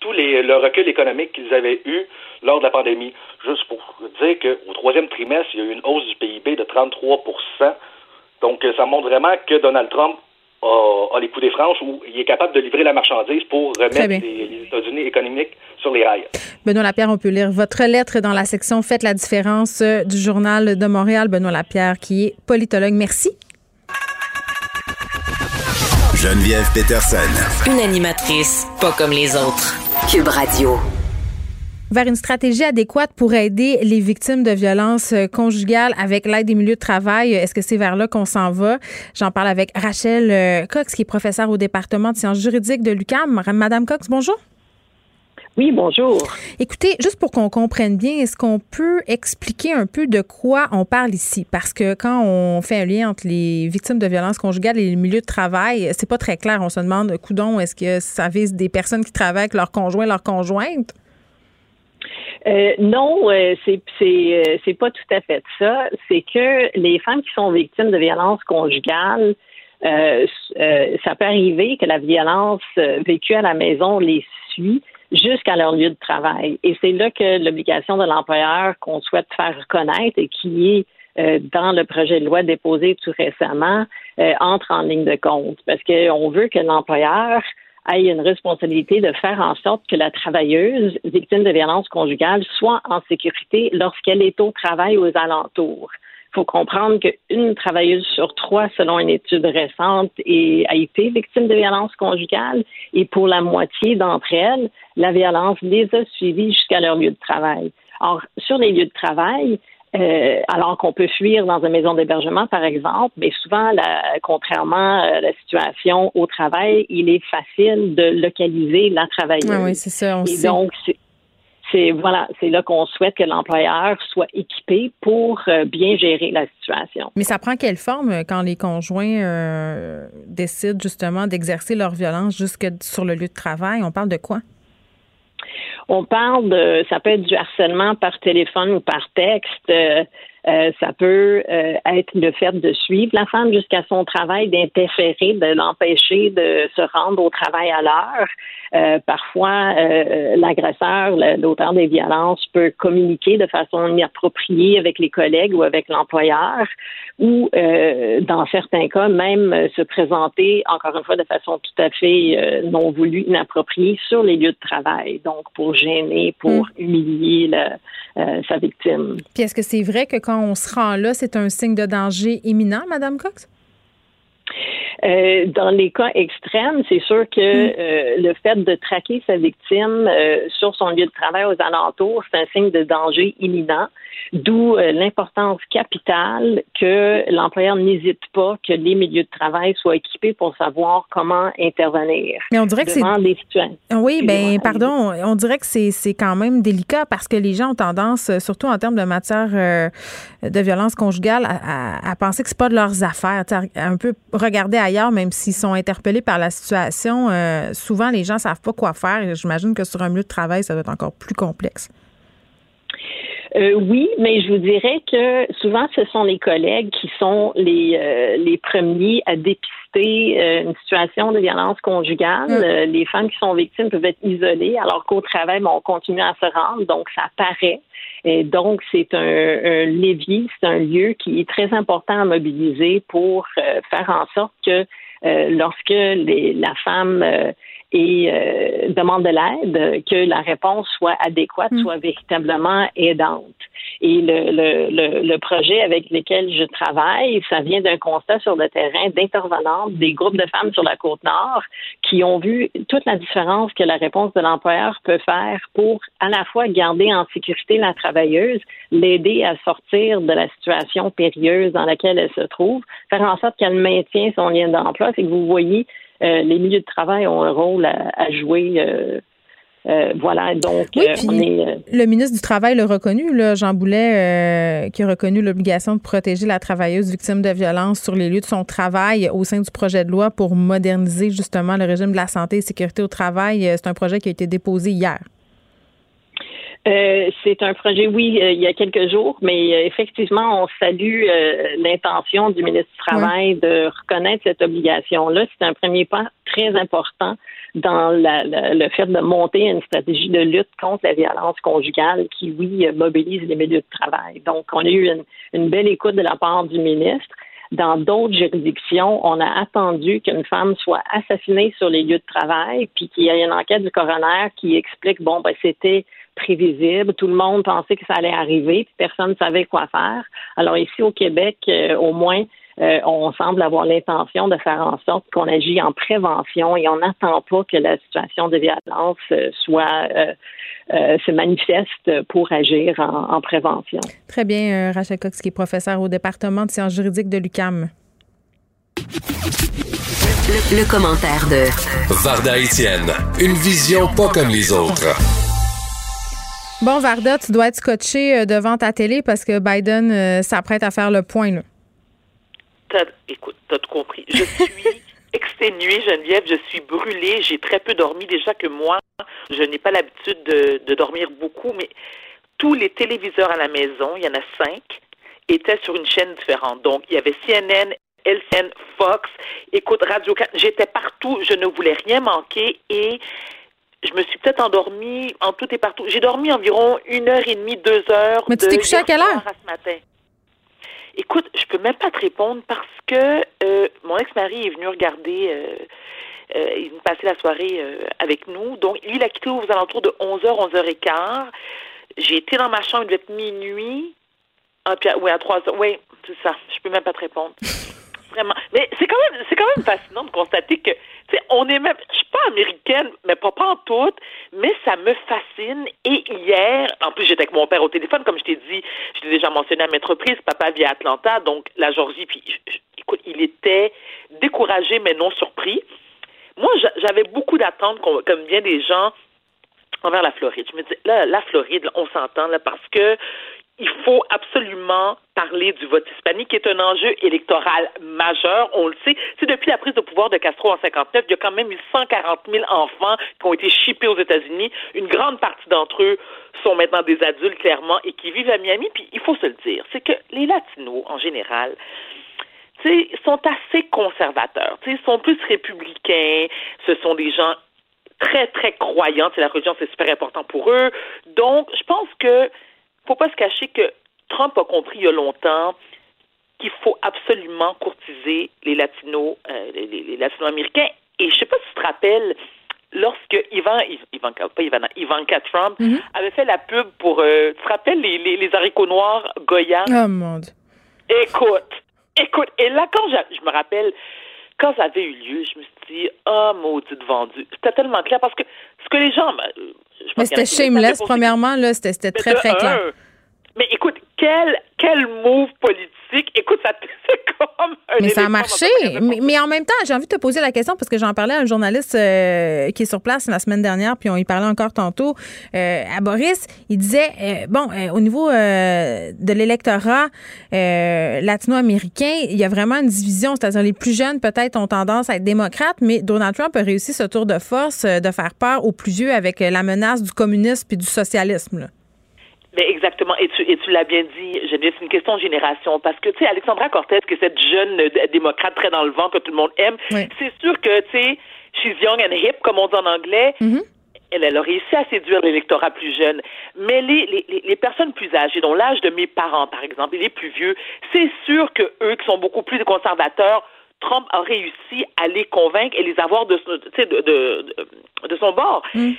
tout les, le recul économique qu'ils avaient eu lors de la pandémie. Juste pour dire qu'au troisième trimestre, il y a eu une hausse du PIB de 33% Donc, ça montre vraiment que Donald Trump a, les coups des franches où il est capable de livrer la marchandise pour remettre les, États-Unis économiques sur les rails. Benoît Lapierre, on peut lire votre lettre dans la section Faites la différence euh, du Journal de Montréal. Benoît Lapierre, qui est politologue. Merci. Geneviève Peterson. Une animatrice pas comme les autres. Cube Radio. Vers une stratégie adéquate pour aider les victimes de violences euh, conjugales avec l'aide des milieux de travail. Est-ce que c'est vers là qu'on s'en va? J'en parle avec Rachel euh, Cox, qui est professeure au département de sciences juridiques de l'UCAM. Madame Cox, bonjour. Oui, bonjour. Écoutez, juste pour qu'on comprenne bien, est-ce qu'on peut expliquer un peu de quoi on parle ici? Parce que quand on fait un lien entre les victimes de violences conjugales et les milieux de travail, c'est pas très clair. On se demande, coudon, est-ce que ça vise des personnes qui travaillent avec leurs conjoints, leurs conjointes? Euh, non, euh, c'est c'est euh, pas tout à fait ça. C'est que les femmes qui sont victimes de violences conjugales, ça peut arriver que la violence vécue à la maison les suit jusqu'à leur lieu de travail. Et c'est là que l'obligation de l'employeur qu'on souhaite faire reconnaître et qui est euh, dans le projet de loi déposé tout récemment euh, entre en ligne de compte parce qu'on veut que l'employeur ait une responsabilité de faire en sorte que la travailleuse victime de violence conjugale soit en sécurité lorsqu'elle est au travail aux alentours. Il faut comprendre qu'une travailleuse sur trois, selon une étude récente, a été victime de violence conjugale et pour la moitié d'entre elles, la violence les a suivies jusqu'à leur lieu de travail. Or, sur les lieux de travail, euh, alors qu'on peut fuir dans une maison d'hébergement, par exemple, mais souvent, contrairement à la situation au travail, il est facile de localiser la travailleuse. Ah oui, c'est ça. On Et donc, c'est voilà, c'est là qu'on souhaite que l'employeur soit équipé pour euh, bien gérer la situation. Mais ça prend quelle forme euh, quand les conjoints euh, décident justement d'exercer leur violence jusque sur le lieu de travail? On parle de quoi? On parle de, ça peut être du harcèlement par téléphone ou par texte. Euh, ça peut euh, être le fait de suivre la femme jusqu'à son travail, d'interférer, de l'empêcher de se rendre au travail à l'heure. Euh, parfois, l'agresseur, l'auteur des violences peut communiquer de façon inappropriée avec les collègues ou avec l'employeur, ou dans certains cas, même se présenter, encore une fois, de façon tout à fait non voulue, inappropriée sur les lieux de travail, donc pour gêner, pour hmm. humilier sa victime. Puis est-ce que c'est vrai que quand on se rend là, c'est un signe de danger imminent, Madame Cox? Euh, dans les cas extrêmes, c'est sûr que hmm. euh, le fait de traquer sa victime euh, sur son lieu de travail aux alentours, c'est un signe de danger imminent. D'où l'importance capitale que l'employeur n'hésite pas que les milieux de travail soient équipés pour savoir comment intervenir. Mais on dirait que c'est Oui, ben pardon, on dirait que c'est quand même délicat parce que les gens ont tendance, surtout en termes de matière de violence conjugale, à, penser que c'est pas de leurs affaires, un peu regarder ailleurs, même s'ils sont interpellés par la situation. Euh, souvent, les gens savent pas quoi faire. J'imagine que sur un milieu de travail, ça doit être encore plus complexe. Euh, oui, mais je vous dirais que souvent, ce sont les collègues qui sont les, euh, les premiers à dépister euh, une situation de violence conjugale. Mm. les femmes qui sont victimes peuvent être isolées, alors qu'au travail, on continue à se rendre, donc ça paraît. Et donc, c'est un, levier, c'est un lieu qui est très important à mobiliser pour faire en sorte que lorsque les, la femme et euh, demande de l'aide, que la réponse soit adéquate, Mm. soit véritablement aidante. Et le, le, le, le projet avec lequel je travaille, ça vient d'un constat sur le terrain d'intervenantes des groupes de femmes sur la côte nord qui ont vu toute la différence que la réponse de l'employeur peut faire pour à la fois garder en sécurité la travailleuse, l'aider à sortir de la situation périlleuse dans laquelle elle se trouve, faire en sorte qu'elle maintient son lien d'emploi. C'est que vous voyez, euh, les milieux de travail ont un rôle à, à jouer. euh, euh, voilà, donc Oui, puis on est. le ministre du Travail l'a reconnu, là, Jean Boulet, qui a reconnu l'obligation de protéger la travailleuse victime de violence sur les lieux de son travail au sein du projet de loi pour moderniser justement le régime de la santé et sécurité au travail. C'est un projet qui a été déposé hier. Euh, c'est un projet, oui, euh, il y a quelques jours, mais euh, effectivement, on salue euh, l'intention du ministre du Travail de reconnaître cette obligation-là. C'est un premier pas très important dans la- la- le fait de monter une stratégie de lutte contre la violence conjugale qui, oui, euh, mobilise les milieux de travail. Donc, on a eu une, une belle écoute de la part du ministre. Dans d'autres juridictions, on a attendu qu'une femme soit assassinée sur les lieux de travail, puis qu'il y ait une enquête du coroner qui explique, bon, ben, c'était prévisible, tout le monde pensait que ça allait arriver, puis personne ne savait quoi faire. Alors ici au Québec, euh, au moins, euh, on semble avoir l'intention de faire en sorte qu'on agit en prévention et on n'attend pas que la situation de violence euh, soit euh, euh, se manifeste pour agir en, en prévention. Très bien, euh, Rachel Cox, qui est professeure au département de sciences juridiques de l'UCAM. Le, le commentaire de Varda Étienne, une vision pas comme les autres. Bon, Varda, tu dois être scotché euh, devant ta télé parce que Biden euh, s'apprête à faire le point. Là. T'as- écoute, t'as tout compris. Je suis exténuée, Geneviève, je suis brûlée, j'ai très peu dormi déjà que moi. Je n'ai pas l'habitude de, de dormir beaucoup, mais tous les téléviseurs à la maison, il y en a cinq, étaient sur une chaîne différente. Donc, il y avait CNN, LCN, Fox, écoute, Radio 4, j'étais partout, je ne voulais rien manquer et je me suis peut-être endormie en tout et partout. J'ai dormi environ une heure et demie, deux heures. Mais tu t'es couché à quelle heure? à ce matin. Écoute, je peux même pas te répondre parce que euh, mon ex-mari est venu regarder, euh, euh, il est venu passer la soirée euh, avec nous. Donc, lui, il a quitté aux alentours de 11h, 11h15. J'ai été dans ma chambre, il devait être minuit. Ah, puis, à- oui, à 3h. Oui, c'est ça. Je peux même pas te répondre. Vraiment. Mais c'est quand même, c'est quand même fascinant de constater que, tu sais, on est même, je suis pas américaine, mais pas pas en tout, mais ça me fascine. Et hier, en plus, j'étais avec mon père au téléphone, comme je t'ai dit, je t'ai déjà mentionné à maintes reprises, papa vit à Atlanta, donc la Georgie, puis, écoute, il était découragé, mais non surpris. Moi, j'a- j'avais beaucoup d'attentes, comme bien des gens, envers la Floride. Je me dis, là, la Floride, là, on s'entend, là, parce que il faut absolument parler du vote hispanique, qui est un enjeu électoral majeur. On le sait. C'est depuis la prise de pouvoir de Castro en 59, il y a quand même eu 140 000 enfants qui ont été chippés aux États-Unis. Une grande partie d'entre eux sont maintenant des adultes, clairement, et qui vivent à Miami. Puis, il faut se le dire, c'est que les Latinos, en général, tu sais, sont assez conservateurs. Sais, sont plus républicains. Ce sont des gens très, très croyants. C'est la religion, c'est super important pour eux. Donc, je pense que faut pas se cacher que Trump a compris il y a longtemps qu'il faut absolument courtiser les latinos, euh, les, les- les latino-américains. Et je sais pas si tu te rappelles, lorsque Ivan, Ivanka, pas Ivana, Ivanka Trump Mhm. avait fait la pub pour, euh, tu te rappelles les, les, les haricots noirs Goya? Oh mon Dieu. Écoute, écoute, et là, quand je me rappelle, quand ça avait eu lieu, je me suis dit, ah, maudite vendu. C'était tellement clair parce que ce que les gens. Je Mais c'était shameless, premièrement. là, C'était très, très clair. un, Mais écoute, quel, quel move politique. Écoute, ça c'est comme un Mais ça a marché. Mais, mais en même temps, j'ai envie de te poser la question parce que j'en parlais à un journaliste euh, qui est sur place la semaine dernière, puis on y parlait encore tantôt euh, à Boris. Il disait euh, bon, euh, au niveau euh, de l'électorat euh, latino-américain, il y a vraiment une division. C'est-à-dire les plus jeunes peut-être ont tendance à être démocrates, mais Donald Trump a réussi ce tour de force euh, de faire peur aux plus vieux avec la menace du communisme puis du socialisme. là. Mais exactement, et tu, et tu l'as bien dit, Geneviève, c'est une question de génération. Parce que, tu sais, Alexandra Cortez, qui est cette jeune euh, démocrate très dans le vent que tout le monde aime, Oui. c'est sûr que, tu sais, she's young and hip, comme on dit en anglais. Elle, elle a réussi à séduire l'électorat plus jeune. Mais les, les, les- les personnes plus âgées, dont l'âge de mes parents, par exemple, et les plus vieux, c'est sûr que eux, qui sont beaucoup plus conservateurs, Trump a réussi à les convaincre et les avoir de, de, de, de, de son bord. Mm.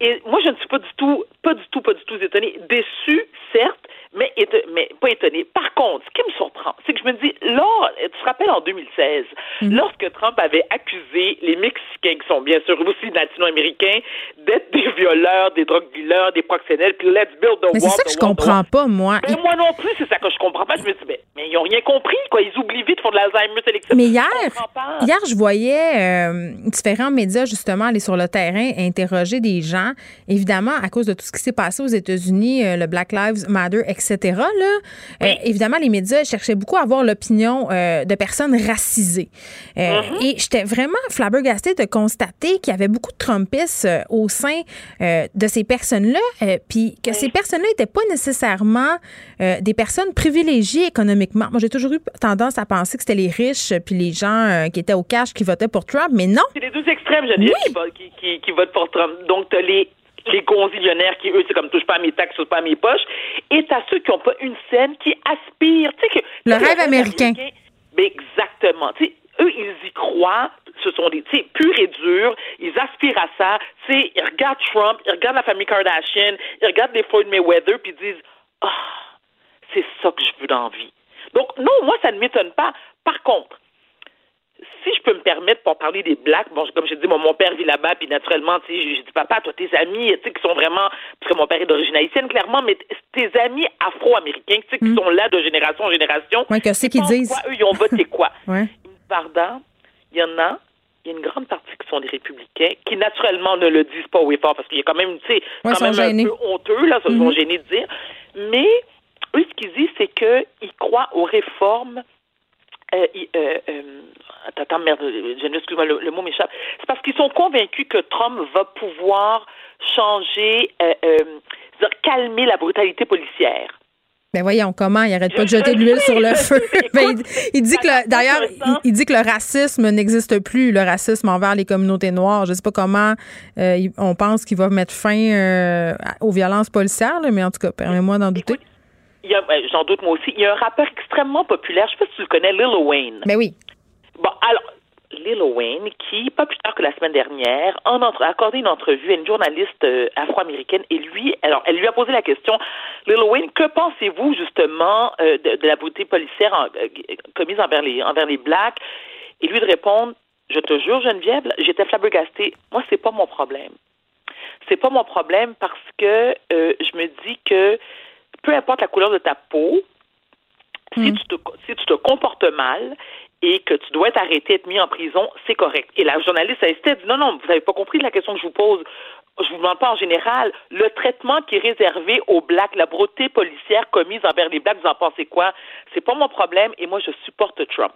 Et moi, je ne suis pas du tout, pas du tout, pas du tout étonnée. Déçue, certes, mais, mais pas étonnée. Par contre, ce qui me surprend, c'est que je me dis, là, tu te rappelles en 2016, lorsque Trump avait accusé les Mexicains, qui sont bien sûr aussi latino-américains, d'être des violeurs, des drogue dealers, des proxénètes, puis let's build the Mais c'est ça que je comprends wall. pas, moi. Mais moi non plus, c'est ça que je comprends pas. Je me dis, mais, mais ils ont rien compris, quoi. Ils oublient vite, font de l'Alzheimer sélectif. Mais Je hier, pas. hier, je voyais euh, différents médias justement aller sur le terrain, interroger des gens. Évidemment, à cause de tout ce qui s'est passé aux États-Unis, euh, le Black Lives Matter, etc. Là, euh, évidemment, les médias cherchaient beaucoup à avoir l'opinion euh, de personnes racisées. Euh, Mm-hmm. Et j'étais vraiment flabbergastée de constater qu'il y avait beaucoup de Trumpistes au sein de ces personnes-là, puis que ces personnes-là n'étaient pas nécessairement des personnes privilégiées économiquement. Moi, j'ai toujours eu tendance à penser que c'était les riches puis les gens qui étaient au cash qui votaient pour Trump, mais non. C'est les deux extrêmes, qui, votent- qui, qui, qui votent pour Trump. Donc, t'as les les gonzillionnaires qui, eux, c'est comme touche pas à mes taxes, touche pas à mes poches. Et t'as ceux qui n'ont pas une scène, qui aspirent. Tu sais que. Le rêve américain. Ben, exactement. Tu sais, eux, ils y croient. Ce sont des, tu sais, purs et durs. Ils aspirent à ça. Tu sais, ils regardent Trump, ils regardent la famille Kardashian, ils regardent les Floyd Mayweather, puis ils disent, ah, c'est ça que je veux dans la vie. Donc, non, moi, ça ne m'étonne pas. Par contre, si je peux me permettre pour parler des blacks, bon, comme je dis, mon, mon père vit là-bas, puis naturellement, tu sais, je, je dis, papa, toi, tes amis, tu sais, qui sont vraiment, parce que mon père est d'origine haïtienne, clairement, mais tes amis afro-américains, tu sais, qui sont là de génération en génération. Ouais, que c'est qu'ils disent. quoi, eux, ils ont voté quoi? Ouais. Pardon, il y en a, il y a une grande partie qui sont des républicains, qui naturellement ne le disent pas haut et fort, parce qu'il y a quand même, tu sais, Ouais, quand même gênés. un peu honteux, là, ils sont Mhm. gênés de dire. Mais eux, ce qu'ils disent, c'est qu'ils croient aux réformes euh, euh, euh, attends, merde, je excuse-moi, le, le mot m'échappe. C'est parce qu'ils sont convaincus que Trump va pouvoir changer, euh, calmer la brutalité policière. Ben voyons comment, il arrête pas de jeter de l'huile sur le feu. Ben, il, il dit que le- d'ailleurs, il, il dit que le racisme n'existe plus, le racisme envers les communautés noires. Je sais pas comment euh, on pense qu'il va mettre fin euh, aux violences policières, là, mais en tout cas, permets-moi d'en douter. J'en doute moi aussi. Il y a un rappeur extrêmement populaire, je sais pas si tu le connais, Lil Wayne. Ben oui. Bon, alors, Lil Wayne, qui, pas plus tard que la semaine dernière, en a accordé une entrevue à une journaliste euh, afro-américaine et lui, alors, elle lui a posé la question, Lil Wayne, que pensez-vous justement euh, de, de la beauté policière en- euh, commise envers les, envers les Blacks? Et lui de répondre, je te jure, Geneviève, j'étais flabbergastée. Moi, c'est pas mon problème. C'est pas mon problème parce que je me dis que peu importe la couleur de ta peau, si, tu te, si tu te comportes mal et que tu dois être arrêté, être mis en prison, c'est correct. Et la journaliste a hésité, dit non, non, vous n'avez pas compris la question que je vous pose. Je vous demande pas en général. Le traitement qui est réservé aux blacks, la beauté policière commise envers les blacks, vous en pensez quoi? C'est pas mon problème et moi, je supporte Trump.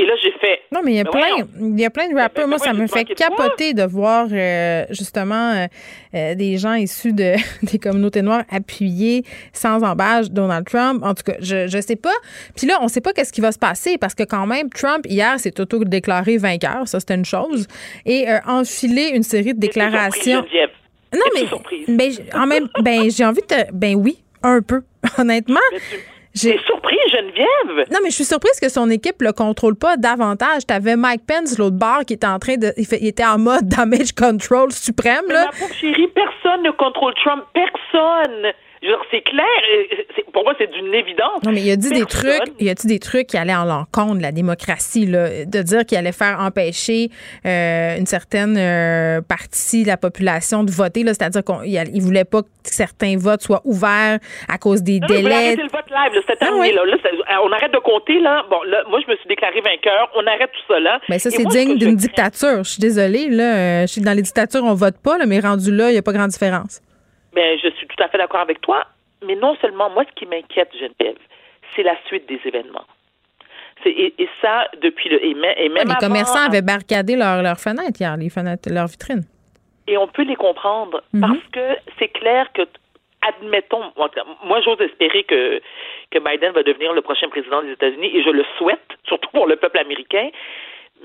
Et là, j'ai fait. Non, mais il y a Ben plein, il y a plein de rappeurs. Moi, ça me fait de capoter de voir euh, justement euh, euh, des gens issus de des communautés noires appuyer sans embâche Donald Trump. En tout cas, je je sais pas. Puis là, on sait pas qu'est-ce qui va se passer parce que quand même, Trump hier s'est auto-déclaré vainqueur. Ça, c'était une chose. Et euh, enfilé une série de déclarations. Non, mais ben, j- en même, ben j'ai envie de, te- ben oui, un peu, honnêtement. J'ai surprise, Geneviève. Non, mais je suis surprise que son équipe le contrôle pas davantage. T'avais Mike Pence l'autre bord qui était en train de, il, fait- il était en mode damage control suprême Mais là. ma pauvre chérie, personne ne contrôle Trump. Personne. C'est clair. euh, Pour moi, c'est d'une évidence. Non, mais il a dit des trucs, il a dit des trucs qui allaient en l'encontre de la démocratie, là, de dire qu'il allait faire empêcher euh, une certaine euh, partie de la population de voter, là, c'est-à-dire qu'il il voulait pas que certains votes soient ouverts à cause des Non, non, délais. arrêter le vote live, Ah oui. là. Euh, on arrête de compter, là. Bon, là, moi, je me suis déclaré vainqueur. On arrête tout ça, là. Ben ça, c'est digne d'une dictature. Je suis désolée, là. euh, Je suis dans les dictatures, on vote pas, là, mais rendu là, il n'y a pas grande différence. Ben, je suis tout à fait d'accord avec toi. Mais non seulement, moi, ce qui m'inquiète, Geneviève, c'est la suite des événements. Et, et ça, depuis le. Et, même- et Ouais, même les avant- commerçants avaient barricadé leurs fenêtres hier, les fenêtres, leurs vitrines. Et on peut les comprendre Mhm. parce que c'est clair que, admettons, moi, moi, j'ose espérer que, que Biden va devenir le prochain président des États-Unis et je le souhaite, surtout pour le peuple américain,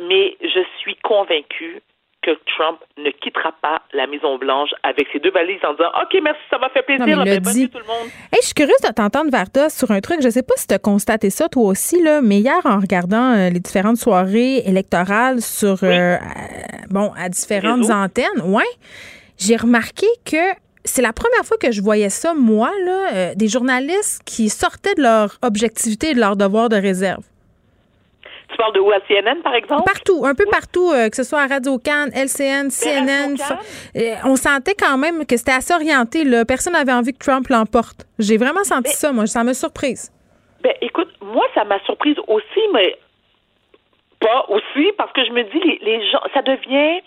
mais je suis convaincue que Trump ne quittera pas la Maison-Blanche avec ses deux valises en disant OK, merci, ça m'a fait plaisir. Non, mais il ben, bonne nuit, tout le monde. Hey, je suis curieuse de t'entendre, Varda, sur un truc. Je sais pas si tu as constaté ça toi aussi, là, mais hier, en regardant euh, les différentes soirées électorales sur, euh, euh, bon, à différentes Réseau. antennes, ouais, j'ai remarqué que c'est la première fois que je voyais ça, moi, là, euh, des journalistes qui sortaient de leur objectivité et de leur devoir de réserve. Tu parles de où? À CNN, par exemple? Partout, un peu partout, euh, que ce soit à Radio Cannes, LCN, CNN. Radio-Can? euh, on sentait quand même que c'était assez orienté. Là. Personne n'avait envie que Trump l'emporte. J'ai vraiment senti ça, moi. Ça m'a surprise. Ben, écoute, moi, ça m'a surprise aussi, mais pas aussi, parce que je me dis, les, les gens, ça devient,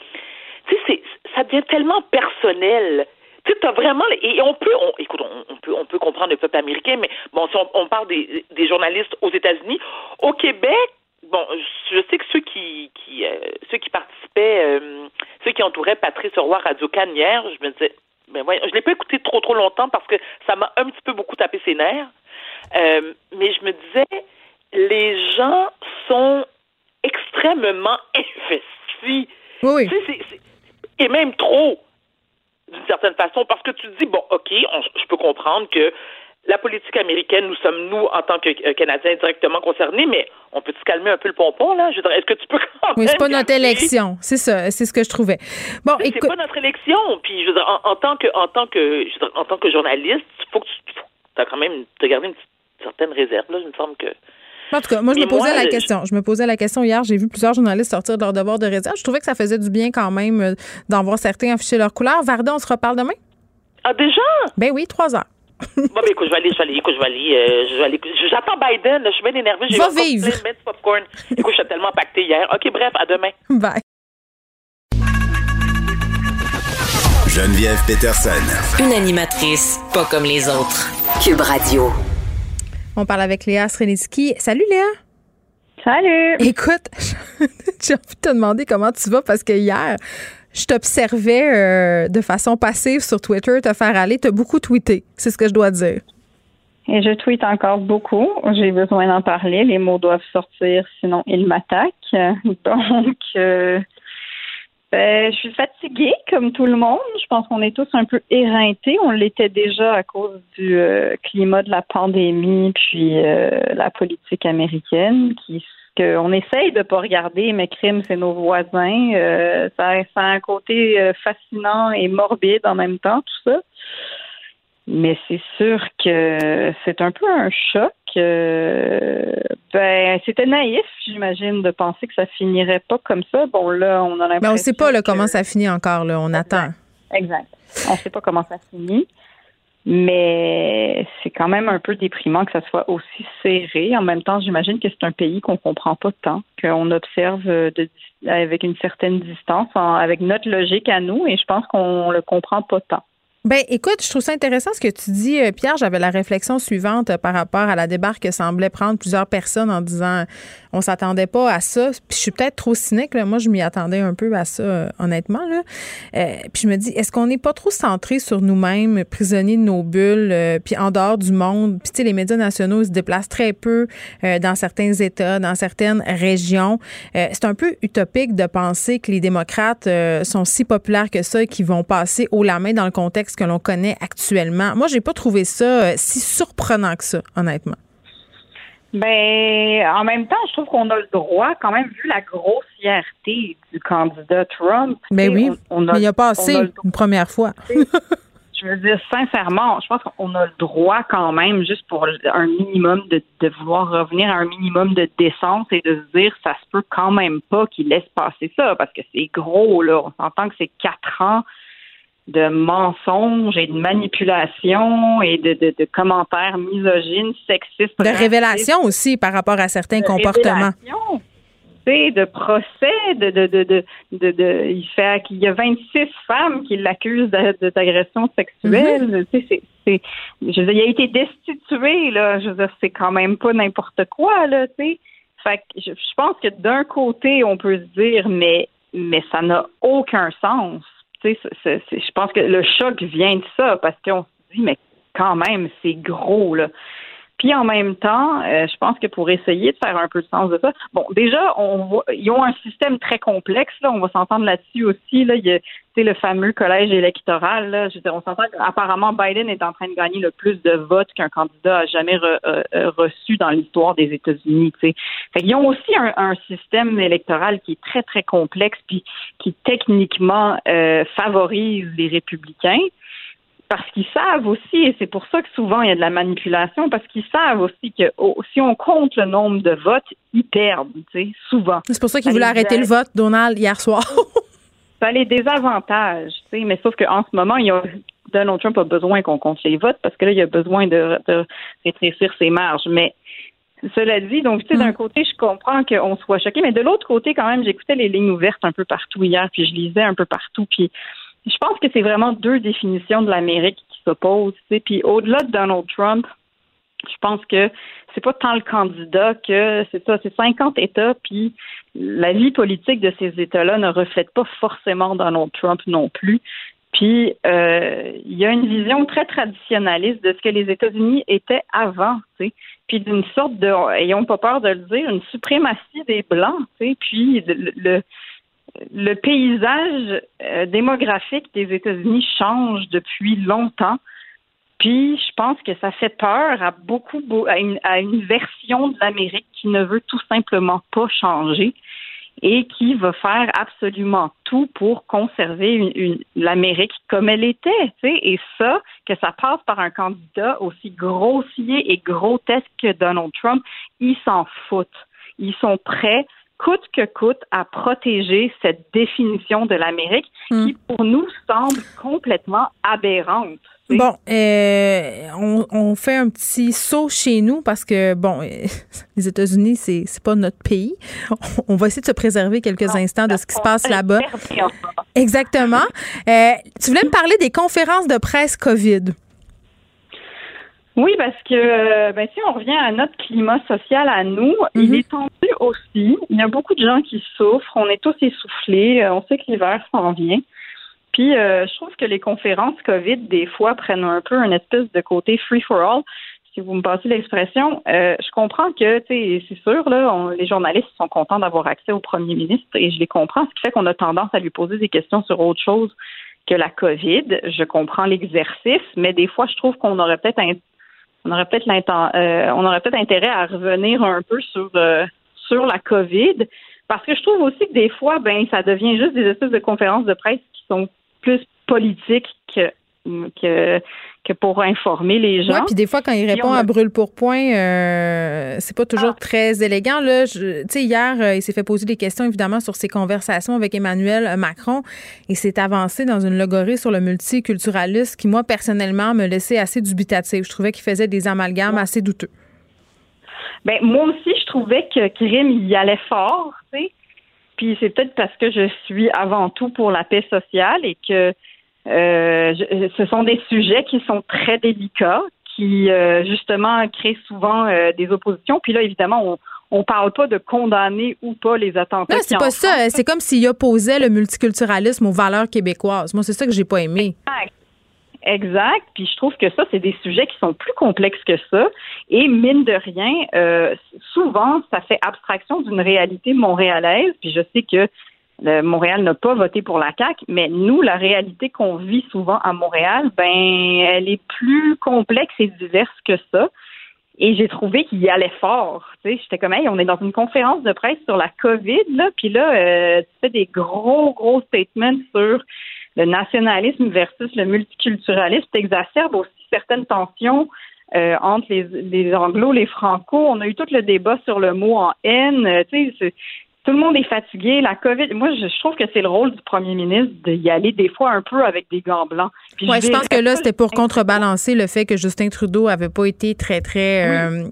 tu sais, ça devient tellement personnel. Tu sais, t'as vraiment, et on peut, on, écoute, on, on peut, on peut comprendre le peuple américain, mais bon, si on, on parle des, des journalistes aux États-Unis, au Québec, bon, je sais que ceux qui, qui euh, ceux qui participaient, euh, ceux qui entouraient Patrice Roy Radio Cannes hier, je me disais, ben ouais, je l'ai pas écouté trop trop longtemps parce que ça m'a un petit peu beaucoup tapé ses nerfs. Euh, mais je me disais, les gens sont extrêmement investis. Oui. Tu sais, c'est- c'est- et même trop, d'une certaine façon, parce que tu te dis, bon, OK, on- je peux comprendre que la politique américaine, nous sommes, nous, en tant que euh, Canadiens, directement concernés, mais on peut se calmer un peu le pompon, là? Je est-ce que tu peux quand Oui, même c'est pas notre garder- élection. C'est ça. C'est ce que je trouvais. Bon, c'est écoute. pas notre élection. Puis je veux dire, en, en tant que en tant que je veux dire, en tant que journaliste, il faut que tu as quand même t'as gardé une petite- certaine réserve là. Il me semble que En tout cas, moi, je Mais me posais moi, la je- question. Je me posais la question hier. J'ai vu plusieurs journalistes sortir de leur devoir de réserve. Je trouvais que ça faisait du bien quand même euh, d'en voir certains afficher leur couleur. Varda, on se reparle demain? ah déjà? Ben oui, trois heures. Bon ben écoute, je vais aller, je vais aller, écoute, je vais aller, euh, je vais aller. J'attends Biden. là, je suis bien énervée. J'ai Va vivre. plein de mets de popcorn. Écoute, je suis tellement pactée hier. Ok, bref, à demain. Bye. Geneviève Peterson. Une animatrice pas comme les autres. Cube Radio. On parle avec Léa Srenitzky. Salut, Léa. Salut. Écoute, j'ai envie de te demander comment tu vas parce que hier, je t'observais euh, de façon passive sur Twitter te faire aller. Tu as beaucoup tweeté. C'est ce que je dois dire. Et je tweete encore beaucoup. J'ai besoin d'en parler. Les mots doivent sortir, sinon ils m'attaquent. Donc, euh, ben, je suis fatiguée, comme tout le monde. Je pense qu'on est tous un peu éreintés. On l'était déjà à cause du euh, climat de la pandémie, puis la politique américaine, qui qu'on essaye de pas regarder, mais crime, c'est nos voisins. Euh, ça, ça a un côté euh, fascinant et morbide en même temps, tout ça. Mais c'est sûr que c'est un peu un choc. euh, ben, c'était naïf, j'imagine, de penser que ça finirait pas comme ça. Bon, là, on a l'impression. Mais on sait pas là, que- comment ça finit encore. Là. On attend. Exact. On sait pas comment ça finit. Mais c'est quand même un peu déprimant que ça soit aussi serré. En même temps, j'imagine que c'est un pays qu'on comprend pas tant, qu'on observe euh, de, avec une certaine distance, en- avec notre logique à nous, et je pense qu'on le comprend pas tant. Ben, écoute, je trouve ça intéressant ce que tu dis, euh, Pierre. J'avais la réflexion suivante euh, par rapport à la débarque que semblaient prendre plusieurs personnes en disant on s'attendait pas à ça. Puis je suis peut-être trop cynique. Là. Moi, je m'y attendais un peu à ça, euh, honnêtement. Là. Euh, puis je me dis, est-ce qu'on n'est pas trop centré sur nous-mêmes, prisonniers de nos bulles, euh, puis en dehors du monde? Puis tu sais, les médias nationaux ils se déplacent très peu euh, dans certains États, dans certaines régions. C'est un peu utopique de penser que les démocrates sont si populaires que ça et qu'ils vont passer haut la main dans le contexte que l'on connaît actuellement. Moi, j'ai pas trouvé ça euh, si surprenant que ça, honnêtement. Ben, en même temps, je trouve qu'on a le droit, quand même, vu la grossièreté du candidat Trump. Ben oui, on- on a- mais il a passé a une première fois. je veux dire, sincèrement, je pense qu'on a le droit quand même, juste pour un minimum de, de vouloir revenir à un minimum de décence et de se dire, ça se peut quand même pas qu'il laisse passer ça, parce que c'est gros, là. On s'entend que c'est quatre ans de mensonges et de manipulation et de, de, de commentaires misogynes, sexistes. De racistes, révélation aussi par rapport à certains de comportements. révélations, de procès, de, de, de, de, il fait qu'il y a 26 femmes qui l'accusent d'agression sexuelle. Sais, c'est, c'est, je veux dire, il a été destitué, là. Je veux dire, c'est quand même pas n'importe quoi, là, tu sais. Fait que je, je pense que d'un côté, on peut se dire, mais, mais ça n'a aucun sens. Je pense que le choc vient de ça, parce qu'on se dit, mais quand même, c'est gros, là. Puis en même temps, euh, je pense que pour essayer de faire un peu de sens de ça, bon, déjà, on voit, ils ont un système très complexe, là, on va s'entendre là-dessus aussi. Là, il y a le fameux collège électoral. Là, je veux dire, on s'entend qu'apparemment Biden est en train de gagner le plus de votes qu'un candidat a jamais euh, euh, reçu dans l'histoire des États-Unis. Ils ont aussi un, système électoral qui est très, très complexe puis qui techniquement favorise les républicains parce qu'ils savent aussi, et c'est pour ça que souvent il y a de la manipulation, parce qu'ils savent aussi que oh, si on compte le nombre de votes, ils perdent, tu sais, souvent. C'est pour ça qu'ils voulaient arrêter le vote, Donald, hier soir. ça a les désavantages, tu sais, mais sauf qu'en ce moment, il y a, Donald Trump a besoin qu'on compte les votes parce que là, il a besoin de, rétrécir ses marges. Mais cela dit, donc, tu sais, d'un mm. côté, je comprends qu'on soit choqué, mais de l'autre côté, quand même, j'écoutais les lignes ouvertes un peu partout hier, puis je lisais un peu partout, puis je pense que c'est vraiment deux définitions de l'Amérique qui s'opposent. Puis au-delà de Donald Trump, je pense que c'est pas tant le candidat que c'est ça, c'est 50 États, puis la vie politique de ces États-là ne reflète pas forcément Donald Trump non plus. Puis euh, il y a une vision très traditionnaliste de ce que les États-Unis étaient avant, tu sais. Puis d'une sorte de, ayons pas peur de le dire, une suprématie des blancs, tu sais. Puis le le paysage euh, démographique des États-Unis change depuis longtemps. Puis, je pense que ça fait peur à beaucoup, à une, version de l'Amérique qui ne veut tout simplement pas changer et qui va faire absolument tout pour conserver l'Amérique comme elle était. Et ça, que ça passe par un candidat aussi grossier et grotesque que Donald Trump, ils s'en foutent. Ils sont prêts coûte que coûte à protéger cette définition de l'Amérique qui, hmm. pour nous, semble complètement aberrante. Bon, euh, on, fait un petit saut chez nous parce que, bon, les États-Unis, c'est, c'est pas notre pays. On va essayer de se préserver quelques instants de ce qui se passe là-bas. Exactement. Euh, tu voulais me parler des conférences de presse COVID. Oui, parce que euh, ben, si on revient à notre climat social à nous, il mhm. est tendu aussi. Il y a beaucoup de gens qui souffrent. On est tous essoufflés. Euh, on sait que l'hiver s'en vient. Puis euh, je trouve que les conférences COVID, des fois, prennent un peu un espèce de côté free for all. Si vous me passez l'expression, je comprends que, c'est sûr, là, les journalistes sont contents d'avoir accès au premier ministre et je les comprends, ce qui fait qu'on a tendance à lui poser des questions sur autre chose que la COVID. Je comprends l'exercice, mais des fois, je trouve qu'on aurait peut-être un on aurait peut-être euh, intérêt à revenir un peu sur euh, sur la COVID parce que je trouve aussi que des fois ben ça devient juste des espèces de conférences de presse qui sont plus politiques que que, que pour informer les gens. Oui, puis des fois, quand il répond à brûle pour point, euh, c'est pas toujours ah. très élégant. Là, tu sais, hier, euh, il s'est fait poser des questions évidemment sur ses conversations avec Emmanuel Macron et s'est avancé dans une logorée sur le multiculturalisme qui, moi, personnellement, me laissait assez dubitatif. Je trouvais qu'il faisait des amalgames assez douteux. Ben, moi aussi, je trouvais que Krim y allait fort, tu sais. Puis c'est peut-être parce que je suis avant tout pour la paix sociale et que euh, ce sont des sujets qui sont très délicats, qui euh, justement créent souvent euh, des oppositions. Puis là, évidemment, on ne parle pas de condamner ou pas les attentats. Non, c'est pas ça. C'est comme s'il opposait le multiculturalisme aux valeurs québécoises. Moi, c'est ça que j'ai pas aimé. Exact. Exact. Puis je trouve que ça, c'est des sujets qui sont plus complexes que ça. Et mine de rien, souvent, ça fait abstraction d'une réalité montréalaise. Puis je sais que Montréal n'a pas voté pour la CAQ, mais nous, la réalité qu'on vit souvent à Montréal, ben, elle est plus complexe et diverse que ça. Et j'ai trouvé qu'il y allait fort. J'étais comme, hey, on est dans une conférence de presse sur la COVID, là, puis là, euh, tu fais des gros, gros statements sur le nationalisme versus le multiculturalisme. Tu exacerbes aussi certaines tensions euh, entre les, les les franco. On a eu tout le débat sur le mot en haine. Sais, tout le monde est fatigué. La COVID, moi, je, trouve que c'est le rôle du premier ministre d'y aller des fois un peu avec des gants blancs. Oui, je, pense que là, c'était pour contrebalancer le fait que Justin Trudeau avait pas été très, très, euh,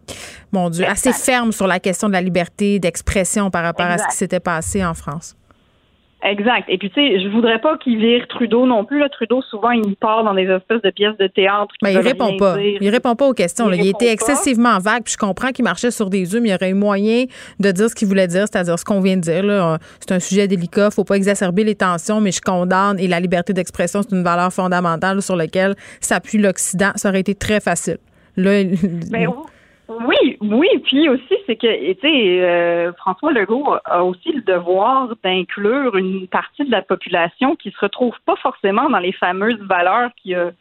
mon Dieu, assez ferme sur la question de la liberté d'expression par rapport à ce qui s'était passé en France. Exact. Et puis, tu sais, je voudrais pas qu'il vire Trudeau non plus. Là. Trudeau, souvent, il part dans des espèces de pièces de théâtre. Ben, il répond pas. Il répond pas aux questions. Il, était excessivement vague. Puis je comprends qu'il marchait sur des œufs, mais il y aurait eu moyen de dire ce qu'il voulait dire, c'est-à-dire ce qu'on vient de dire. C'est un sujet délicat. faut pas exacerber les tensions, mais je condamne. Et la liberté d'expression, c'est une valeur fondamentale sur laquelle s'appuie l'Occident. Ça aurait été très facile. Là, ben, Oui, oui, puis aussi, c'est que, tu sais, euh, François Legault a aussi le devoir d'inclure une partie de la population qui se retrouve pas forcément dans les fameuses valeurs qu'il a,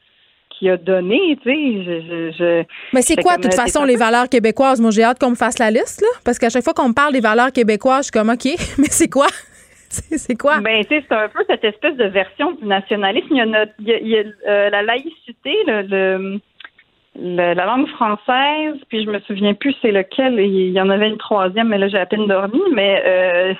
qu'il a données, tu sais. Je, je, Mais c'est quoi, de toute façon, les valeurs québécoises? Moi, j'ai hâte qu'on me fasse la liste, là, parce qu'à chaque fois qu'on me parle des valeurs québécoises, je suis comme, OK, mais c'est quoi? c'est quoi? Ben, tu sais, c'est un peu cette espèce de version du nationalisme. Il y a, notre, il y a, il y a, euh, la laïcité, le, le le, la langue française, puis je me souviens plus c'est lequel. Il y en avait une troisième, mais là j'ai à peine dormi. Mais euh,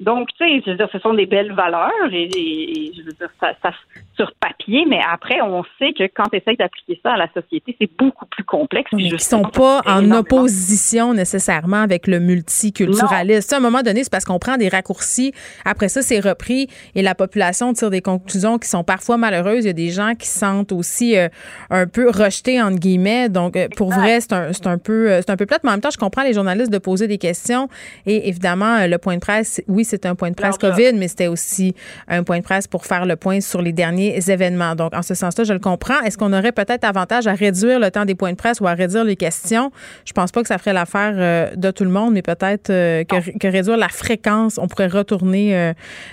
donc, tu sais, je veux dire, ce sont des belles valeurs et, et, je veux dire, ça, ça, sur papier, mais après, on sait que quand tu essaies d'appliquer ça à la société, c'est beaucoup plus complexe. Ils ne sont pas en opposition nécessairement avec le multiculturalisme. À un moment donné, c'est parce qu'on prend des raccourcis. Après ça, c'est repris et la population tire des conclusions qui sont parfois malheureuses. Il y a des gens qui se sentent aussi euh, un peu rejetés, entre guillemets. Donc, euh, pour vrai, c'est un, un, peu, euh, c'est un peu plate, mais en même temps, je comprends les journalistes de poser des questions et évidemment, le point de presse, oui, c'est un point de presse COVID, mais c'était aussi un point de presse pour faire le point sur les derniers événements. Donc, en ce sens-là, je le comprends. Est-ce qu'on aurait peut-être avantage à réduire le temps des points de presse ou à réduire les questions? Je pense pas que ça ferait l'affaire euh, de tout le monde, mais peut-être euh, que, que, réduire la fréquence, on pourrait retourner euh,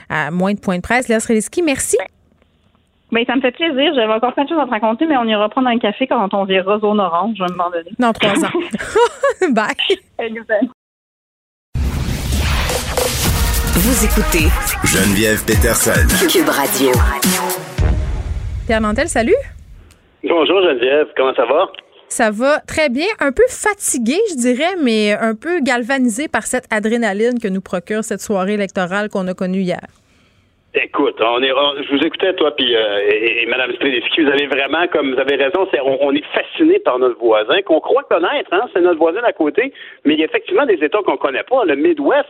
à moins de points de presse. Léa Sreliski, merci. Bien, ça me fait plaisir. J'avais encore plein de choses à te raconter, mais on ira prendre un café quand on verra zone orange, à un moment donné. Dans trois ans. Bye. Vous écoutez Geneviève Peterson. Cube Radio. Pierre Nantel, salut. Bonjour Geneviève, comment ça va? Ça va très bien, un peu fatigué, je dirais, mais un peu galvanisé par cette adrénaline que nous procure cette soirée électorale qu'on a connue hier. Écoute, on est, je vous écoutais toi puis euh, et, et, Madame Streliski, vous avez vraiment, comme vous avez raison, c'est, on, on, est fasciné par notre voisin qu'on croit connaître, hein, c'est notre voisin d'à côté, mais il y a effectivement des États qu'on connaît pas. Le Midwest,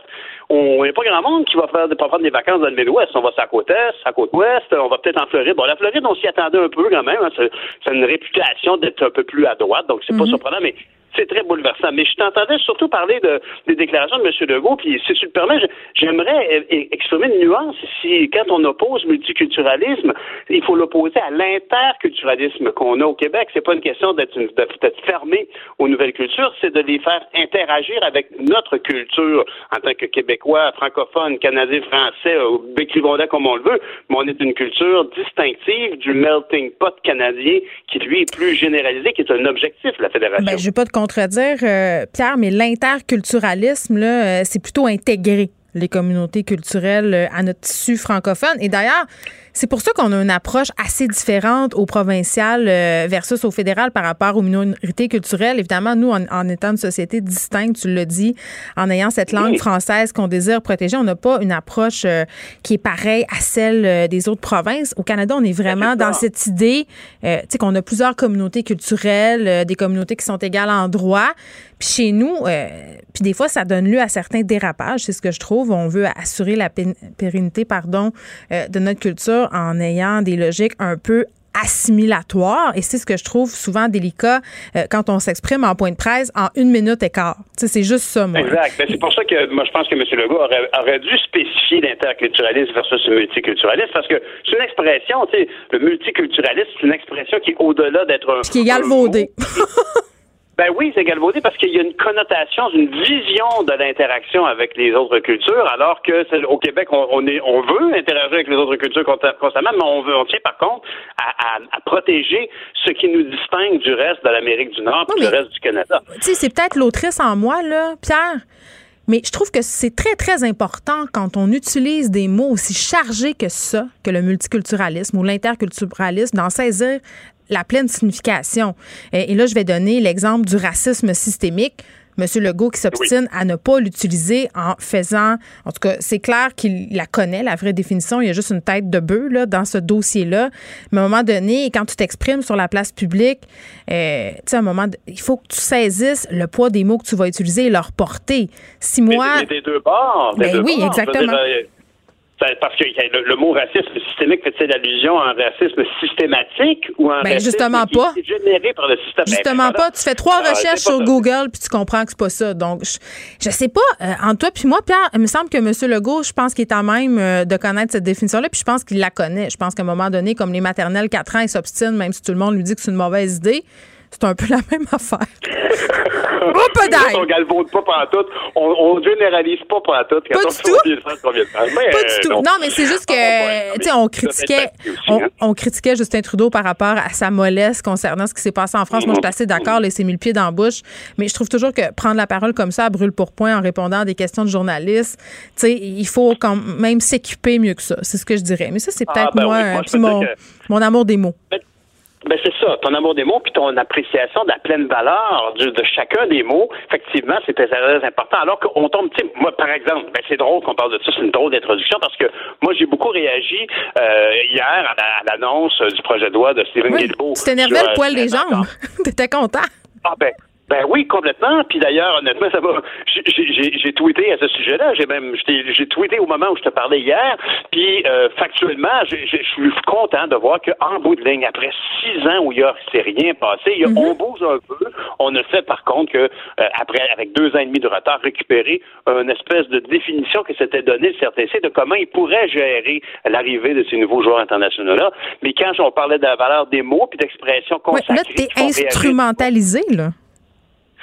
on n'y a pas grand monde qui va faire, pas faire des vacances dans le Midwest. On va sur la côte est, la côte ouest, on va peut-être en Floride. Bon, la Floride, on s'y attendait un peu quand même. Hein, c'est, une réputation d'être un peu plus à droite, donc c'est mm-hmm. pas surprenant, mais c'est très bouleversant. Mais je t'entendais surtout parler de, des déclarations de M. Legault, puis si tu le permets, j'aimerais exprimer une nuance ici. Quand on oppose multiculturalisme, il faut l'opposer à l'interculturalisme qu'on a au Québec. C'est pas une question d'être, d'être fermé aux nouvelles cultures, c'est de les faire interagir avec notre culture en tant que Québécois, francophone, Canadien, Français, écrivons-la comme on le veut, mais on est une culture distinctive du melting pot canadien qui, lui, est plus généralisé, qui est un objectif de la Fédération. Ben, pas de contredire, euh, Pierre, mais l'interculturalisme, euh, c'est plutôt intégrer les communautés culturelles euh, à notre tissu francophone. Et d'ailleurs, c'est pour ça qu'on a une approche assez différente au provincial euh, versus au fédéral par rapport aux minorités culturelles. Évidemment, nous, en, étant une société distincte, tu le dis, en ayant cette langue française qu'on désire protéger, on n'a pas une approche euh, qui est pareille à celle euh, des autres provinces. Au Canada, on est vraiment dans cette idée, tu sais, qu'on a plusieurs communautés culturelles, des communautés qui sont égales en droit. Puis chez nous, puis des fois, ça donne lieu à certains dérapages. C'est ce que je trouve. On veut assurer la pérennité, pardon, de notre culture en ayant des logiques un peu assimilatoires. Et c'est ce que je trouve souvent délicat euh, quand on s'exprime en point de presse en une minute et quart. c'est juste ça, moi. Exact. Ben, c'est pour ça que moi, je pense que M. Legault aurait, aurait dû spécifier l'interculturalisme versus le multiculturalisme parce que c'est une expression, tu sais, le multiculturalisme, c'est une expression qui est au-delà d'être un. Qui est galvaudé. Ben oui, c'est galvaudé parce qu'il y a une connotation, une vision de l'interaction avec les autres cultures, alors que au Québec, on, on, est, on veut interagir avec les autres cultures constamment, mais on veut, on tient par contre à, à, à protéger ce qui nous distingue du reste de l'Amérique du Nord, et du reste du Canada. Tu sais, c'est peut-être l'autrice en moi, là, Pierre. Mais je trouve que c'est très, très important quand on utilise des mots aussi chargés que ça, que le multiculturalisme ou l'interculturalisme, d'en saisir la pleine signification. Et, là, je vais donner l'exemple du racisme systémique. Monsieur Legault qui s'obstine à ne pas l'utiliser en faisant, en tout cas, c'est clair qu'il la connaît, la vraie définition. Il y a juste une tête de bœuf là, dans ce dossier-là. Mais à un moment donné, quand tu t'exprimes sur la place publique, euh, tu sais, à un moment, il faut que tu saisisses le poids des mots que tu vas utiliser et leur portée. Si moi. Mais des deux bords. Ben deux oui, bords. exactement. Parce que le, le, mot racisme systémique fait-il allusion à un racisme systématique ou à un ben, racisme justement qui pas. est généré par le système? Justement pas. Tu fais trois recherches sur Google puis tu comprends que c'est pas ça. Donc, je, je sais pas, euh, entre toi puis moi, Pierre, il me semble que M. Legault, je pense qu'il est à même euh, de connaître cette définition-là puis je pense qu'il la connaît. Je pense qu'à un moment donné, comme les maternelles 4 ans, il s'obstine, même si tout le monde lui dit que c'est une mauvaise idée. C'est un peu la même affaire. oh, peut-être! On galvaude pas tout. On, on généralise pas tout. Quand pas du tout. Mais, pas du tout. Non, mais c'est juste que, tu sais, on critiquait, on, hein. on, critiquait Justin Trudeau par rapport à sa mollesse concernant ce qui s'est passé en France. Moi, je suis assez d'accord, laisser mille pieds dans la bouche. Mais je trouve toujours que prendre la parole comme ça à brûle pour point en répondant à des questions de journalistes, tu sais, il faut quand même s'équiper mieux que ça. C'est ce que je dirais. Mais ça, c'est ah, peut-être ben moi, mon, mon amour des mots. Ben c'est ça, ton amour des mots puis ton appréciation de la pleine valeur de, chacun des mots, effectivement, c'est très, important. Alors qu'on tombe, tu sais, moi par exemple, ben c'est drôle qu'on parle de ça, c'est une drôle d'introduction parce que moi j'ai beaucoup réagi euh, hier à l'annonce du projet de loi de Stephen oui, Guilbeault. Tu t'énervais le poil des jambes, t'étais content. Ah ben ben oui, complètement. Puis d'ailleurs, honnêtement, ça va. J'ai tweeté à ce sujet-là. J'ai même j'ai tweeté au moment où je te parlais hier. Puis euh, factuellement, je suis content de voir qu'en bout de ligne, après six ans où il y a c'est rien passé, il y a, mm-hmm. on bouge un peu. On a fait par contre que euh, après, avec deux ans et demi de retard, récupérer une espèce de définition que s'était donné le CRTC de comment il pourrait gérer l'arrivée de ces nouveaux joueurs internationaux-là. Mais quand on parlait de la valeur des mots puis d'expression consacrée, ouais, là, t'es instrumentalisé là.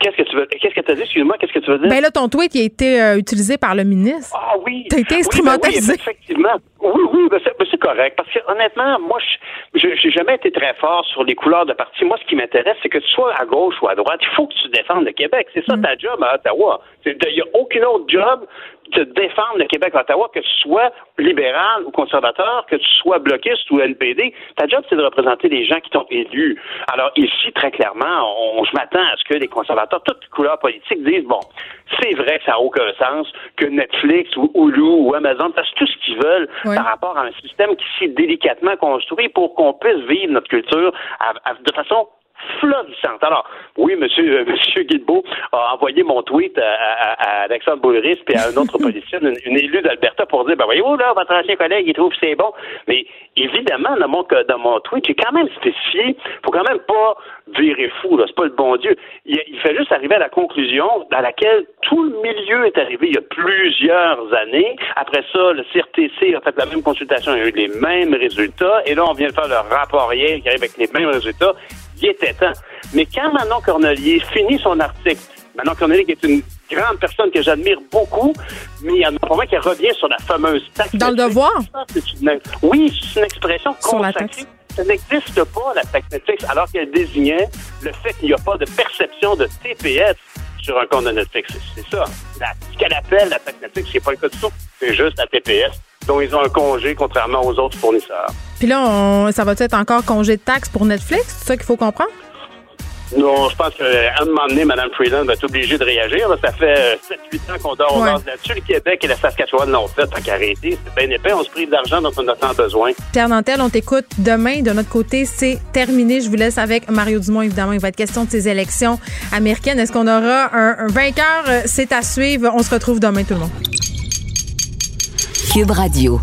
Qu'est-ce que tu veux Qu'est-ce que tu as dit? Excuse-moi, qu'est-ce que tu veux dire? Ben là, ton tweet qui a été euh, utilisé par le ministre. Ah oui. T'as été instrumentalisé. Oui, ben oui, effectivement. Oui, oui, ben c'est, ben c'est correct. Parce que honnêtement, moi, je j'ai jamais été très fort sur les couleurs de parti. Moi, ce qui m'intéresse, c'est que tu sois à gauche ou à droite, il faut que tu défendes le Québec. C'est ça mm. ta job à Ottawa. Il n'y a aucun autre job de défendre le Québec à Ottawa, que tu sois libéral ou conservateur, que tu sois bloquiste ou NPD, ta job, c'est de représenter les gens qui t'ont élu. Alors ici, très clairement, on, je m'attends à ce que les conservateurs, toutes couleurs politiques, disent, bon, c'est vrai que ça n'a aucun sens que Netflix ou Hulu ou Amazon fassent tout ce qu'ils veulent par rapport à un système qui s'est délicatement construit pour qu'on puisse vivre notre culture de façon florissante. Alors, oui, monsieur, euh, monsieur Guilbeault a envoyé mon tweet à, Alexandre Boulris et à un autre politicien, une, élue d'Alberta, pour dire, ben voyez-vous, là, votre ancien collègue, il trouve que c'est bon. Mais évidemment, dans mon, dans mon tweet, j'ai quand même spécifié, faut quand même pas virer fou, là, c'est pas le bon Dieu. Il, il, fait juste arriver à la conclusion à laquelle tout le milieu est arrivé il y a plusieurs années. Après ça, le CRTC a fait la même consultation, il a eu les mêmes résultats, et là, on vient de faire le rapport hier qui arrive avec les mêmes résultats il était temps. Mais quand Manon Cornelier finit son article, Manon Cornelier qui est une grande personne que j'admire beaucoup, mais il y en a pour moi qui revient sur la fameuse taxe. Dans le devoir? oui, c'est une expression sur la taxe. Ça n'existe pas, la taxe Netflix, alors qu'elle désignait le fait qu'il n'y a pas de perception de TPS sur un compte de Netflix. C'est ça. ce qu'elle appelle la taxe Netflix, c'est pas le cas du tout. C'est juste la TPS dont ils ont un congé, contrairement aux autres fournisseurs. Puis là, ça va être encore congé de taxes pour Netflix? C'est ça qu'il faut comprendre? Non, je pense qu'à un moment donné, Mme Freeland va être obligée de réagir. Ça fait 7-8 ans qu'on dort au ouais. là-dessus. Le Québec et la Saskatchewan l'ont fait, tant qu'arrêter. C'est bien épais. On se prive d'argent dont on a tant besoin. Pierre Nantel, on t'écoute demain. De notre côté, c'est terminé. Je vous laisse avec Mario Dumont, évidemment. Il va être question de ces élections américaines. Est-ce qu'on aura un, un vainqueur? C'est à suivre. On se retrouve demain, tout le monde. Cube Radio.